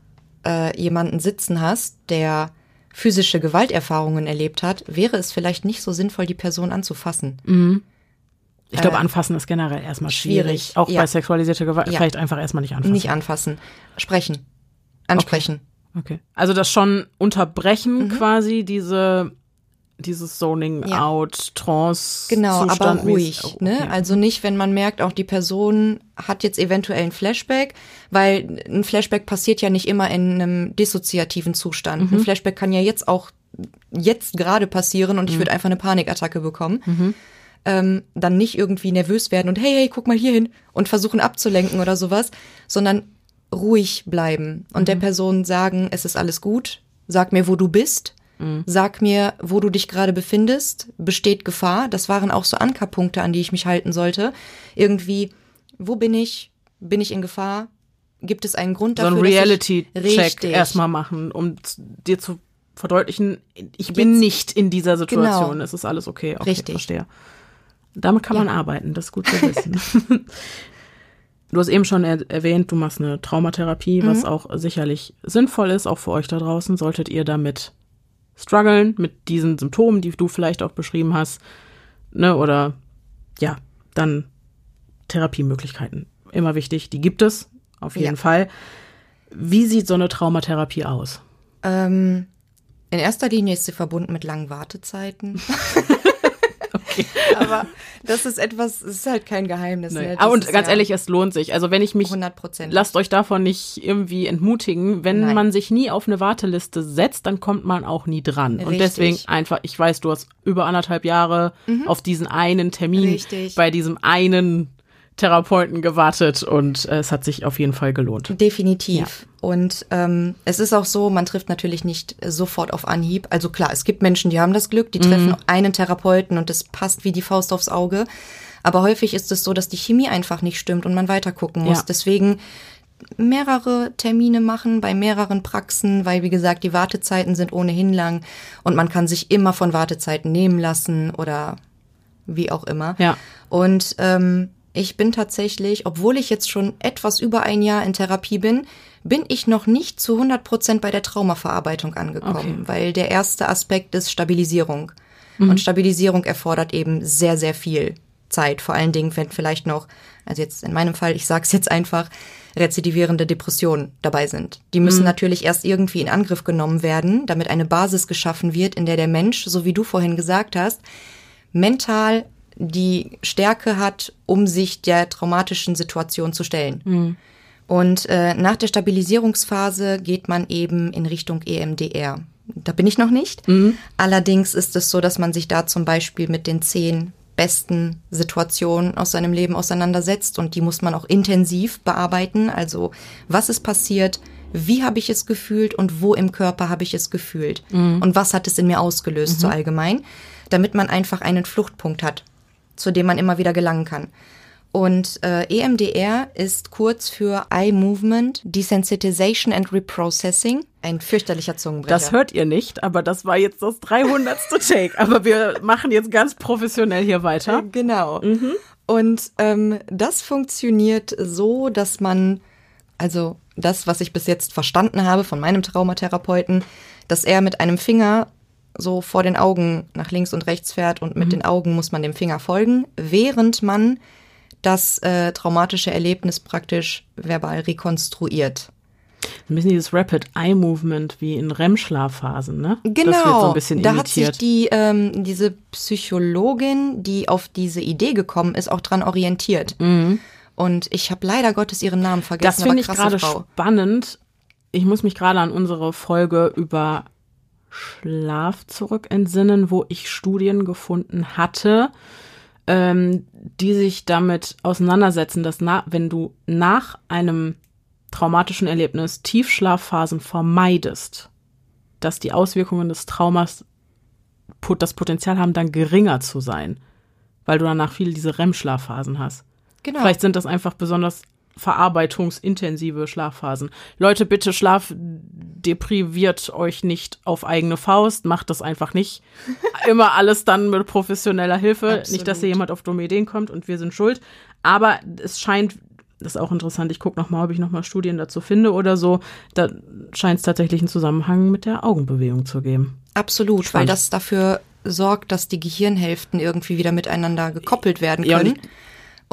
[SPEAKER 3] äh, jemanden sitzen hast, der physische Gewalterfahrungen erlebt hat, wäre es vielleicht nicht so sinnvoll, die Person anzufassen.
[SPEAKER 1] Mhm. Ich glaube, äh, anfassen ist generell erstmal schwierig. schwierig. Auch ja. bei sexualisierter Gewalt. Ja. Vielleicht einfach erstmal nicht anfassen.
[SPEAKER 3] Nicht anfassen. Sprechen. Ansprechen.
[SPEAKER 1] Okay. okay. Also das schon unterbrechen mhm. quasi, diese dieses Zoning ja. out, Trance.
[SPEAKER 3] Genau, aber ruhig. Oh, ne? okay. ne? Also nicht, wenn man merkt, auch die Person hat jetzt eventuell ein Flashback, weil ein Flashback passiert ja nicht immer in einem dissoziativen Zustand. Mhm. Ein Flashback kann ja jetzt auch jetzt gerade passieren und ich mhm. würde einfach eine Panikattacke bekommen. Mhm. Ähm, dann nicht irgendwie nervös werden und hey, hey, guck mal hier hin und versuchen abzulenken oder sowas, sondern ruhig bleiben und der mhm. Person sagen, es ist alles gut, sag mir, wo du bist Mhm. Sag mir, wo du dich gerade befindest. Besteht Gefahr? Das waren auch so Ankerpunkte, an die ich mich halten sollte. Irgendwie, wo bin ich? Bin ich in Gefahr? Gibt es einen Grund dafür?
[SPEAKER 1] So ein Reality-Check erstmal machen, um dir zu verdeutlichen, ich bin Jetzt, nicht in dieser Situation. Genau. Es ist alles okay. okay
[SPEAKER 3] Richtig.
[SPEAKER 1] Verstehe. Damit kann ja. man arbeiten, das ist gut zu wissen. du hast eben schon er erwähnt, du machst eine Traumatherapie, mhm. was auch sicherlich sinnvoll ist, auch für euch da draußen. Solltet ihr damit strugglen mit diesen Symptomen, die du vielleicht auch beschrieben hast, ne, oder ja, dann Therapiemöglichkeiten. Immer wichtig, die gibt es, auf jeden ja. Fall. Wie sieht so eine Traumatherapie aus?
[SPEAKER 3] Ähm, in erster Linie ist sie verbunden mit langen Wartezeiten. okay. Aber das ist etwas, es ist halt kein Geheimnis. Nee.
[SPEAKER 1] Ne? Ah, und ganz ja ehrlich, es lohnt sich. Also wenn ich mich, 100%. lasst euch davon nicht irgendwie entmutigen. Wenn Nein. man sich nie auf eine Warteliste setzt, dann kommt man auch nie dran. Richtig. Und deswegen einfach, ich weiß, du hast über anderthalb Jahre mhm. auf diesen einen Termin Richtig. bei diesem einen Therapeuten gewartet und äh, es hat sich auf jeden Fall gelohnt.
[SPEAKER 3] Definitiv. Ja. Und ähm, es ist auch so, man trifft natürlich nicht sofort auf Anhieb. Also klar, es gibt Menschen, die haben das Glück, die treffen mhm. einen Therapeuten und es passt wie die Faust aufs Auge. Aber häufig ist es so, dass die Chemie einfach nicht stimmt und man weiter gucken muss. Ja. Deswegen mehrere Termine machen bei mehreren Praxen, weil wie gesagt, die Wartezeiten sind ohnehin lang und man kann sich immer von Wartezeiten nehmen lassen oder wie auch immer.
[SPEAKER 1] Ja.
[SPEAKER 3] Und ähm, ich bin tatsächlich, obwohl ich jetzt schon etwas über ein Jahr in Therapie bin, bin ich noch nicht zu 100 Prozent bei der Traumaverarbeitung angekommen, okay. weil der erste Aspekt ist Stabilisierung. Mhm. Und Stabilisierung erfordert eben sehr, sehr viel Zeit. Vor allen Dingen, wenn vielleicht noch, also jetzt in meinem Fall, ich sage es jetzt einfach, rezidivierende Depressionen dabei sind. Die müssen mhm. natürlich erst irgendwie in Angriff genommen werden, damit eine Basis geschaffen wird, in der der Mensch, so wie du vorhin gesagt hast, mental die Stärke hat, um sich der traumatischen Situation zu stellen. Mhm. Und äh, nach der Stabilisierungsphase geht man eben in Richtung EMDR. Da bin ich noch nicht. Mhm. Allerdings ist es so, dass man sich da zum Beispiel mit den zehn besten Situationen aus seinem Leben auseinandersetzt und die muss man auch intensiv bearbeiten. Also was ist passiert, wie habe ich es gefühlt und wo im Körper habe ich es gefühlt mhm. und was hat es in mir ausgelöst, mhm. so allgemein, damit man einfach einen Fluchtpunkt hat zu dem man immer wieder gelangen kann. Und äh, EMDR ist kurz für Eye Movement Desensitization and Reprocessing. Ein fürchterlicher Zungenbrecher.
[SPEAKER 1] Das hört ihr nicht, aber das war jetzt das 300. Take. Aber wir machen jetzt ganz professionell hier weiter.
[SPEAKER 3] Äh, genau. Und ähm, das funktioniert so, dass man, also das, was ich bis jetzt verstanden habe von meinem Traumatherapeuten, dass er mit einem Finger so vor den Augen nach links und rechts fährt und mit den Augen muss man dem Finger folgen, während man das äh, traumatische Erlebnis praktisch verbal rekonstruiert.
[SPEAKER 1] Ein bisschen dieses Rapid Eye Movement wie in REM-Schlafphasen, ne?
[SPEAKER 3] Genau,
[SPEAKER 1] Das wird so ein bisschen
[SPEAKER 3] da hat sich
[SPEAKER 1] imitiert.
[SPEAKER 3] die ähm, diese Psychologin, die auf diese Idee gekommen ist, auch dran orientiert. Und ich habe leider Gottes ihren Namen vergessen.
[SPEAKER 1] Mhm. Das finde ich gerade spannend. Ich muss mich gerade an unsere Folge über Schlaf zurückentsinnen, wo ich Studien gefunden hatte, ähm, die sich damit auseinandersetzen, dass na, wenn du nach einem traumatischen Erlebnis Tiefschlafphasen vermeidest, dass die Auswirkungen des Traumas pot- das Potenzial haben, dann geringer zu sein, weil du danach viel diese REM-Schlafphasen hast.
[SPEAKER 3] Genau.
[SPEAKER 1] Vielleicht sind das einfach besonders verarbeitungsintensive Schlafphasen. Leute, bitte schlaf depriviert euch nicht auf eigene Faust, macht das einfach nicht. Immer alles dann mit professioneller Hilfe.
[SPEAKER 3] Absolut.
[SPEAKER 1] Nicht, dass hier jemand auf dumme Ideen kommt und wir sind schuld. Aber es scheint, das ist auch interessant, ich gucke nochmal, ob ich nochmal Studien dazu finde oder so. Da scheint es tatsächlich einen Zusammenhang mit der Augenbewegung zu geben.
[SPEAKER 3] Absolut, weil
[SPEAKER 1] Spannend.
[SPEAKER 3] das dafür sorgt, dass die Gehirnhälften irgendwie wieder miteinander gekoppelt werden
[SPEAKER 1] Ja,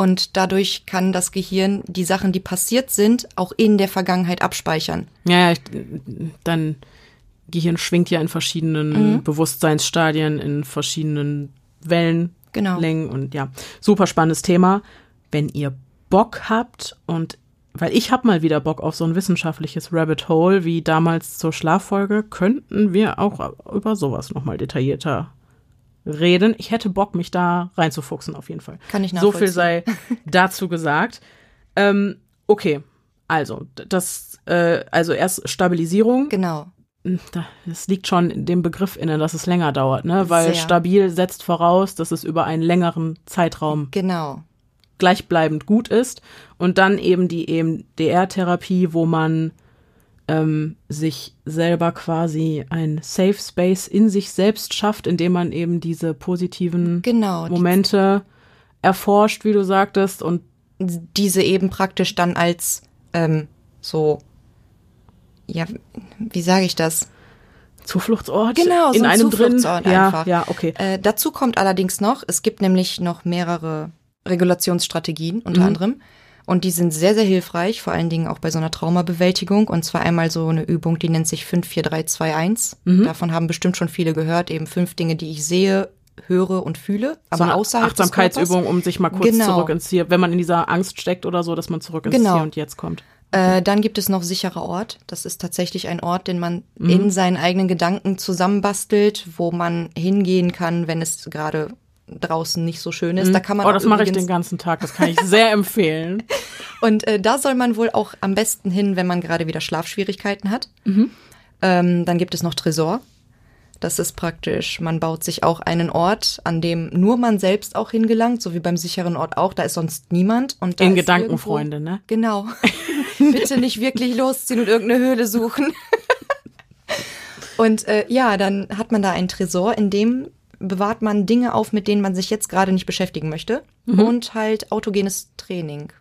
[SPEAKER 1] und
[SPEAKER 3] dadurch kann das Gehirn die Sachen, die passiert sind, auch in der Vergangenheit abspeichern.
[SPEAKER 1] Ja, ja, ich, dein Gehirn schwingt ja in verschiedenen
[SPEAKER 3] Mhm.
[SPEAKER 1] Bewusstseinsstadien, in verschiedenen Wellenlängen
[SPEAKER 3] Genau.
[SPEAKER 1] und ja, super spannendes Thema. Wenn ihr Bock habt und weil ich habe mal wieder Bock auf so ein wissenschaftliches Rabbit Hole wie damals zur Schlaffolge, könnten wir auch über sowas nochmal detaillierter reden. Ich hätte Bock, mich da reinzufuchsen auf jeden Fall.
[SPEAKER 3] Kann ich
[SPEAKER 1] So viel
[SPEAKER 3] nachvollziehen.
[SPEAKER 1] sei dazu gesagt. Ähm, okay, also das, äh, also erst Stabilisierung.
[SPEAKER 3] Genau.
[SPEAKER 1] Da- Das liegt schon in dem Begriff inne, dass es länger dauert, ne? Weil
[SPEAKER 3] Sehr.
[SPEAKER 1] stabil setzt voraus, dass es über einen längeren Zeitraum
[SPEAKER 3] Genau.
[SPEAKER 1] gleichbleibend gut ist. Und dann eben die EMDR-Therapie, wo man ähm, sich selber quasi ein Safe Space in sich selbst schafft, indem man eben diese positiven
[SPEAKER 3] Genau. Die-
[SPEAKER 1] Momente erforscht, wie du sagtest, und
[SPEAKER 3] diese eben praktisch dann als ähm, so, ja, wie sage ich das?
[SPEAKER 1] Zufluchtsort
[SPEAKER 3] Genau, so
[SPEAKER 1] in
[SPEAKER 3] ein
[SPEAKER 1] einem
[SPEAKER 3] Zufluchtsort
[SPEAKER 1] drin. Ja,
[SPEAKER 3] einfach.
[SPEAKER 1] ja, okay.
[SPEAKER 3] Äh, dazu kommt allerdings noch, es gibt nämlich noch mehrere Regulationsstrategien
[SPEAKER 1] Mhm.
[SPEAKER 3] unter anderem. Und die sind sehr, sehr hilfreich, vor allen Dingen auch bei so einer Traumabewältigung. Und zwar einmal so eine Übung, die nennt sich 54321.
[SPEAKER 1] Mhm.
[SPEAKER 3] Davon haben bestimmt schon viele gehört. Eben fünf Dinge, die ich sehe, höre und fühle. Aber
[SPEAKER 1] so eine
[SPEAKER 3] außerhalb
[SPEAKER 1] Achtsamkeitsübung, um sich mal kurz
[SPEAKER 3] Genau.
[SPEAKER 1] zurück ins Hier, wenn man in dieser Angst steckt oder so, dass man zurück ins
[SPEAKER 3] Genau.
[SPEAKER 1] Hier und Jetzt kommt.
[SPEAKER 3] Äh, dann gibt es noch sicherer Ort. Das ist tatsächlich ein Ort, den man
[SPEAKER 1] Mhm.
[SPEAKER 3] in seinen eigenen Gedanken zusammenbastelt, wo man hingehen kann, wenn es gerade draußen nicht so schön ist. Da kann man
[SPEAKER 1] oh, das mache ich den ganzen Tag. Das kann ich sehr empfehlen.
[SPEAKER 3] Und äh, da soll man wohl auch am besten hin, wenn man gerade wieder Schlafschwierigkeiten hat. Ähm, dann gibt es noch Tresor. Das ist praktisch, man baut sich auch einen Ort, an dem nur man selbst auch hingelangt, so wie beim sicheren Ort auch. Da ist sonst niemand. Und da
[SPEAKER 1] In Gedanken, Freunde, ne?
[SPEAKER 3] Genau. Bitte nicht wirklich losziehen und irgendeine Höhle suchen. und äh, ja, dann hat man da einen Tresor, in dem bewahrt man Dinge auf, mit denen man sich jetzt gerade nicht beschäftigen möchte. Und halt autogenes Training.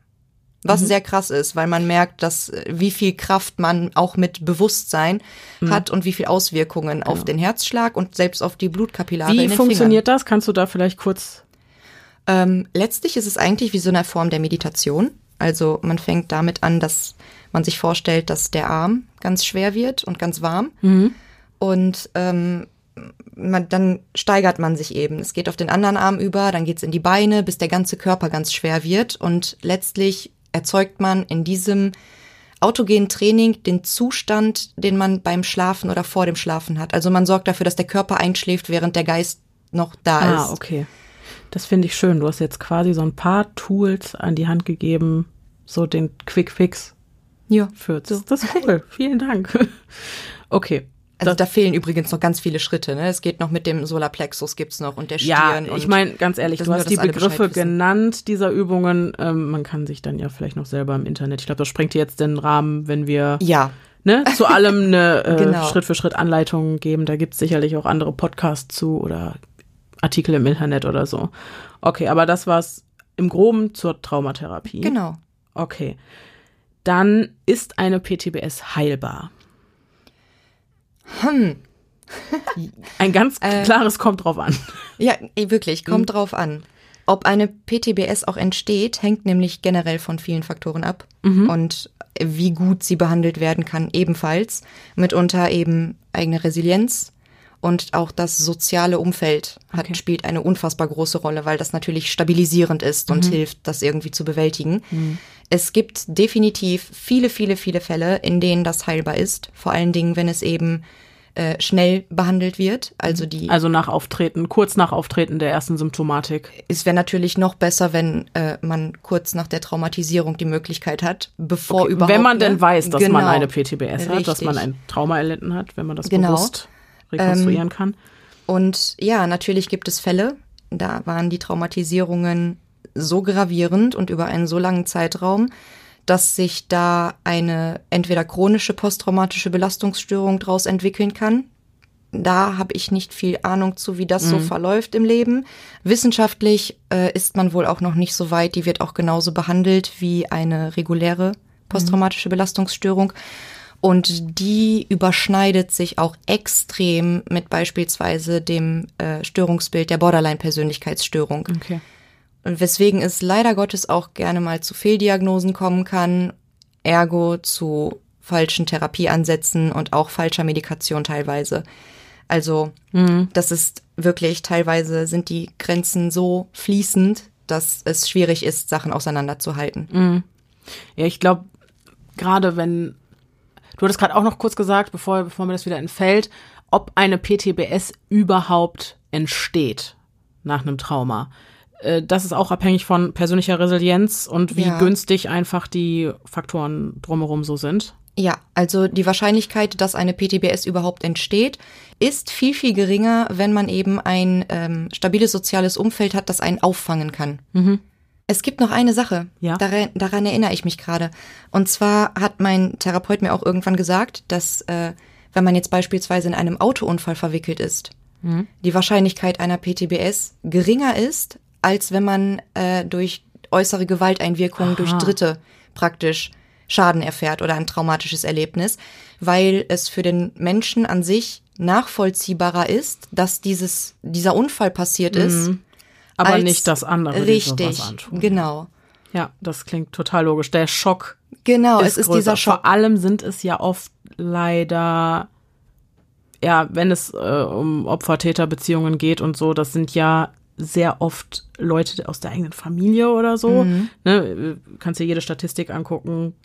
[SPEAKER 3] Was sehr krass ist, weil man merkt, dass äh, wie viel Kraft man auch mit Bewusstsein hat und wie viel Auswirkungen auf den Herzschlag und selbst auf die Blutkapillare
[SPEAKER 1] Wie funktioniert das? Kannst du da vielleicht kurz.
[SPEAKER 3] ähm, letztlich ist es eigentlich wie so eine Form der Meditation. Also man fängt damit an, dass man sich vorstellt, dass der Arm ganz schwer wird und ganz warm. Und ähm, man, dann steigert man sich eben. Es geht auf den anderen Arm über, dann geht's in die Beine, bis der ganze Körper ganz schwer wird. Und letztlich erzeugt man in diesem autogenen Training den Zustand, den man beim Schlafen oder vor dem Schlafen hat. Also man sorgt dafür, dass der Körper einschläft, während der Geist noch da ist.
[SPEAKER 1] Ah, okay. Das finde ich schön. Du hast jetzt quasi so ein paar Tools an die Hand gegeben, so den Quick Fix
[SPEAKER 3] Ja.
[SPEAKER 1] für. Das, das ist cool. Vielen Dank. Okay.
[SPEAKER 3] Also da fehlen übrigens noch ganz viele Schritte. Ne? Es geht noch mit dem Solarplexus gibt's noch und der Stirn.
[SPEAKER 1] Ja, ich meine, ganz ehrlich, du hast die Begriffe genannt dieser Übungen. Ähm, man kann sich dann ja vielleicht noch selber im Internet. Ich glaube, das sprengt jetzt den Rahmen, wenn wir
[SPEAKER 3] ja.
[SPEAKER 1] ne, zu allem eine äh, genau. Schritt für Schritt Anleitung geben. Da gibt's sicherlich auch andere Podcasts zu oder Artikel im Internet oder so. Okay, aber das war's im Groben zur Traumatherapie.
[SPEAKER 3] Genau.
[SPEAKER 1] Okay. Dann ist eine PTBS heilbar.
[SPEAKER 3] Hm.
[SPEAKER 1] Ein ganz äh, klares äh, kommt drauf an.
[SPEAKER 3] Ja, wirklich, kommt mhm. drauf an. Ob eine PTBS auch entsteht, hängt nämlich generell von vielen Faktoren ab. Mhm. Und wie gut sie behandelt werden kann, ebenfalls. Mitunter eben eigene Resilienz, und auch das soziale Umfeld hat, okay. spielt eine unfassbar große Rolle, weil das natürlich stabilisierend ist und mhm. hilft, das irgendwie zu bewältigen. Es gibt definitiv viele, viele, viele Fälle, in denen das heilbar ist. Vor allen Dingen, wenn es eben äh, schnell behandelt wird. Also die.
[SPEAKER 1] Also nach Auftreten, kurz nach Auftreten der ersten Symptomatik.
[SPEAKER 3] Es wäre natürlich noch besser, wenn äh, man kurz nach der Traumatisierung die Möglichkeit hat, bevor okay. überhaupt.
[SPEAKER 1] Wenn man denn ne? weiß, dass genau. man eine PTBS Richtig. hat, dass man ein Trauma erlitten hat, wenn man das genau. bewusst rekonstruieren ähm, kann.
[SPEAKER 3] Und ja, natürlich gibt es Fälle, da waren die Traumatisierungen so gravierend und über einen so langen Zeitraum, dass sich da eine entweder chronische posttraumatische Belastungsstörung daraus entwickeln kann. Da habe ich nicht viel Ahnung zu, wie das mhm. so verläuft im Leben. Wissenschaftlich äh, ist man wohl auch noch nicht so weit. Die wird auch genauso behandelt wie eine reguläre posttraumatische Belastungsstörung. Und die überschneidet sich auch extrem mit beispielsweise dem äh, Störungsbild der Borderline-Persönlichkeitsstörung.
[SPEAKER 1] Okay.
[SPEAKER 3] Und weswegen es leider Gottes auch gerne mal zu Fehldiagnosen kommen kann, ergo zu falschen Therapieansätzen und auch falscher Medikation teilweise. Also, mhm. das ist wirklich, teilweise sind die Grenzen so fließend, dass es schwierig ist, Sachen auseinanderzuhalten.
[SPEAKER 1] Mhm. Ja, ich glaube, gerade wenn Du hattest gerade auch noch kurz gesagt, bevor, bevor mir das wieder entfällt, ob eine PTBS überhaupt entsteht nach einem Trauma. Äh, das ist auch abhängig von persönlicher Resilienz und wie ja. günstig einfach die Faktoren drumherum so sind.
[SPEAKER 3] Ja, also die Wahrscheinlichkeit, dass eine PTBS überhaupt entsteht, ist viel, viel geringer, wenn man eben ein ähm, stabiles soziales Umfeld hat, das einen auffangen kann. Mhm. Es gibt noch eine Sache,
[SPEAKER 1] ja?
[SPEAKER 3] daran, daran erinnere ich mich gerade. Und zwar hat mein Therapeut mir auch irgendwann gesagt, dass äh, wenn man jetzt beispielsweise in einem Autounfall verwickelt ist, mhm. die Wahrscheinlichkeit einer PTBS geringer ist, als wenn man äh, durch äußere Gewalteinwirkungen durch Dritte praktisch Schaden erfährt oder ein traumatisches Erlebnis, weil es für den Menschen an sich nachvollziehbarer ist, dass dieses, dieser Unfall passiert ist, mhm
[SPEAKER 1] aber nicht das andere.
[SPEAKER 3] Richtig, genau.
[SPEAKER 1] Ja, das klingt total logisch. Der Schock.
[SPEAKER 3] Genau,
[SPEAKER 1] ist
[SPEAKER 3] es ist größer. dieser Schock.
[SPEAKER 1] Vor allem sind es ja oft leider, ja, wenn es äh, um Opfer-Täter-Beziehungen geht und so, das sind ja sehr oft Leute aus der eigenen Familie oder so. Mhm. Ne, kannst dir jede Statistik angucken.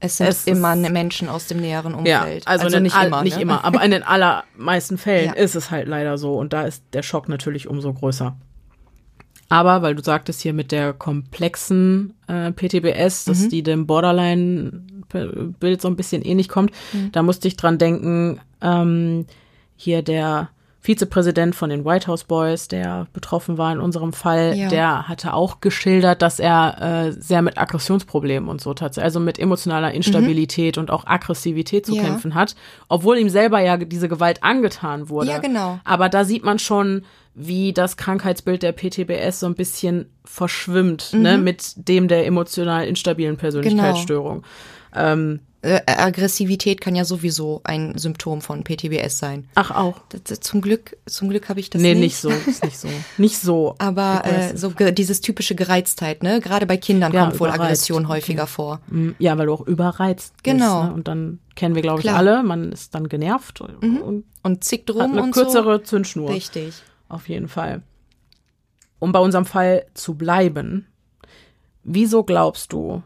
[SPEAKER 3] Es sind es immer ist, Menschen aus dem näheren Umfeld.
[SPEAKER 1] Ja, also, also nicht all, immer. Nicht ne? immer, aber in den allermeisten Fällen ja. ist es halt leider so. Und da ist der Schock natürlich umso größer. Aber weil du sagtest hier mit der komplexen äh, PTBS, dass mhm. die dem Borderline-Bild so ein bisschen ähnlich kommt, mhm. da musste ich dran denken, ähm, hier der Vizepräsident von den White House Boys, der betroffen war in unserem Fall, ja. der hatte auch geschildert, dass er äh, sehr mit Aggressionsproblemen und so tatsächlich, also mit emotionaler Instabilität mhm. und auch Aggressivität zu ja. kämpfen hat, obwohl ihm selber ja diese Gewalt angetan wurde.
[SPEAKER 3] Ja, genau.
[SPEAKER 1] Aber da sieht man schon, wie das Krankheitsbild der PTBS so ein bisschen verschwimmt, ne, mhm. ne, mit dem der emotional instabilen Persönlichkeitsstörung.
[SPEAKER 3] Genau. Ähm, äh, Aggressivität kann ja sowieso ein Symptom von PTBS sein.
[SPEAKER 1] Ach auch.
[SPEAKER 3] Das, zum Glück, zum Glück habe ich das
[SPEAKER 1] nee,
[SPEAKER 3] nicht.
[SPEAKER 1] Nee, nicht so, ist nicht so, nicht so.
[SPEAKER 3] Aber äh, so dieses typische Gereiztheit, ne? Gerade bei Kindern ja, kommt wohl Aggression häufiger okay. vor.
[SPEAKER 1] Mm, ja, weil du auch überreizt
[SPEAKER 3] genau.
[SPEAKER 1] bist. Ne? Und dann kennen wir, glaube ich, alle. Man ist dann genervt
[SPEAKER 3] mhm. und, und zickt rum
[SPEAKER 1] hat eine
[SPEAKER 3] und
[SPEAKER 1] kürzere so. Zündschnur.
[SPEAKER 3] Richtig.
[SPEAKER 1] Auf jeden Fall. Um bei unserem Fall zu bleiben, wieso glaubst du,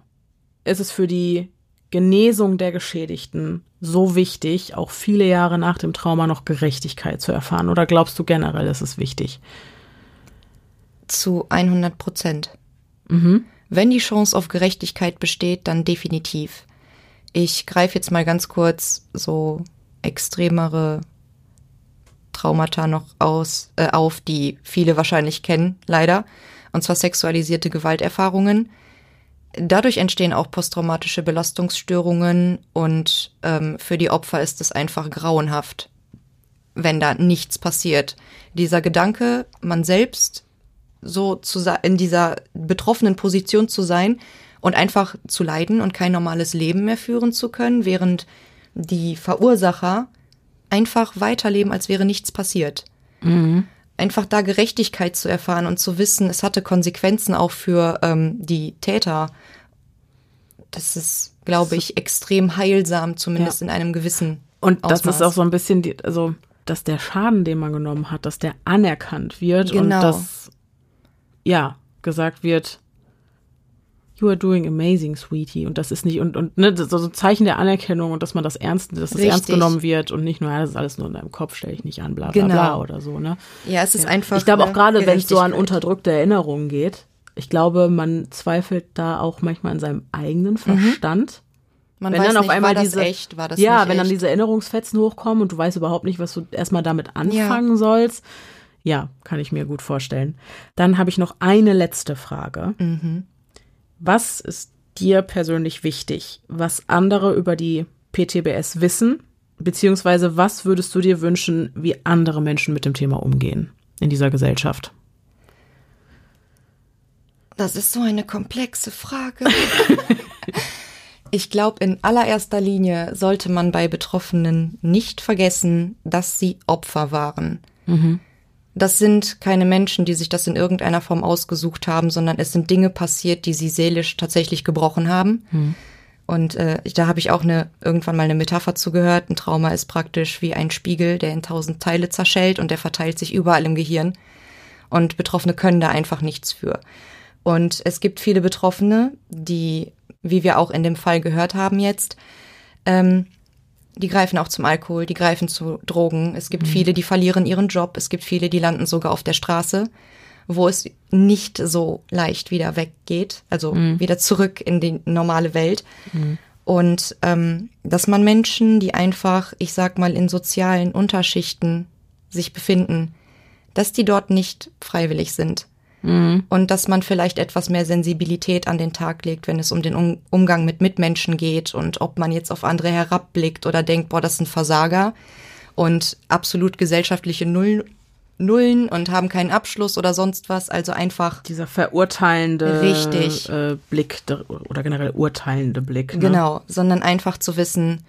[SPEAKER 1] ist es für die Genesung der Geschädigten so wichtig, auch viele Jahre nach dem Trauma noch Gerechtigkeit zu erfahren? Oder glaubst du generell, ist es wichtig?
[SPEAKER 3] Zu 100 Prozent.
[SPEAKER 1] Mhm.
[SPEAKER 3] Wenn die Chance auf Gerechtigkeit besteht, dann definitiv. Ich greife jetzt mal ganz kurz so extremere Traumata noch aus, äh, auf, die viele wahrscheinlich kennen, leider. Und zwar sexualisierte Gewalterfahrungen. Dadurch entstehen auch posttraumatische Belastungsstörungen und ähm, für die Opfer ist es einfach grauenhaft, wenn da nichts passiert. Dieser Gedanke, man selbst so zu in dieser betroffenen Position zu sein und einfach zu leiden und kein normales Leben mehr führen zu können, während die Verursacher einfach weiterleben, als wäre nichts passiert. Mhm. Einfach da Gerechtigkeit zu erfahren und zu wissen, es hatte Konsequenzen auch für ähm, die Täter. Das ist, glaube ich, extrem heilsam, zumindest ja. in einem gewissen.
[SPEAKER 1] Und das Ausmaß. ist auch so ein bisschen, die, also, dass der Schaden, den man genommen hat, dass der anerkannt wird genau. und dass, ja, gesagt wird, you are doing amazing, sweetie. Und das ist nicht, und, und ne, so ein Zeichen der Anerkennung und dass man das ernst, dass das ernst genommen wird und nicht nur, ja, das ist alles nur in deinem Kopf, stelle ich nicht an, bla bla genau. bla oder so, ne?
[SPEAKER 3] Ja, es ist ja. einfach.
[SPEAKER 1] Ich glaube auch gerade, wenn es so an unterdrückte Erinnerungen geht, ich glaube, man zweifelt da auch manchmal an seinem eigenen mhm. Verstand. Mhm.
[SPEAKER 3] Man wenn weiß dann auf nicht, einmal war das diese, echt, war das
[SPEAKER 1] Ja, wenn
[SPEAKER 3] echt?
[SPEAKER 1] dann diese Erinnerungsfetzen hochkommen und du weißt überhaupt nicht, was du erstmal damit anfangen ja. sollst. Ja, kann ich mir gut vorstellen. Dann habe ich noch eine letzte Frage. Mhm. Was ist dir persönlich wichtig, was andere über die PTBS wissen, beziehungsweise was würdest du dir wünschen, wie andere Menschen mit dem Thema umgehen in dieser Gesellschaft?
[SPEAKER 3] Das ist so eine komplexe Frage. ich glaube, in allererster Linie sollte man bei Betroffenen nicht vergessen, dass sie Opfer waren. Mhm. Das sind keine Menschen, die sich das in irgendeiner Form ausgesucht haben, sondern es sind Dinge passiert, die sie seelisch tatsächlich gebrochen haben. Hm. Und äh, da habe ich auch eine irgendwann mal eine Metapher zugehört. Ein Trauma ist praktisch wie ein Spiegel, der in tausend Teile zerschellt und der verteilt sich überall im Gehirn. Und Betroffene können da einfach nichts für. Und es gibt viele Betroffene, die, wie wir auch in dem Fall gehört haben jetzt, ähm, die greifen auch zum Alkohol, die greifen zu Drogen. Es gibt mhm. viele, die verlieren ihren Job. Es gibt viele, die landen sogar auf der Straße, wo es nicht so leicht wieder weggeht, also mhm. wieder zurück in die normale Welt. Mhm. Und ähm, dass man Menschen, die einfach, ich sag mal, in sozialen Unterschichten sich befinden, dass die dort nicht freiwillig sind. Mhm. Und dass man vielleicht etwas mehr Sensibilität an den Tag legt, wenn es um den um Umgang mit Mitmenschen geht und ob man jetzt auf andere herabblickt oder denkt, boah, das sind Versager und absolut gesellschaftliche Nullen, Nullen und haben keinen Abschluss oder sonst was. Also einfach
[SPEAKER 1] dieser verurteilende
[SPEAKER 3] richtig.
[SPEAKER 1] Äh, Blick oder generell urteilende Blick.
[SPEAKER 3] Ne? Genau, sondern einfach zu wissen,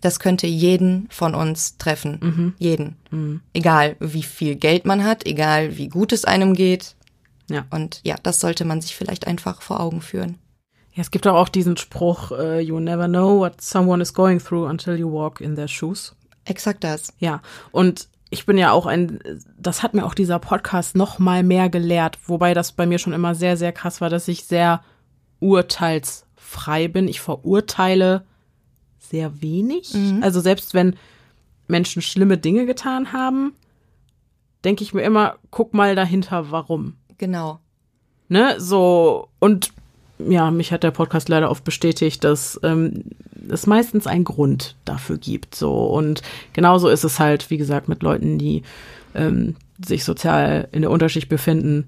[SPEAKER 3] das könnte jeden von uns treffen. Mhm. Jeden. Mhm. Egal, wie viel Geld man hat, egal, wie gut es einem geht. Ja. Und ja, das sollte man sich vielleicht einfach vor Augen führen.
[SPEAKER 1] Ja, es gibt auch diesen Spruch, uh, you never know what someone is going through until you walk in their shoes.
[SPEAKER 3] Exakt das.
[SPEAKER 1] Ja, und ich bin ja auch ein, das hat mir auch dieser Podcast noch mal mehr gelehrt, wobei das bei mir schon immer sehr, sehr krass war, dass ich sehr urteilsfrei bin. Ich verurteile sehr wenig. Mhm. Also selbst wenn Menschen schlimme Dinge getan haben, denke ich mir immer, guck mal dahinter, warum.
[SPEAKER 3] Genau.
[SPEAKER 1] Ne, so, und ja, mich hat der Podcast leider oft bestätigt, dass ähm, es meistens einen Grund dafür gibt. So, und genauso ist es halt, wie gesagt, mit Leuten, die ähm, sich sozial in der Unterschicht befinden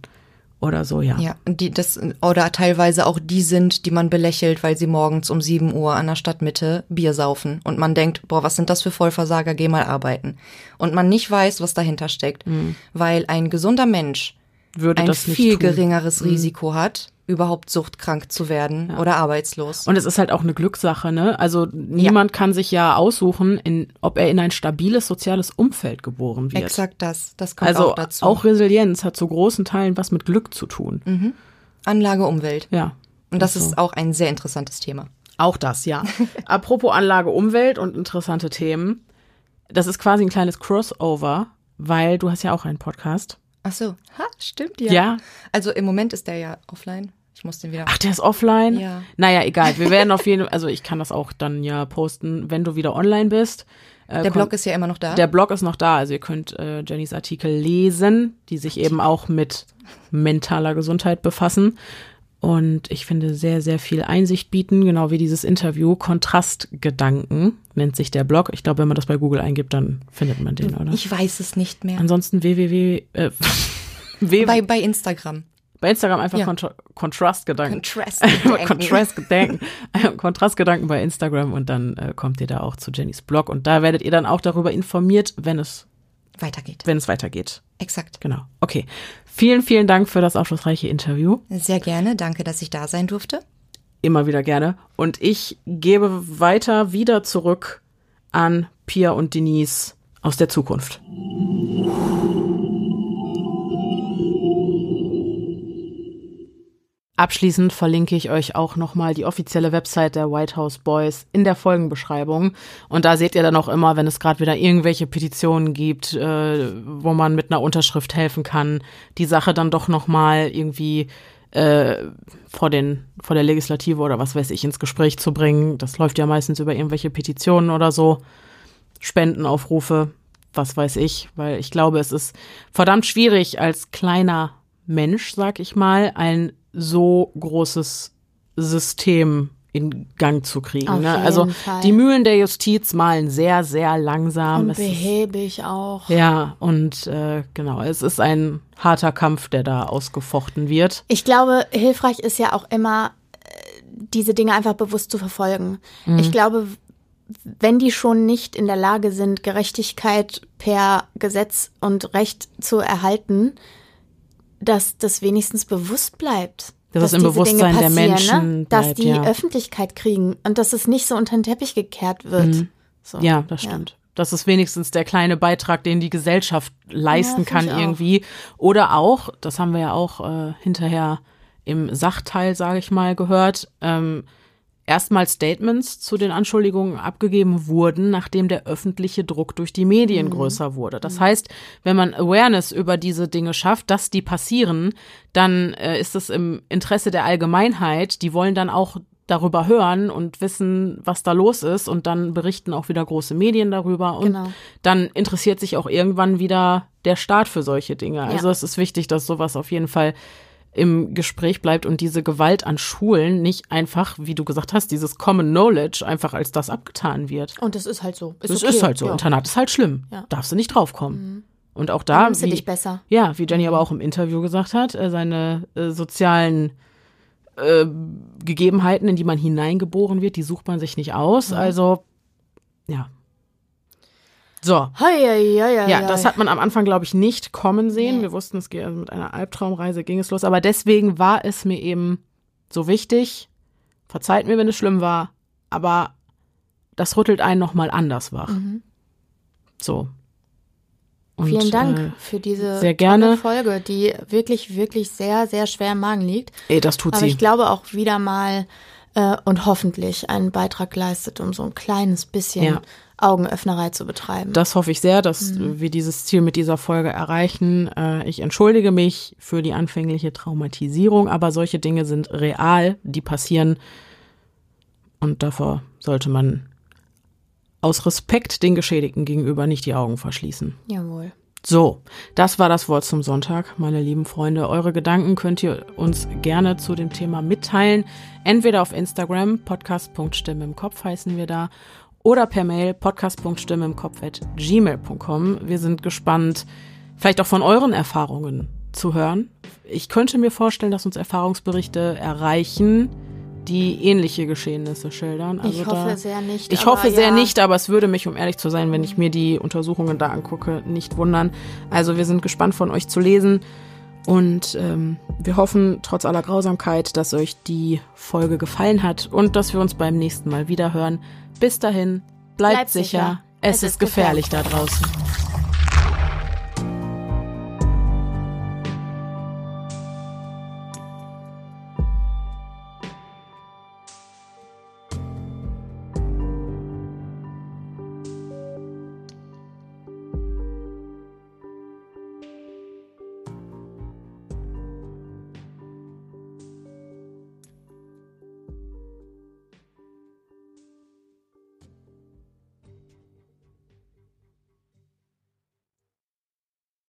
[SPEAKER 1] oder so, ja.
[SPEAKER 3] Ja, die das oder teilweise auch die sind, die man belächelt, weil sie morgens um 7 Uhr an der Stadtmitte Bier saufen und man denkt, boah, was sind das für Vollversager, geh mal arbeiten. Und man nicht weiß, was dahinter steckt, mhm. weil ein gesunder Mensch würde ein das nicht viel tun. geringeres mhm. Risiko hat, überhaupt suchtkrank zu werden ja. oder arbeitslos.
[SPEAKER 1] Und es ist halt auch eine Glückssache, ne? Also niemand ja. kann sich ja aussuchen, in, ob er in ein stabiles soziales Umfeld geboren wird.
[SPEAKER 3] Exakt das, das kommt
[SPEAKER 1] also
[SPEAKER 3] auch dazu.
[SPEAKER 1] Auch Resilienz hat zu großen Teilen was mit Glück zu tun.
[SPEAKER 3] Mhm. Anlage Umwelt.
[SPEAKER 1] Ja.
[SPEAKER 3] Und das also. ist auch ein sehr interessantes Thema.
[SPEAKER 1] Auch das, ja. Apropos Anlage Umwelt und interessante Themen. Das ist quasi ein kleines Crossover, weil du hast ja auch einen Podcast.
[SPEAKER 3] Ach so, ha, stimmt ja.
[SPEAKER 1] Ja.
[SPEAKER 3] Also im Moment ist der ja offline. Ich muss den wieder.
[SPEAKER 1] Ach, der ist offline?
[SPEAKER 3] Ja.
[SPEAKER 1] Naja, egal. Wir werden auf jeden Fall, also ich kann das auch dann ja posten, wenn du wieder online bist.
[SPEAKER 3] Äh, der Blog ist ja immer noch da.
[SPEAKER 1] Der Blog ist noch da. Also ihr könnt äh, Jennys Artikel lesen, die sich eben auch mit mentaler Gesundheit befassen. Und ich finde sehr, sehr viel Einsicht bieten, genau wie dieses Interview. Kontrastgedanken nennt sich der Blog. Ich glaube, wenn man das bei Google eingibt, dann findet man den, oder?
[SPEAKER 3] Ich weiß es nicht mehr.
[SPEAKER 1] Ansonsten www. Äh,
[SPEAKER 3] bei, bei Instagram.
[SPEAKER 1] Bei Instagram einfach ja. Kontra Kontrastgedanken.
[SPEAKER 3] Kontrastgedanken.
[SPEAKER 1] Kontrastgedanken. Kontrastgedanken bei Instagram und dann äh, kommt ihr da auch zu Jennys Blog und da werdet ihr dann auch darüber informiert, wenn es
[SPEAKER 3] weitergeht.
[SPEAKER 1] Wenn es weitergeht.
[SPEAKER 3] Exakt.
[SPEAKER 1] Genau. Okay. Vielen, vielen Dank für das aufschlussreiche Interview.
[SPEAKER 3] Sehr gerne. Danke, dass ich da sein durfte.
[SPEAKER 1] Immer wieder gerne. Und ich gebe weiter wieder zurück an Pia und Denise aus der Zukunft. Abschließend verlinke ich euch auch nochmal die offizielle Website der White House Boys in der Folgenbeschreibung. Und da seht ihr dann auch immer, wenn es gerade wieder irgendwelche Petitionen gibt, äh, wo man mit einer Unterschrift helfen kann, die Sache dann doch nochmal irgendwie äh, vor, den, vor der Legislative oder was weiß ich ins Gespräch zu bringen. Das läuft ja meistens über irgendwelche Petitionen oder so, Spendenaufrufe, was weiß ich, weil ich glaube, es ist verdammt schwierig als kleiner Mensch, sag ich mal, ein so großes System in Gang zu kriegen. Ne? Also Fall. die Mühlen der Justiz malen sehr, sehr langsam.
[SPEAKER 2] Und behäbig auch.
[SPEAKER 1] Ja, und äh, genau, es ist ein harter Kampf, der da ausgefochten wird.
[SPEAKER 2] Ich glaube, hilfreich ist ja auch immer, äh, diese Dinge einfach bewusst zu verfolgen. Mhm. Ich glaube, wenn die schon nicht in der Lage sind, Gerechtigkeit per Gesetz und Recht zu erhalten, dass das wenigstens bewusst bleibt.
[SPEAKER 1] Dass, dass es im Bewusstsein der Menschen
[SPEAKER 2] ne? Dass die ja. Öffentlichkeit kriegen und dass es nicht so unter den Teppich gekehrt wird. Mhm. So.
[SPEAKER 1] Ja, das stimmt. Ja. Das ist wenigstens der kleine Beitrag, den die Gesellschaft leisten ja, kann irgendwie. Oder auch, das haben wir ja auch äh, hinterher im Sachteil, sage ich mal, gehört, ähm, erstmal Statements zu den Anschuldigungen abgegeben wurden, nachdem der öffentliche Druck durch die Medien mhm. größer wurde. Das mhm. heißt, wenn man Awareness über diese Dinge schafft, dass die passieren, dann äh, ist es im Interesse der Allgemeinheit. Die wollen dann auch darüber hören und wissen, was da los ist und dann berichten auch wieder große Medien darüber und genau. dann interessiert sich auch irgendwann wieder der Staat für solche Dinge. Also ja. es ist wichtig, dass sowas auf jeden Fall im Gespräch bleibt und diese Gewalt an Schulen nicht einfach, wie du gesagt hast, dieses Common Knowledge einfach als das abgetan wird.
[SPEAKER 2] Und das ist halt so.
[SPEAKER 1] Ist das okay. ist halt so. Ja. Internat ist halt schlimm. Ja. Darfst du nicht draufkommen. Mhm. Und auch da,
[SPEAKER 2] wie, dich besser.
[SPEAKER 1] ja, wie Jenny aber auch im Interview gesagt hat, äh, seine äh, sozialen äh, Gegebenheiten, in die man hineingeboren wird, die sucht man sich nicht aus. Mhm. Also, ja, so.
[SPEAKER 2] Hei, hei, hei,
[SPEAKER 1] ja, das hat man am Anfang, glaube ich, nicht kommen sehen. Nee. Wir wussten, es geht, also mit einer Albtraumreise ging es los. Aber deswegen war es mir eben so wichtig. Verzeiht mir, wenn es schlimm war, aber das rüttelt einen nochmal anders wach. Mhm. So.
[SPEAKER 2] Und, Vielen Dank äh, für diese
[SPEAKER 1] sehr gerne.
[SPEAKER 2] Folge, die wirklich, wirklich sehr, sehr schwer im Magen liegt.
[SPEAKER 1] Ey, das tut
[SPEAKER 2] aber
[SPEAKER 1] sie.
[SPEAKER 2] Aber ich glaube auch wieder mal äh, und hoffentlich einen Beitrag leistet, um so ein kleines bisschen ja. Augenöffnerei zu betreiben.
[SPEAKER 1] Das hoffe ich sehr, dass mhm. wir dieses Ziel mit dieser Folge erreichen. Äh, ich entschuldige mich für die anfängliche Traumatisierung, aber solche Dinge sind real, die passieren. Und davor sollte man aus Respekt den Geschädigten gegenüber nicht die Augen verschließen.
[SPEAKER 2] Jawohl.
[SPEAKER 1] So, das war das Wort zum Sonntag, meine lieben Freunde. Eure Gedanken könnt ihr uns gerne zu dem Thema mitteilen. Entweder auf Instagram, podcast.stimme im Kopf heißen wir da, oder per Mail podcast.stimme im Kopf at gmail.com. Wir sind gespannt, vielleicht auch von euren Erfahrungen zu hören. Ich könnte mir vorstellen, dass uns Erfahrungsberichte erreichen, die ähnliche Geschehnisse schildern.
[SPEAKER 2] Also ich hoffe da, sehr nicht.
[SPEAKER 1] Ich hoffe sehr ja. nicht, aber es würde mich, um ehrlich zu sein, wenn ich mir die Untersuchungen da angucke, nicht wundern. Also wir sind gespannt von euch zu lesen und ähm, wir hoffen trotz aller Grausamkeit, dass euch die Folge gefallen hat und dass wir uns beim nächsten Mal wieder hören. Bis dahin, bleibt, bleibt sicher. sicher. Es, es ist gefährlich, gefährlich da draußen.